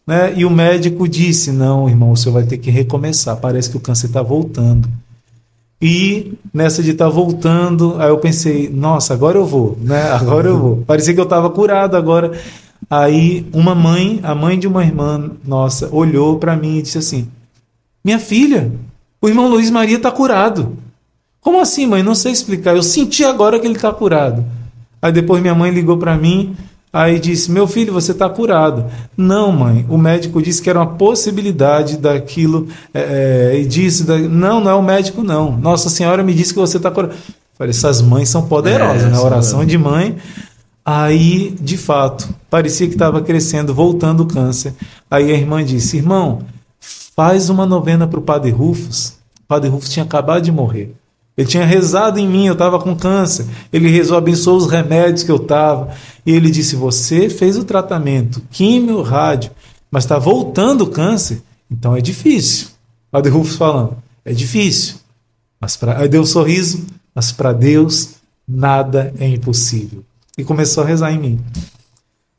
Né? E o médico disse: Não, irmão, o senhor vai ter que recomeçar. Parece que o câncer está voltando. E nessa de estar tá voltando, aí eu pensei: Nossa, agora eu vou, né? Agora eu vou. Parecia que eu estava curado agora. Aí uma mãe, a mãe de uma irmã nossa, olhou para mim e disse assim: Minha filha, o irmão Luiz Maria está curado. Como assim, mãe? Não sei explicar. Eu senti agora que ele está curado. Aí depois minha mãe ligou para mim, aí disse: Meu filho, você está curado. Não, mãe. O médico disse que era uma possibilidade daquilo. É, é, e disse: Não, não é o médico, não. Nossa Senhora me disse que você está curado. Falei: Essas mães são poderosas, é, né? Oração de mãe. Aí, de fato, parecia que estava crescendo, voltando o câncer. Aí a irmã disse: Irmão faz uma novena para o Padre Rufus. O Padre Rufus tinha acabado de morrer. Ele tinha rezado em mim, eu estava com câncer. Ele rezou, abençoou os remédios que eu estava. E ele disse: Você fez o tratamento, químio, rádio, mas está voltando o câncer, então é difícil. Padre Rufus falando: É difícil. Mas pra... Aí deu um sorriso, mas para Deus nada é impossível. E começou a rezar em mim.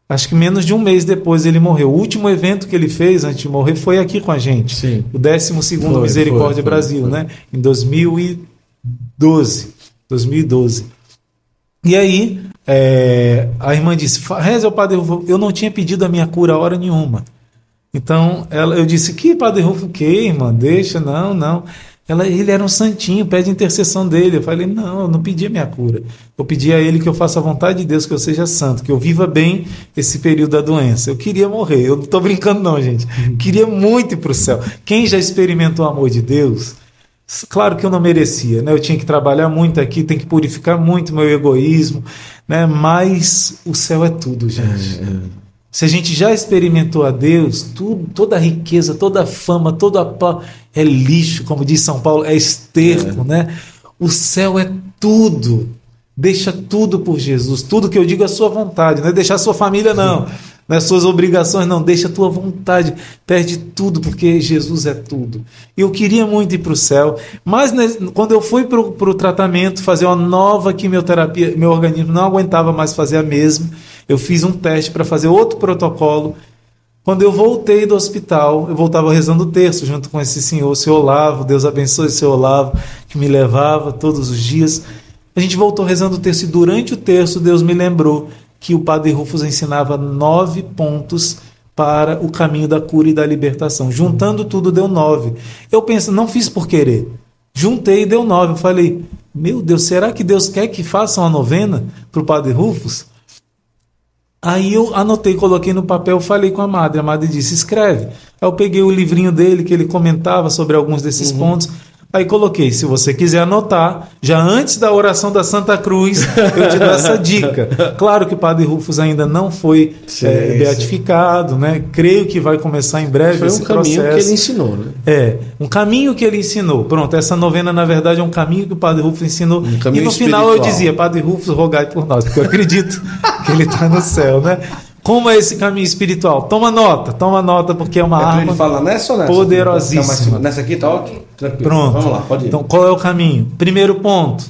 Acho que menos de um mês depois ele morreu. O último evento que ele fez antes de morrer foi aqui com a gente. Sim. O 12 Misericórdia foi, foi, Brasil, foi. né? Em 2012. 2012. E aí, é, a irmã disse: Reza Padre Rufo, eu não tinha pedido a minha cura a hora nenhuma. Então, ela, eu disse: Que Padre Rufo, o que, irmã? Deixa, não, não. Ela, ele era um santinho, pede intercessão dele. Eu falei: não, eu não pedi a minha cura. Eu pedi a ele que eu faça a vontade de Deus, que eu seja santo, que eu viva bem esse período da doença. Eu queria morrer, eu não estou brincando, não, gente. Uhum. Queria muito ir para o céu. Quem já experimentou o amor de Deus, claro que eu não merecia, né? Eu tinha que trabalhar muito aqui, tem que purificar muito meu egoísmo, né? Mas o céu é tudo, gente. É, é. Se a gente já experimentou a Deus, tudo, toda a riqueza, toda a fama, toda a é lixo, como diz São Paulo, é esterco, é. né? O céu é tudo. Deixa tudo por Jesus. Tudo que eu digo é a sua vontade. Não é deixar a sua família, não. É suas obrigações, não. Deixa a tua vontade. Perde tudo, porque Jesus é tudo. Eu queria muito ir para o céu, mas né, quando eu fui para o tratamento, fazer uma nova quimioterapia, meu organismo não aguentava mais fazer a mesma. Eu fiz um teste para fazer outro protocolo. Quando eu voltei do hospital, eu voltava rezando o terço junto com esse senhor, senhor Olavo, Deus abençoe senhor Olavo, que me levava todos os dias. A gente voltou rezando o terço e durante o terço Deus me lembrou que o Padre Rufus ensinava nove pontos para o caminho da cura e da libertação. Juntando tudo deu nove. Eu penso, não fiz por querer. Juntei e deu nove. Eu falei, meu Deus, será que Deus quer que faça uma novena para o Padre Rufus? Aí eu anotei, coloquei no papel, falei com a madre. A madre disse: escreve. Aí eu peguei o livrinho dele que ele comentava sobre alguns desses uhum. pontos. Aí coloquei, se você quiser anotar, já antes da oração da Santa Cruz, eu te dou essa dica. Claro que o Padre Rufus ainda não foi sim, é, beatificado, sim. né? Creio que vai começar em breve foi esse um processo. caminho que ele ensinou, né? É, um caminho que ele ensinou. Pronto, essa novena, na verdade, é um caminho que o Padre Rufus ensinou. Um e no final eu dizia, Padre Rufus, rogai por nós, porque eu acredito que ele está no céu, né? Como é esse caminho espiritual? Toma nota, toma nota, porque é uma é arma fala nessa ou nessa? poderosíssima. nessa aqui tá ok? Tranquilo. Pronto. Vamos lá, pode ir. Então, qual é o caminho? Primeiro ponto.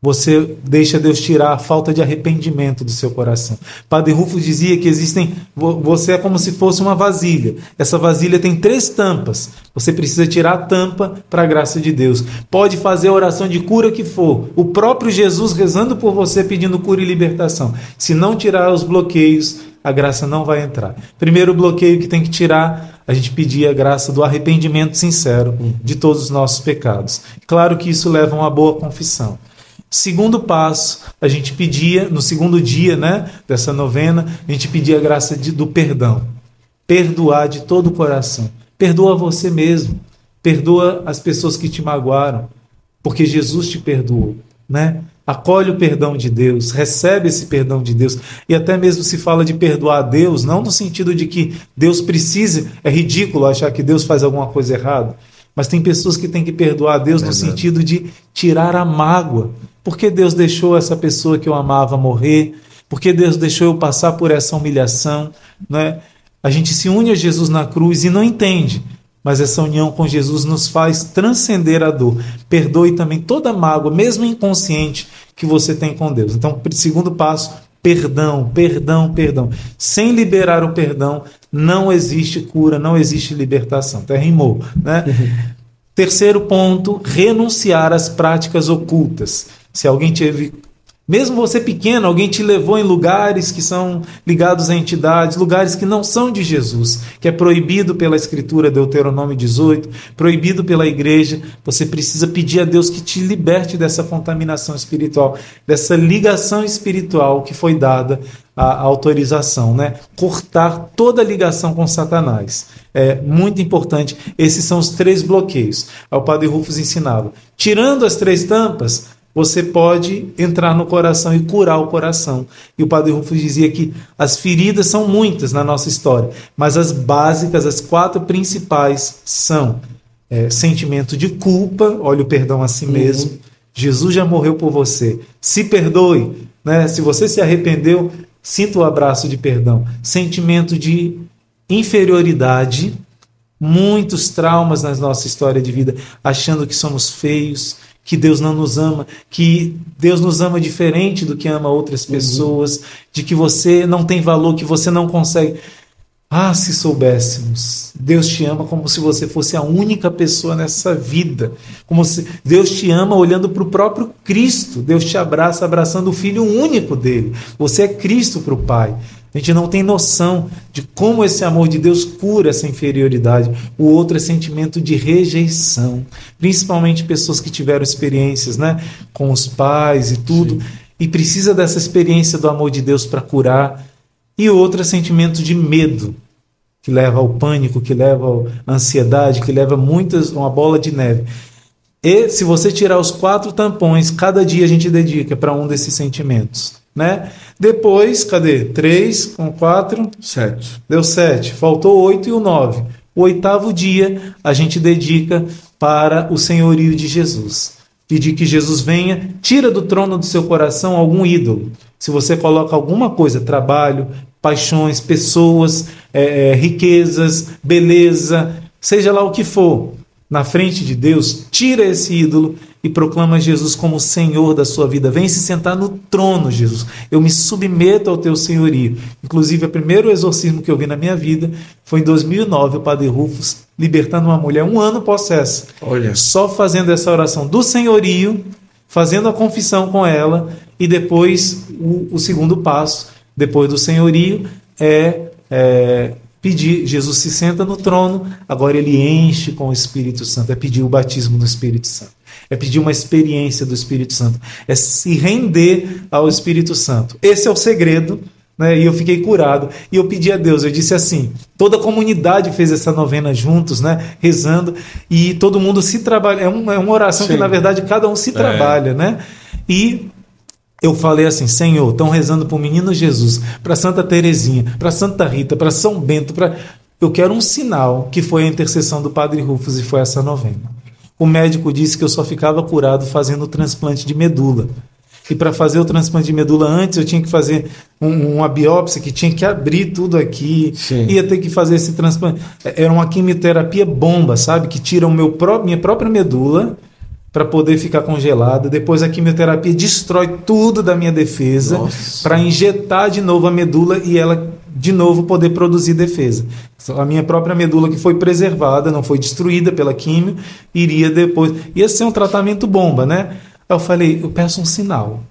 Você deixa Deus tirar a falta de arrependimento do seu coração. Padre Rufo dizia que existem. Você é como se fosse uma vasilha. Essa vasilha tem três tampas. Você precisa tirar a tampa para a graça de Deus. Pode fazer a oração de cura que for. O próprio Jesus rezando por você pedindo cura e libertação. Se não tirar os bloqueios, a graça não vai entrar. Primeiro bloqueio que tem que tirar, a gente pedir a graça do arrependimento sincero de todos os nossos pecados. Claro que isso leva a uma boa confissão. Segundo passo, a gente pedia, no segundo dia né, dessa novena, a gente pedia a graça de, do perdão. Perdoar de todo o coração. Perdoa você mesmo. Perdoa as pessoas que te magoaram, porque Jesus te perdoou. Né? Acolhe o perdão de Deus, recebe esse perdão de Deus. E até mesmo se fala de perdoar a Deus, não no sentido de que Deus precise, é ridículo achar que Deus faz alguma coisa errada, mas tem pessoas que têm que perdoar a Deus é no sentido de tirar a mágoa. Por que Deus deixou essa pessoa que eu amava morrer? Por que Deus deixou eu passar por essa humilhação? Né? A gente se une a Jesus na cruz e não entende mas essa união com Jesus nos faz transcender a dor. Perdoe também toda mágoa, mesmo inconsciente, que você tem com Deus. Então, segundo passo, perdão, perdão, perdão. Sem liberar o perdão, não existe cura, não existe libertação. Até rimou, né? Terceiro ponto, renunciar às práticas ocultas. Se alguém teve mesmo você pequeno, alguém te levou em lugares que são ligados a entidades, lugares que não são de Jesus, que é proibido pela Escritura, Deuteronômio 18, proibido pela igreja. Você precisa pedir a Deus que te liberte dessa contaminação espiritual, dessa ligação espiritual que foi dada a autorização, né? Cortar toda ligação com Satanás. É muito importante. Esses são os três bloqueios. O Padre Rufus ensinava. Tirando as três tampas, você pode entrar no coração e curar o coração. E o Padre Rufo dizia que as feridas são muitas na nossa história, mas as básicas, as quatro principais são é, sentimento de culpa, olha o perdão a si uhum. mesmo. Jesus já morreu por você. Se perdoe, né? Se você se arrependeu, sinta o abraço de perdão. Sentimento de inferioridade, muitos traumas na nossa história de vida, achando que somos feios, que Deus não nos ama, que Deus nos ama diferente do que ama outras uhum. pessoas, uhum. de que você não tem valor, que você não consegue. Ah, se soubéssemos. Deus te ama como se você fosse a única pessoa nessa vida. Como se Deus te ama olhando para o próprio Cristo. Deus te abraça abraçando o filho único dele. Você é Cristo para o Pai. A gente não tem noção de como esse amor de Deus cura essa inferioridade. O outro é sentimento de rejeição, principalmente pessoas que tiveram experiências, né, com os pais e tudo, Sim. e precisa dessa experiência do amor de Deus para curar. E o outro é sentimento de medo, que leva ao pânico, que leva à ansiedade, que leva muitas uma bola de neve. E se você tirar os quatro tampões, cada dia a gente dedica para um desses sentimentos né? Depois, cadê? 3 com 4? 7. Deu 7. Faltou 8 e o 9. O oitavo dia a gente dedica para o senhorio de Jesus. pedir que Jesus venha, tira do trono do seu coração algum ídolo. Se você coloca alguma coisa, trabalho, paixões, pessoas, é, é, riquezas, beleza, seja lá o que for, na frente de Deus, tira esse ídolo e proclama Jesus como Senhor da sua vida. Vem se sentar no trono, Jesus. Eu me submeto ao teu senhorio. Inclusive, o primeiro exorcismo que eu vi na minha vida foi em 2009, o Padre Rufus libertando uma mulher um ano possessa. Olha. Só fazendo essa oração do senhorio, fazendo a confissão com ela e depois o, o segundo passo, depois do senhorio, é, é pedir. Jesus se senta no trono, agora ele enche com o Espírito Santo. É pedir o batismo do Espírito Santo. É pedir uma experiência do Espírito Santo. É se render ao Espírito Santo. Esse é o segredo. Né? E eu fiquei curado. E eu pedi a Deus, eu disse assim: toda a comunidade fez essa novena juntos, né? rezando, e todo mundo se trabalha. É uma, é uma oração Sim. que, na verdade, cada um se é. trabalha. Né? E eu falei assim: Senhor, estão rezando para o menino Jesus, para Santa Terezinha, para Santa Rita, para São Bento. Pra... Eu quero um sinal que foi a intercessão do Padre Rufus e foi essa novena. O médico disse que eu só ficava curado fazendo o transplante de medula. E para fazer o transplante de medula antes, eu tinha que fazer um, uma biópsia que tinha que abrir tudo aqui. Sim. Ia ter que fazer esse transplante. É, era uma quimioterapia bomba, sabe? Que tira o meu pró minha própria medula para poder ficar congelada. Depois a quimioterapia destrói tudo da minha defesa para injetar de novo a medula e ela de novo poder produzir defesa. A minha própria medula que foi preservada, não foi destruída pela químio, iria depois. Ia ser um tratamento bomba, né? Aí eu falei, eu peço um sinal.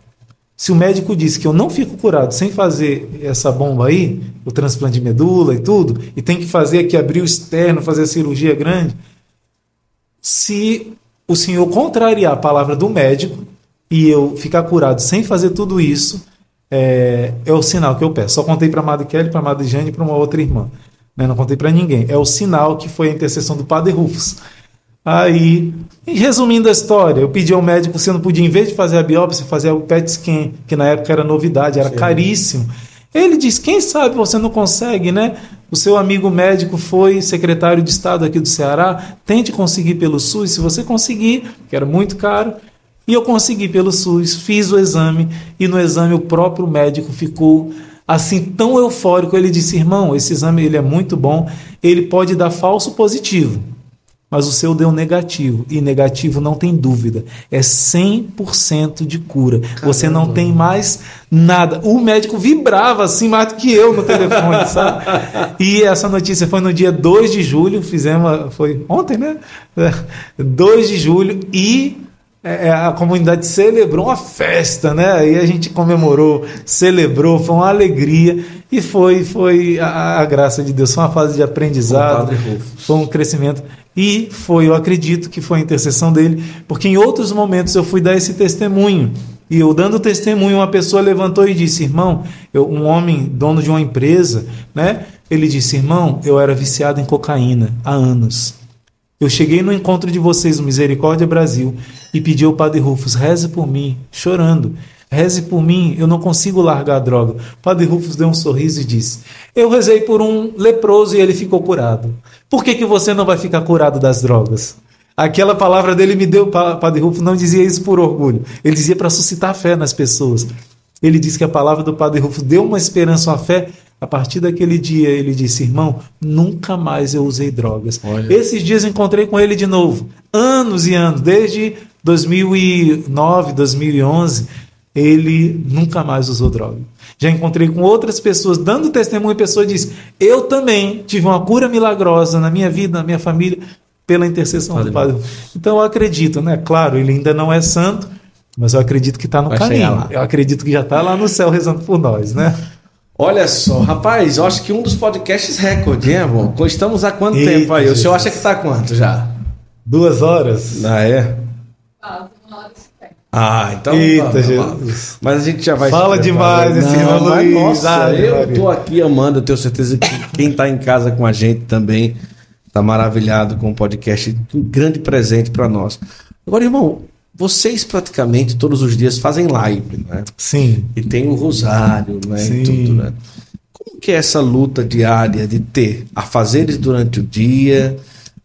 Se o médico disse que eu não fico curado sem fazer essa bomba aí, o transplante de medula e tudo, e tem que fazer aqui abrir o externo, fazer a cirurgia grande, se o senhor contrariar a palavra do médico e eu ficar curado sem fazer tudo isso, é, é o sinal que eu peço. Só contei para a Madre Kelly, para a Madre Jane e para uma outra irmã. Né? Não contei para ninguém. É o sinal que foi a intercessão do Padre Rufus. Aí, resumindo a história, eu pedi ao médico se eu não podia, em vez de fazer a biópsia, fazer o PET scan, que na época era novidade, era Sim. caríssimo. Ele disse: quem sabe você não consegue, né? O seu amigo médico foi secretário de Estado aqui do Ceará, tente conseguir pelo SUS. Se você conseguir, que era muito caro, e eu consegui pelo SUS, fiz o exame, e no exame o próprio médico ficou assim tão eufórico. Ele disse: irmão, esse exame ele é muito bom, ele pode dar falso positivo mas o seu deu negativo. E negativo não tem dúvida. É 100% de cura. Caramba. Você não tem mais nada. O médico vibrava assim mais do que eu no telefone, sabe? E essa notícia foi no dia 2 de julho. Fizemos. Foi ontem, né? 2 de julho. E é, é, a comunidade celebrou uma festa, né? Aí a gente comemorou, celebrou, foi uma alegria e foi foi a, a graça de Deus, foi uma fase de aprendizado, foi um crescimento. E foi, eu acredito que foi a intercessão dele, porque em outros momentos eu fui dar esse testemunho. E eu dando testemunho, uma pessoa levantou e disse: Irmão, eu, um homem, dono de uma empresa, né? Ele disse: Irmão, eu era viciado em cocaína há anos. Eu cheguei no encontro de vocês, Misericórdia Brasil, e pedi ao Padre Rufus: reze por mim, chorando. Reze por mim, eu não consigo largar a droga. Padre Rufus deu um sorriso e disse: Eu rezei por um leproso e ele ficou curado. Por que, que você não vai ficar curado das drogas? Aquela palavra dele me deu, Padre Rufus não dizia isso por orgulho. Ele dizia para suscitar fé nas pessoas. Ele disse que a palavra do Padre Rufus deu uma esperança, uma fé. A partir daquele dia, ele disse: Irmão, nunca mais eu usei drogas. Olha. Esses dias encontrei com ele de novo. Anos e anos, desde 2009, 2011 ele nunca mais usou droga. Já encontrei com outras pessoas dando testemunho a pessoa diz: Eu também tive uma cura milagrosa na minha vida, na minha família, pela intercessão Pode do Padre. Então eu acredito, né? Claro, ele ainda não é santo, mas eu acredito que está no Vai caminho. Eu acredito que já está lá no céu rezando por nós, né? Olha só, rapaz, eu acho que um dos podcasts recorde, hein, amor? Estamos há quanto Eita, tempo aí? Jesus. O senhor acha que está quanto já? Duas horas. Ah, é? Ah, ah, então. Eita, Jesus. Mas a gente já vai. Fala demais esse irmão Luiz. Nossa, eu tô aqui amando, eu tenho certeza que quem tá em casa com a gente também tá maravilhado com o podcast. Um grande presente para nós. Agora, irmão, vocês praticamente todos os dias fazem live, né? Sim. E tem o rosário, né? Sim. E tudo, né? Como que é essa luta diária de ter a fazeres durante o dia?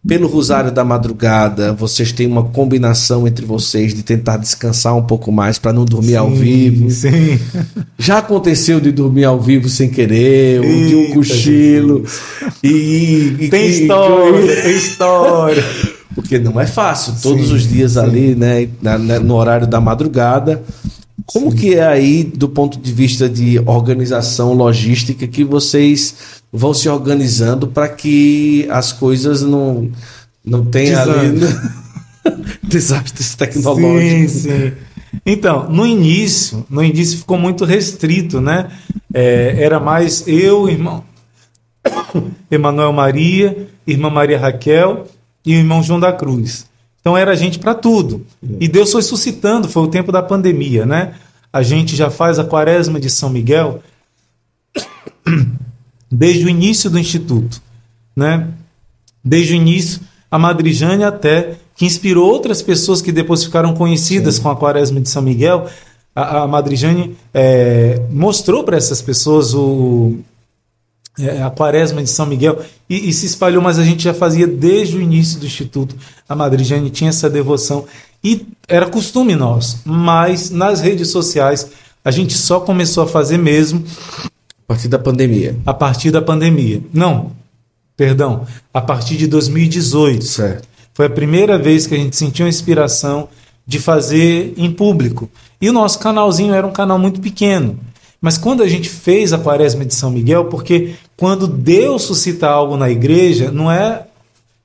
pelo Rosário da Madrugada, vocês têm uma combinação entre vocês de tentar descansar um pouco mais para não dormir sim, ao vivo. Sim. Já aconteceu de dormir ao vivo sem querer, ou de um cochilo. E, e, tem e, história, tem história. Porque não é fácil, todos sim, os dias sim. ali, né, no horário da madrugada. Como Sim. que é aí, do ponto de vista de organização logística, que vocês vão se organizando para que as coisas não, não tenham ali desastres tecnológicos? Sim, sim. Então, no início, no início ficou muito restrito, né? É, era mais eu, irmão Emanuel Maria, irmã Maria Raquel e o irmão João da Cruz. Então era gente para tudo. E Deus foi suscitando, foi o tempo da pandemia, né? A gente já faz a quaresma de São Miguel desde o início do instituto, né? Desde o início, a Madre Jane até que inspirou outras pessoas que depois ficaram conhecidas Sim. com a quaresma de São Miguel. A, a Madre Jane é, mostrou para essas pessoas o, é, a quaresma de São Miguel e, e, se espalhou, mas a gente já fazia desde o início do Instituto. A Madrijane tinha essa devoção e era costume nosso, mas nas redes sociais a gente só começou a fazer mesmo. A partir da pandemia. A partir da pandemia. Não, perdão, a partir de 2018. Certo. Foi a primeira vez que a gente sentiu a inspiração de fazer em público. E o nosso canalzinho era um canal muito pequeno. Mas quando a gente fez a quaresma de São Miguel, porque quando Deus suscita algo na igreja, não é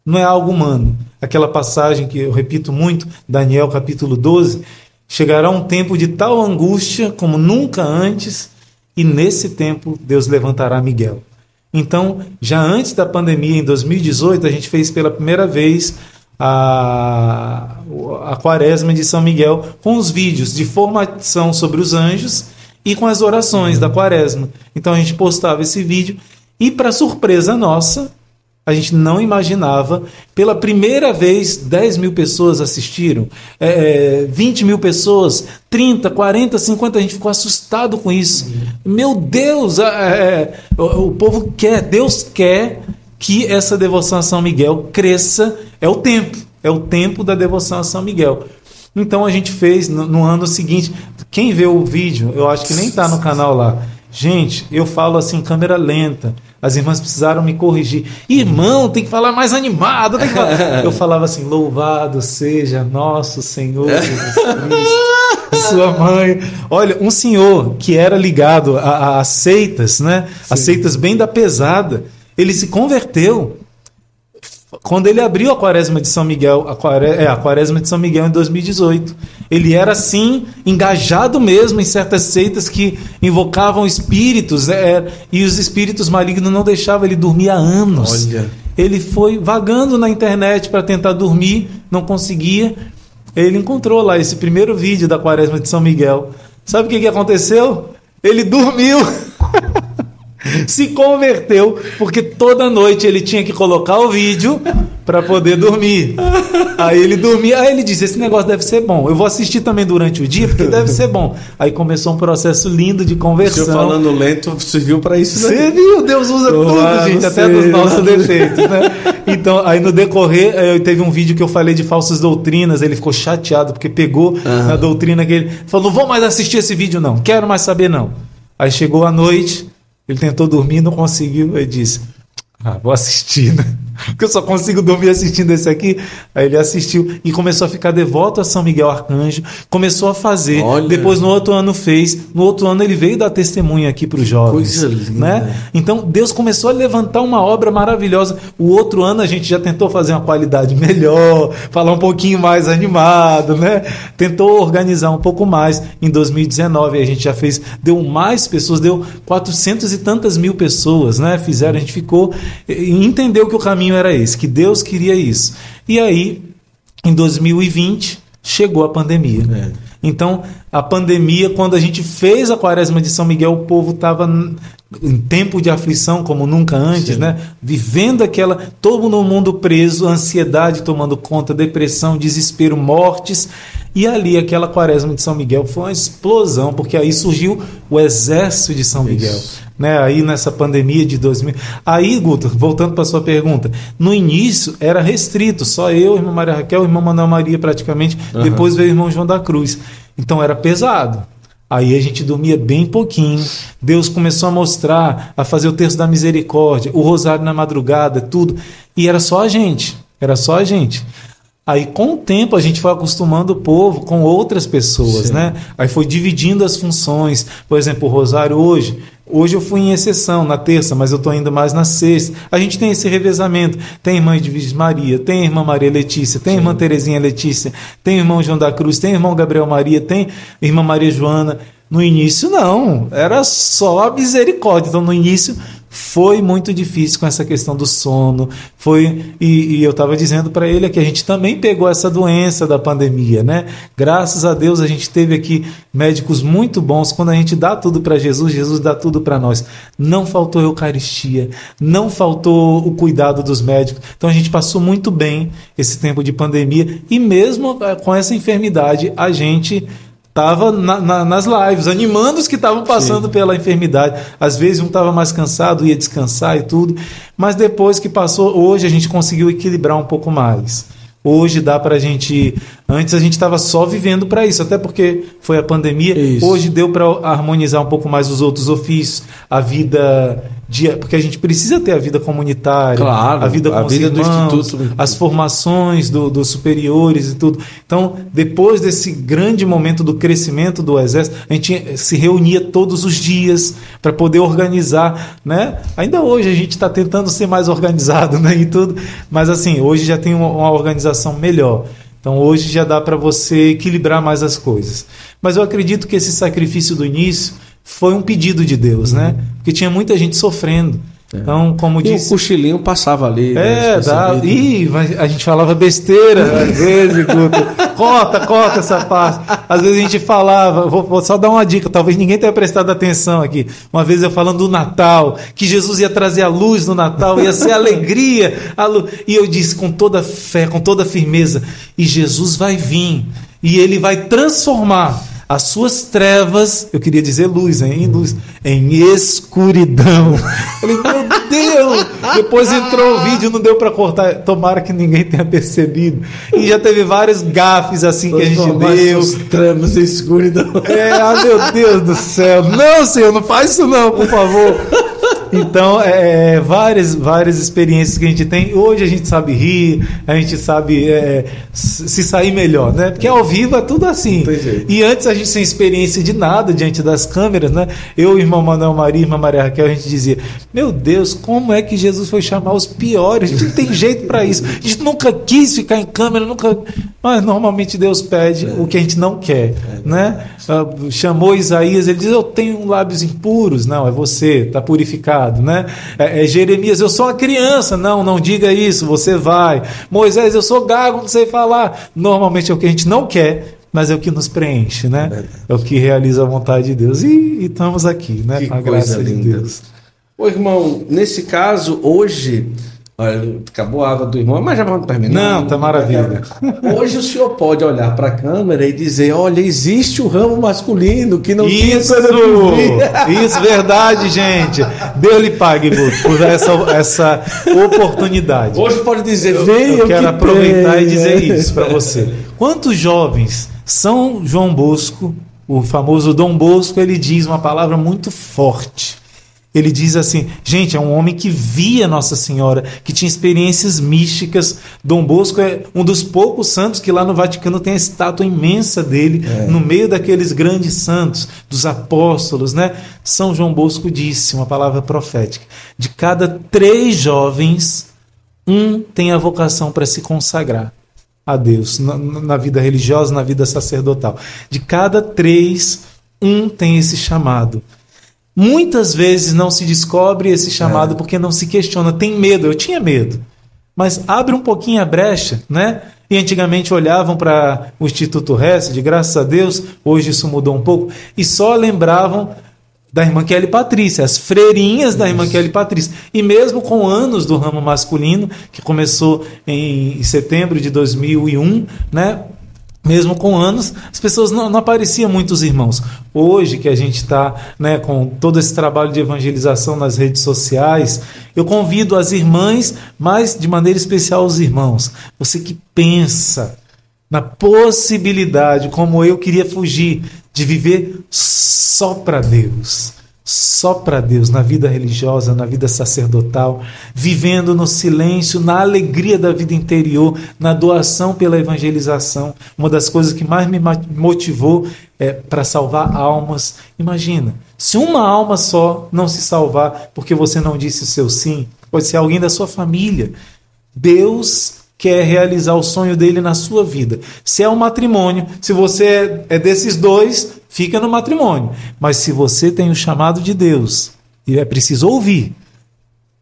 não é algo humano. Aquela passagem que eu repito muito, Daniel capítulo 12, chegará um tempo de tal angústia como nunca antes, e nesse tempo Deus levantará Miguel. Então, já antes da pandemia, em 2018, a gente fez pela primeira vez a, a quaresma de São Miguel com os vídeos de formação sobre os anjos e com as orações da quaresma. Então a gente postava esse vídeo e, para surpresa nossa, a gente não imaginava. Pela primeira vez, 10 mil pessoas assistiram, é, 20 mil pessoas, 30, 40, 50. A gente ficou assustado com isso. Meu Deus, é, o, o povo quer, Deus quer que essa devoção a São Miguel cresça. É o tempo, é o tempo da devoção a São Miguel. Então a gente fez no, no ano seguinte. Quem vê o vídeo, eu acho que nem está no canal lá. Gente, eu falo assim, câmera lenta. As irmãs precisaram me corrigir. Irmão, tem que falar mais animado. Falar... Eu falava assim: louvado seja nosso Senhor Jesus Cristo, sua mãe. Olha, um senhor que era ligado a, a seitas, né? Sim. A seitas bem da pesada, ele se converteu quando ele abriu a quaresma de São Miguel, a, quare... é, a quaresma de São Miguel em 2018, ele era assim, engajado mesmo em certas seitas que invocavam espíritos, é, e os espíritos malignos não deixavam ele dormir há anos. Olha. Ele foi vagando na internet para tentar dormir, não conseguia. Ele encontrou lá esse primeiro vídeo da quaresma de São Miguel. Sabe o que, que aconteceu? Ele dormiu. se converteu porque toda noite ele tinha que colocar o vídeo para poder dormir. Aí ele dormia, aí ele disse: Esse negócio deve ser bom. Eu vou assistir também durante o dia porque deve ser bom. Aí começou um processo lindo de conversão. Você falando lento serviu para isso, né? Serviu, Deus usa oh, tudo, gente, até dos nossos defeitos, né? Então, aí no decorrer, eu teve um vídeo que eu falei de falsas doutrinas, ele ficou chateado porque pegou uhum. a doutrina que ele falou: Não vou mais assistir esse vídeo, não, quero mais saber, não. Aí chegou a noite, ele tentou dormir, não conseguiu, ele disse: Ah, vou assistir, né? Porque eu só consigo dormir assistindo esse aqui. Aí ele assistiu e começou a ficar devoto a São Miguel Arcanjo. Começou a fazer. Olha. Depois, no outro ano, fez. No outro ano, ele veio dar testemunha aqui para os jovens. Coisa linda. Né? Então, Deus começou a levantar uma obra maravilhosa. O outro ano, a gente já tentou fazer uma qualidade melhor, falar um pouquinho mais animado, né? Tentou organizar um pouco mais. Em 2019, a gente já fez, deu mais pessoas, deu 400 e tantas mil pessoas, né? Fizeram, a gente ficou, entendeu que o caminho caminho era esse, que Deus queria isso. E aí, em 2020, chegou a pandemia. É. Então, a pandemia, quando a gente fez a quaresma de São Miguel, o povo estava em tempo de aflição como nunca antes, Sim. né? Vivendo aquela, todo no mundo preso, ansiedade tomando conta, depressão, desespero, mortes. E ali, aquela quaresma de São Miguel foi uma explosão, porque aí surgiu o exército de São Miguel. Né? Aí nessa pandemia de 2000. Aí, Guto, voltando para sua pergunta, no início era restrito, só eu, irmã Maria Raquel, irmã Manuel Maria praticamente, uhum. depois veio o irmão João da Cruz. Então era pesado. Aí a gente dormia bem pouquinho. Deus começou a mostrar, a fazer o texto da misericórdia, o rosário na madrugada, tudo. E era só a gente. Era só a gente. Aí, com o tempo, a gente foi acostumando o povo com outras pessoas, Sim. né? Aí foi dividindo as funções. Por exemplo, o rosário hoje. Hoje eu fui em exceção, na terça, mas eu estou indo mais na sexta. A gente tem esse revezamento. Tem irmã de Virgem Maria, tem irmã Maria Letícia, tem Sim. irmã Terezinha Letícia, tem irmão João da Cruz, tem irmão Gabriel Maria, tem irmã Maria Joana. No início, não. Era só a misericórdia. Então, no início, foi muito difícil com essa questão do sono. Foi e, e eu estava dizendo para ele que a gente também pegou essa doença da pandemia, né? Graças a Deus a gente teve aqui médicos muito bons. Quando a gente dá tudo para Jesus, Jesus dá tudo para nós. Não faltou eucaristia, não faltou o cuidado dos médicos. Então a gente passou muito bem esse tempo de pandemia e mesmo eh, com essa enfermidade a gente estava na, na, nas lives, animando os que estavam passando Sim. pela enfermidade. Às vezes um estava mais cansado, ia descansar e tudo, mas depois que passou, hoje a gente conseguiu equilibrar um pouco mais. Hoje dá para a gente. Antes a gente estava só vivendo para isso, até porque foi a pandemia. Isso. Hoje deu para harmonizar um pouco mais os outros ofícios, a vida de, porque a gente precisa ter a vida comunitária, claro, a vida com a vida irmãos, do instituto, as formações do, dos superiores e tudo. Então, depois desse grande momento do crescimento do exército, a gente se reunia todos os dias para poder organizar, né? Ainda hoje a gente está tentando ser mais organizado, né? E tudo, mas assim hoje já tem uma, uma organização melhor. Então hoje já dá para você equilibrar mais as coisas. Mas eu acredito que esse sacrifício do início foi um pedido de Deus, né? Porque tinha muita gente sofrendo. É. Então, como disse. O cochilinho passava ali. Né, é, dá. Ih, a gente falava besteira, às vezes, corta, corta essa parte. Às vezes a gente falava, vou, vou, só dar uma dica, talvez ninguém tenha prestado atenção aqui. Uma vez eu falando do Natal, que Jesus ia trazer a luz no Natal, ia ser alegria. Luz, e eu disse com toda fé, com toda firmeza: e Jesus vai vir, e ele vai transformar as suas trevas, eu queria dizer luz, hein? em luz, em escuridão. Eu falei, meu Deus! Depois entrou o vídeo, não deu para cortar. Tomara que ninguém tenha percebido. E já teve vários gafes assim que a gente deu. As trevas em escuridão. É, ah, meu Deus do céu. Não, Senhor, não faz isso não, por favor. Então, é, é, várias, várias experiências que a gente tem. Hoje a gente sabe rir, a gente sabe é, se sair melhor, né? Porque ao vivo é tudo assim. E antes a gente sem experiência de nada diante das câmeras, né? Eu, irmão Manuel Maria, irmã Maria Raquel, a gente dizia: Meu Deus, como é que Jesus foi chamar os piores? A gente não tem jeito para isso. A gente nunca quis ficar em câmera, nunca. Mas normalmente Deus pede é. o que a gente não quer, é. né? Ah, chamou Isaías, ele diz: Eu tenho lábios impuros. Não, é você, está purificado pecado, né? É, é, Jeremias, eu sou uma criança. Não, não diga isso, você vai. Moisés, eu sou gago, não sei falar. Normalmente é o que a gente não quer, mas é o que nos preenche, né? É, o que realiza a vontade de Deus. E, e estamos aqui, né? Que a graça linda. de Deus. Ô, irmão, nesse caso, hoje Olha, acabou a água do irmão, mas já vamos terminar. Não, tá maravilha. Hoje o senhor pode olhar para a câmera e dizer: olha, existe o ramo masculino que não isso, tinha Isso, verdade, gente. Deus lhe pague por essa, essa oportunidade. Hoje pode dizer: eu, eu quero que aproveitar e dizer isso para você. Quantos jovens São João Bosco, o famoso Dom Bosco, ele diz uma palavra muito forte ele diz assim: gente, é um homem que via Nossa Senhora, que tinha experiências místicas. Dom Bosco é um dos poucos santos que lá no Vaticano tem a estátua imensa dele, é. no meio daqueles grandes santos, dos apóstolos, né? São João Bosco disse uma palavra profética: de cada três jovens, um tem a vocação para se consagrar a Deus, na, na vida religiosa, na vida sacerdotal. De cada três, um tem esse chamado. Muitas vezes não se descobre esse chamado é. porque não se questiona, tem medo. Eu tinha medo. Mas abre um pouquinho a brecha, né? E antigamente olhavam para o Instituto Hesed, graças a Deus, hoje isso mudou um pouco, e só lembravam da irmã Kelly Patrícia, as freirinhas da irmã Kelly Patrícia. E mesmo com anos do ramo masculino, que começou em setembro de 2001, né? Mesmo com anos, as pessoas não, não apareciam muitos irmãos. Hoje que a gente está né, com todo esse trabalho de evangelização nas redes sociais, eu convido as irmãs, mas de maneira especial os irmãos. Você que pensa na possibilidade, como eu queria fugir, de viver só para Deus só para Deus, na vida religiosa, na vida sacerdotal, vivendo no silêncio, na alegria da vida interior, na doação pela evangelização. Uma das coisas que mais me motivou é para salvar almas. Imagina, se uma alma só não se salvar porque você não disse o seu sim, pode ser alguém da sua família. Deus quer realizar o sonho dele na sua vida. Se é um matrimônio, se você é desses dois, fica no matrimônio. Mas se você tem o chamado de Deus e é preciso ouvir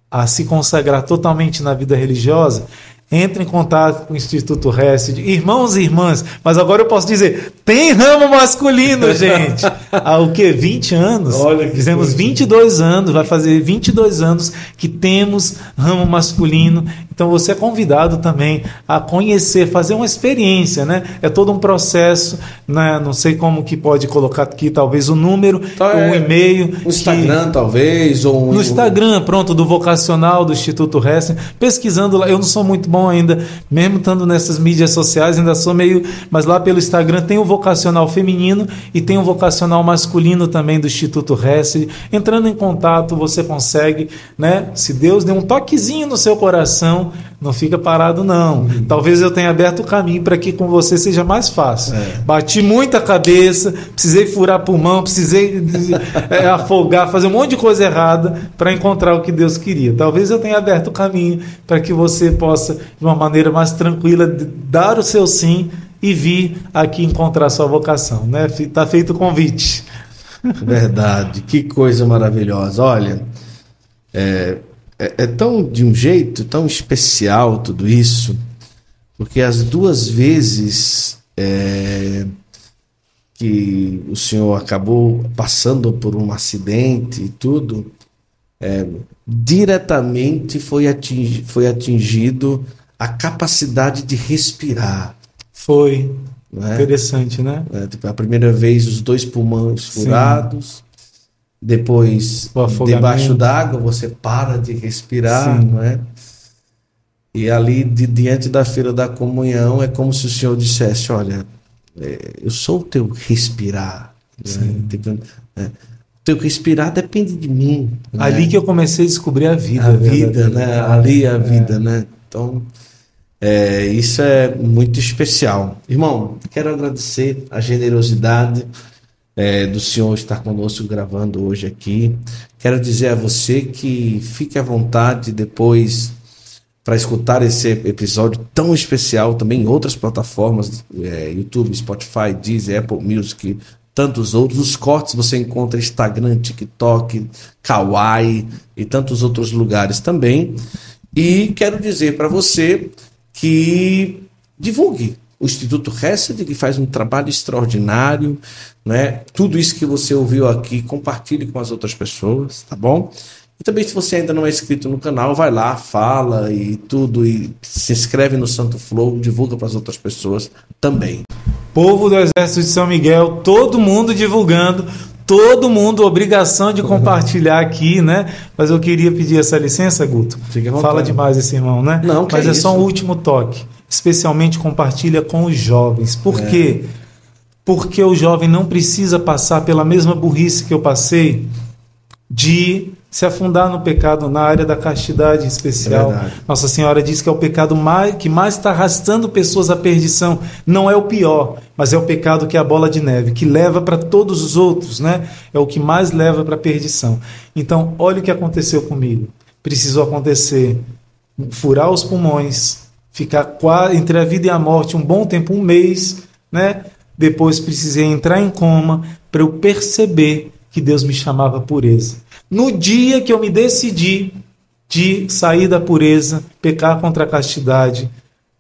a se consagrar totalmente na vida religiosa, entre em contato com o Instituto Rested, irmãos e irmãs, mas agora eu posso dizer, tem ramo masculino, gente. Há o que? 20 anos? Olha que Fizemos coisa. 22 anos, vai fazer 22 anos que temos ramo masculino. Então você é convidado também a conhecer, fazer uma experiência, né? É todo um processo, né? Não sei como que pode colocar aqui, talvez o um número, então, um é, e-mail. No Instagram, que... talvez, ou No Instagram, pronto, do vocacional do Instituto Rested, pesquisando lá. Eu não sou muito bom ainda, mesmo estando nessas mídias sociais, ainda sou meio. Mas lá pelo Instagram tem o vocacional feminino e tem o vocacional masculino também do Instituto Hesed. Entrando em contato, você consegue, né? Se Deus der um toquezinho no seu coração, não fica parado, não. Uhum. Talvez eu tenha aberto o caminho para que com você seja mais fácil. É. Bati muita cabeça, precisei furar pulmão, precisei é, afogar, fazer um monte de coisa errada para encontrar o que Deus queria. Talvez eu tenha aberto o caminho para que você possa, de uma maneira mais tranquila, dar o seu sim e vir aqui encontrar sua vocação. Né? Tá feito o convite. Verdade, que coisa maravilhosa. Olha, é, é, é, tão de um jeito tão especial tudo isso, porque as duas vezes é, que o senhor acabou passando por um acidente e tudo, é, diretamente foi, atingi, foi atingido a capacidade de respirar. Foi. É? Interessante, né? É, tipo, a primeira vez os dois pulmões furados, depois debaixo d'água você para de respirar, Sim. não é? E ali de, diante da feira da comunhão é como se o Senhor dissesse, olha, é, eu sou o teu respirar. Né? É, teu respirar depende de mim. Né? Ali né? que eu comecei a descobrir a vida. A vida, né? Ali é a vida, é. né? Então, é, isso é muito especial. Irmão, quero agradecer a generosidade é, do senhor estar conosco gravando hoje aqui. Quero dizer a você que fique à vontade depois para escutar esse episódio tão especial também em outras plataformas, é, YouTube, Spotify, Deezer, Apple Music, tantos outros. Os cortes você encontra Instagram, TikTok, Kawaii e tantos outros lugares também. E quero dizer para você que divulgue o Instituto Hesed, que faz um trabalho extraordinário, né? Tudo isso que você ouviu aqui, compartilhe com as outras pessoas, tá bom? E também, se você ainda não é inscrito no canal, vai lá, fala e tudo, e se inscreve no Santo Flow, divulga para as outras pessoas também. Povo do Exército de São Miguel, todo mundo divulgando, todo mundo obrigação de compartilhar aqui, né? Mas eu queria pedir essa licença, Guto. Fala demais esse irmão, né? Não, Mas é, é só um último toque. Especialmente compartilha com os jovens. Por é. quê? porque o jovem não precisa passar pela mesma burrice que eu passei de se afundar no pecado na área da castidade em especial. É Nossa Senhora diz que é o pecado mais, que mais está arrastando pessoas à perdição. Não é o pior, mas é o pecado que é a bola de neve, que leva para todos os outros, né? É o que mais leva para a perdição. Então, olha o que aconteceu comigo. Precisou acontecer furar os pulmões, ficar entre a vida e a morte um bom tempo, um mês, né? Depois precisei entrar em coma para eu perceber que Deus me chamava pureza. No dia que eu me decidi de sair da pureza, pecar contra a castidade,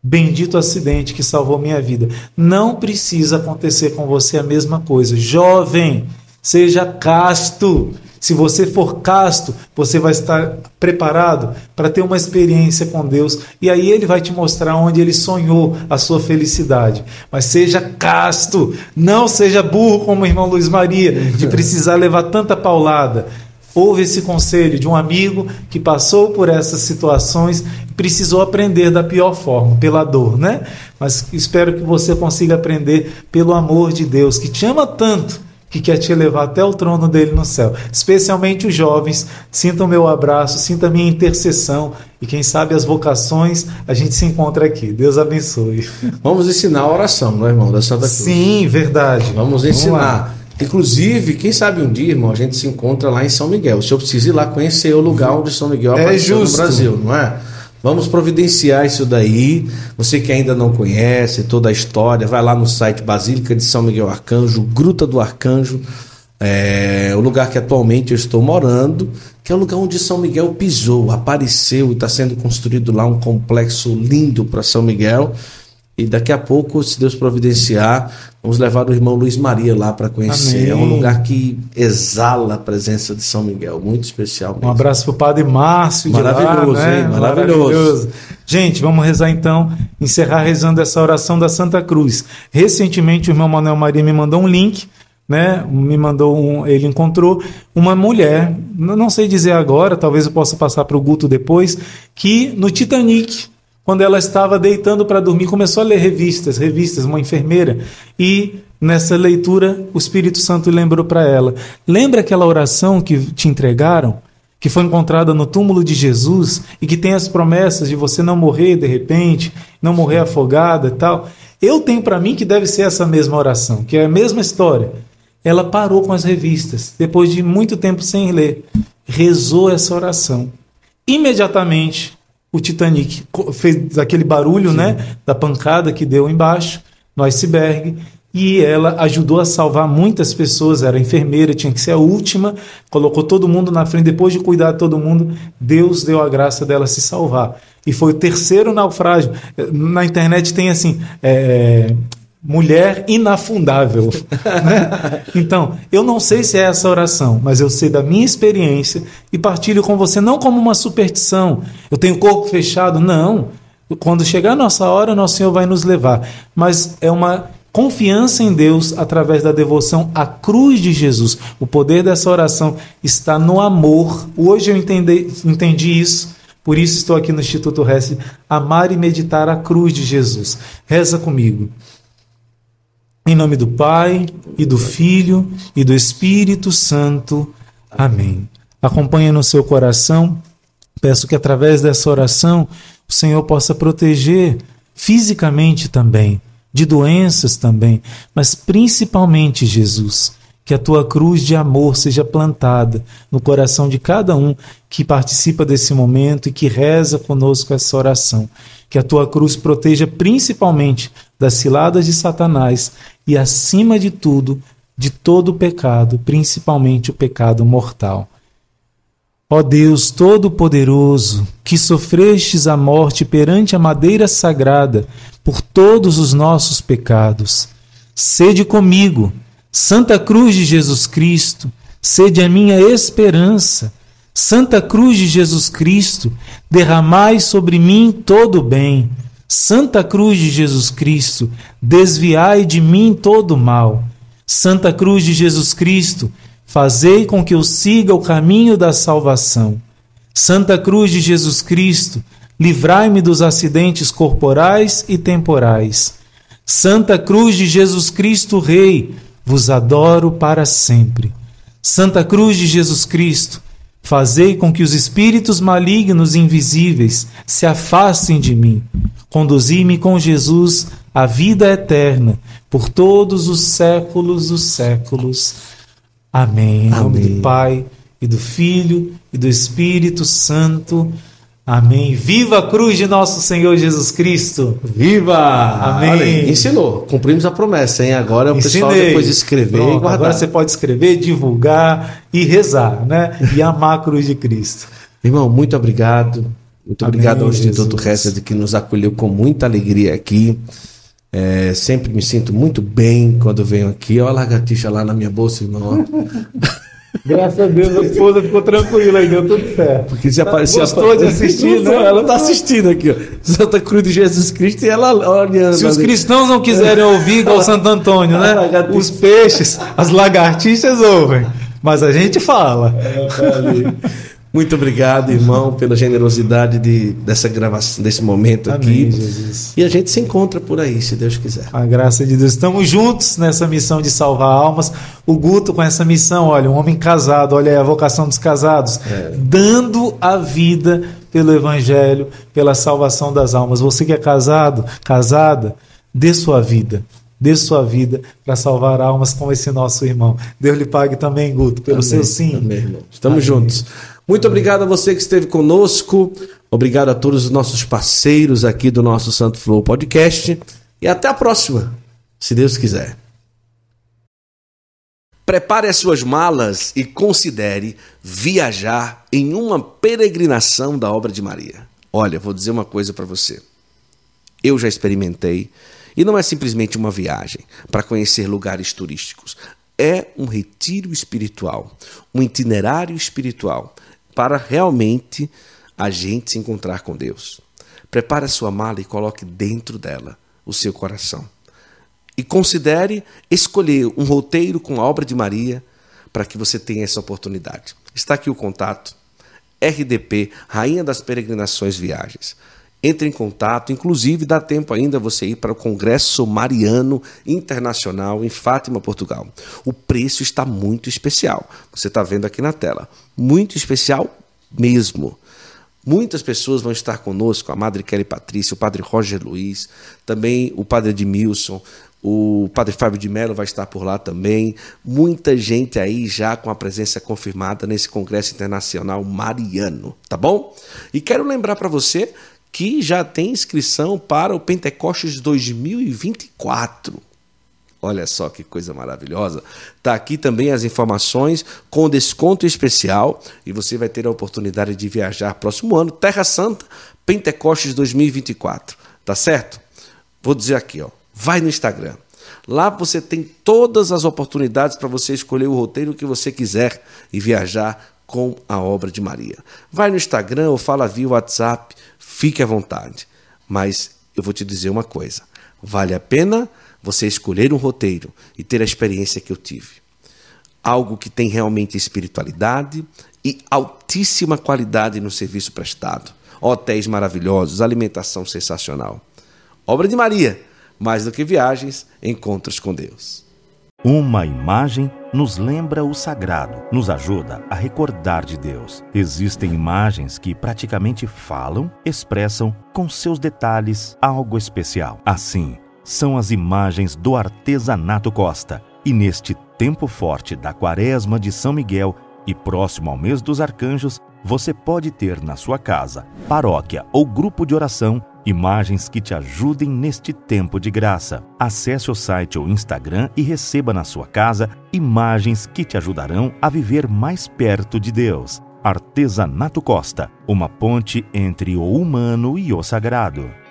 bendito acidente que salvou minha vida. Não precisa acontecer com você a mesma coisa. Jovem, seja casto, Se você for casto, você vai estar preparado para ter uma experiência com Deus e aí ele vai te mostrar onde ele sonhou a sua felicidade. Mas seja casto, não seja burro como o irmão Luiz Maria, de precisar levar tanta paulada. Houve esse conselho de um amigo que passou por essas situações e precisou aprender da pior forma, pela dor, né? Mas espero que você consiga aprender pelo amor de Deus, que te ama tanto que quer te levar até o trono dele no céu. Especialmente os jovens, sintam meu abraço, sinta minha intercessão e quem sabe as vocações a gente se encontra aqui. Deus abençoe. Vamos ensinar a oração, não é, irmão, da Santa Cruz. Sim, verdade. Vamos ensinar. Vamos Inclusive, quem sabe um dia, irmão, a gente se encontra lá em São Miguel. O senhor precisa ir lá conhecer o lugar onde São Miguel é apareceu justo. no Brasil, não é? Vamos providenciar isso daí. Você que ainda não conhece toda a história, vai lá no site Basílica de São Miguel Arcanjo, Gruta do Arcanjo, é, o lugar que atualmente eu estou morando, que é o lugar onde São Miguel pisou, apareceu e está sendo construído lá um complexo lindo para São Miguel. E daqui a pouco, se Deus providenciar, vamos levar o irmão Luiz Maria lá para conhecer. Amém. É um lugar que exala a presença de São Miguel, muito especial. Mesmo. Um abraço para o Padre Márcio de Maravilhoso, lá, né? hein? Maravilhoso. Maravilhoso. Gente, vamos rezar então, encerrar rezando essa oração da Santa Cruz. Recentemente o irmão Manuel Maria me mandou um link, né? Me mandou um, ele encontrou uma mulher, não sei dizer agora, talvez eu possa passar para o Guto depois, que no Titanic quando ela estava deitando para dormir, começou a ler revistas, revistas, uma enfermeira, e nessa leitura o Espírito Santo lembrou para ela: lembra aquela oração que te entregaram, que foi encontrada no túmulo de Jesus e que tem as promessas de você não morrer de repente, não morrer afogada e tal? Eu tenho para mim que deve ser essa mesma oração, que é a mesma história. Ela parou com as revistas, depois de muito tempo sem ler, rezou essa oração. Imediatamente o Titanic fez aquele barulho, Sim. né, da pancada que deu embaixo no iceberg, e ela ajudou a salvar muitas pessoas, era enfermeira, tinha que ser a última, colocou todo mundo na frente, depois de cuidar de todo mundo, Deus deu a graça dela se salvar. E foi o terceiro naufrágio. Na internet tem assim, é, mulher inafundável. né? Então, eu não sei se é essa oração, mas eu sei da minha experiência e partilho com você não como uma superstição. Eu tenho corpo fechado, não. Quando chegar a nossa hora, nosso Senhor vai nos levar. Mas é uma confiança em Deus através da devoção à cruz de Jesus. O poder dessa oração está no amor. Hoje eu entendi, entendi isso. Por isso estou aqui no Instituto Reste, amar e meditar a cruz de Jesus. Reza comigo. Em nome do Pai, e do Filho, e do Espírito Santo. Amém. Acompanhe no seu coração. Peço que através dessa oração o Senhor possa proteger fisicamente também, de doenças também, mas principalmente, Jesus, que a tua cruz de amor seja plantada no coração de cada um que participa desse momento e que reza conosco essa oração. Que a tua cruz proteja principalmente das ciladas de Satanás e, acima de tudo, de todo o pecado, principalmente o pecado mortal. Ó Deus Todo-Poderoso, que sofrestes a morte perante a madeira sagrada por todos os nossos pecados, sede comigo, Santa Cruz de Jesus Cristo, sede a minha esperança. Santa Cruz de Jesus Cristo, derramai sobre mim todo o bem Santa Cruz de Jesus Cristo, desviai de mim todo o mal. Santa Cruz de Jesus Cristo, fazei com que eu siga o caminho da salvação. Santa Cruz de Jesus Cristo, livrai-me dos acidentes corporais e temporais. Santa Cruz de Jesus Cristo, Rei, vos adoro para sempre. Santa Cruz de Jesus Cristo, Fazei com que os espíritos malignos e invisíveis se afastem de mim. Conduzi-me com Jesus à vida eterna, por todos os séculos dos séculos. Amém. Em nome do Pai, e do Filho, e do Espírito Santo. Amém. Viva a cruz de nosso Senhor Jesus Cristo. Viva! Amém. Olha, ensinou. Cumprimos a promessa, hein? Agora o pessoal depois escrever Pronto, e guardar. Agora você pode escrever, divulgar e rezar, né? E amar a cruz de Cristo. Irmão, muito obrigado. Muito Amém, obrigado ao Instituto Jesus. Resta que nos acolheu com muita alegria aqui. É, sempre me sinto muito bem quando venho aqui. Olha a lagartixa lá na minha bolsa, irmão. Graças a Deus, a esposa ficou tranquila aí, deu tudo certo. Porque se aparecer. Gostou de assistir, né? Ela está assistindo aqui, ó. Santa Cruz de Jesus Cristo e ela olhando. Se os cristãos não quiserem ouvir igual Santo Antônio, né? Os peixes, as lagartixas ouvem. Mas a gente fala. Muito obrigado, irmão, pela generosidade de, dessa gravação, desse momento Amém, aqui. Jesus. E a gente se encontra por aí, se Deus quiser. A graça de Deus. Estamos juntos nessa missão de salvar almas. O Guto com essa missão, olha, um homem casado, olha aí a vocação dos casados, dando a vida pelo evangelho, pela salvação das almas. Você que é casado, casada, dê sua vida. Dê sua vida para salvar almas como esse nosso irmão. Deus lhe pague também, Guto, pelo Amém, seu sim. amém, irmão. Estamos Amém. juntos. Muito obrigado a você que esteve conosco. Obrigado a todos os nossos parceiros aqui do nosso Santo Flow Podcast. E até a próxima, se Deus quiser. Prepare as suas malas e considere viajar em uma peregrinação da obra de Maria. Olha, vou dizer uma coisa para você. Eu já experimentei e não é simplesmente uma viagem para conhecer lugares turísticos. É um retiro espiritual, um itinerário espiritual para realmente a gente se encontrar com Deus. Prepare a sua mala e coloque dentro dela o seu coração. E considere escolher um roteiro com a obra de Maria para que você tenha essa oportunidade. Está aqui o contato. RDP, Rainha das Peregrinações Viagens. Entre em contato, inclusive dá tempo ainda você ir para o Congresso Mariano Internacional em Fátima, Portugal. O preço está muito especial. Você está vendo aqui na tela. Muito especial mesmo. Muitas pessoas vão estar conosco, a Madre Kelly Patrícia, o Padre Roger Luiz, também o Padre Edmilson, o Padre Fábio de Mello vai estar por lá também. Muita gente aí já com a presença confirmada nesse Congresso Internacional Mariano, tá bom? E quero lembrar para você que já tem inscrição para o Pentecostes 2024. Olha só que coisa maravilhosa. Tá aqui também as informações com desconto especial e você vai ter a oportunidade de viajar próximo ano, Terra Santa, Pentecostes 2024. Tá certo? Vou dizer aqui, ó. Vai no Instagram. Lá você tem todas as oportunidades para você escolher o roteiro que você quiser e viajar com a obra de Maria. Vai no Instagram ou fala via WhatsApp, fique à vontade. Mas eu vou te dizer uma coisa: vale a pena você escolher um roteiro e ter a experiência que eu tive. Algo que tem realmente espiritualidade e altíssima qualidade no serviço prestado. Hotéis maravilhosos, alimentação sensacional. Obra de Maria, mais do que viagens, encontros com Deus. Uma imagem nos lembra o sagrado, nos ajuda a recordar de Deus. Existem imagens que praticamente falam, expressam com seus detalhes algo especial. Assim, são as imagens do artesanato Costa. E neste tempo forte da Quaresma de São Miguel e próximo ao mês dos arcanjos, você pode ter na sua casa, paróquia ou grupo de oração imagens que te ajudem neste tempo de graça. Acesse o site ou Instagram e receba na sua casa imagens que te ajudarão a viver mais perto de Deus. Artesanato Costa, uma ponte entre o humano e o sagrado.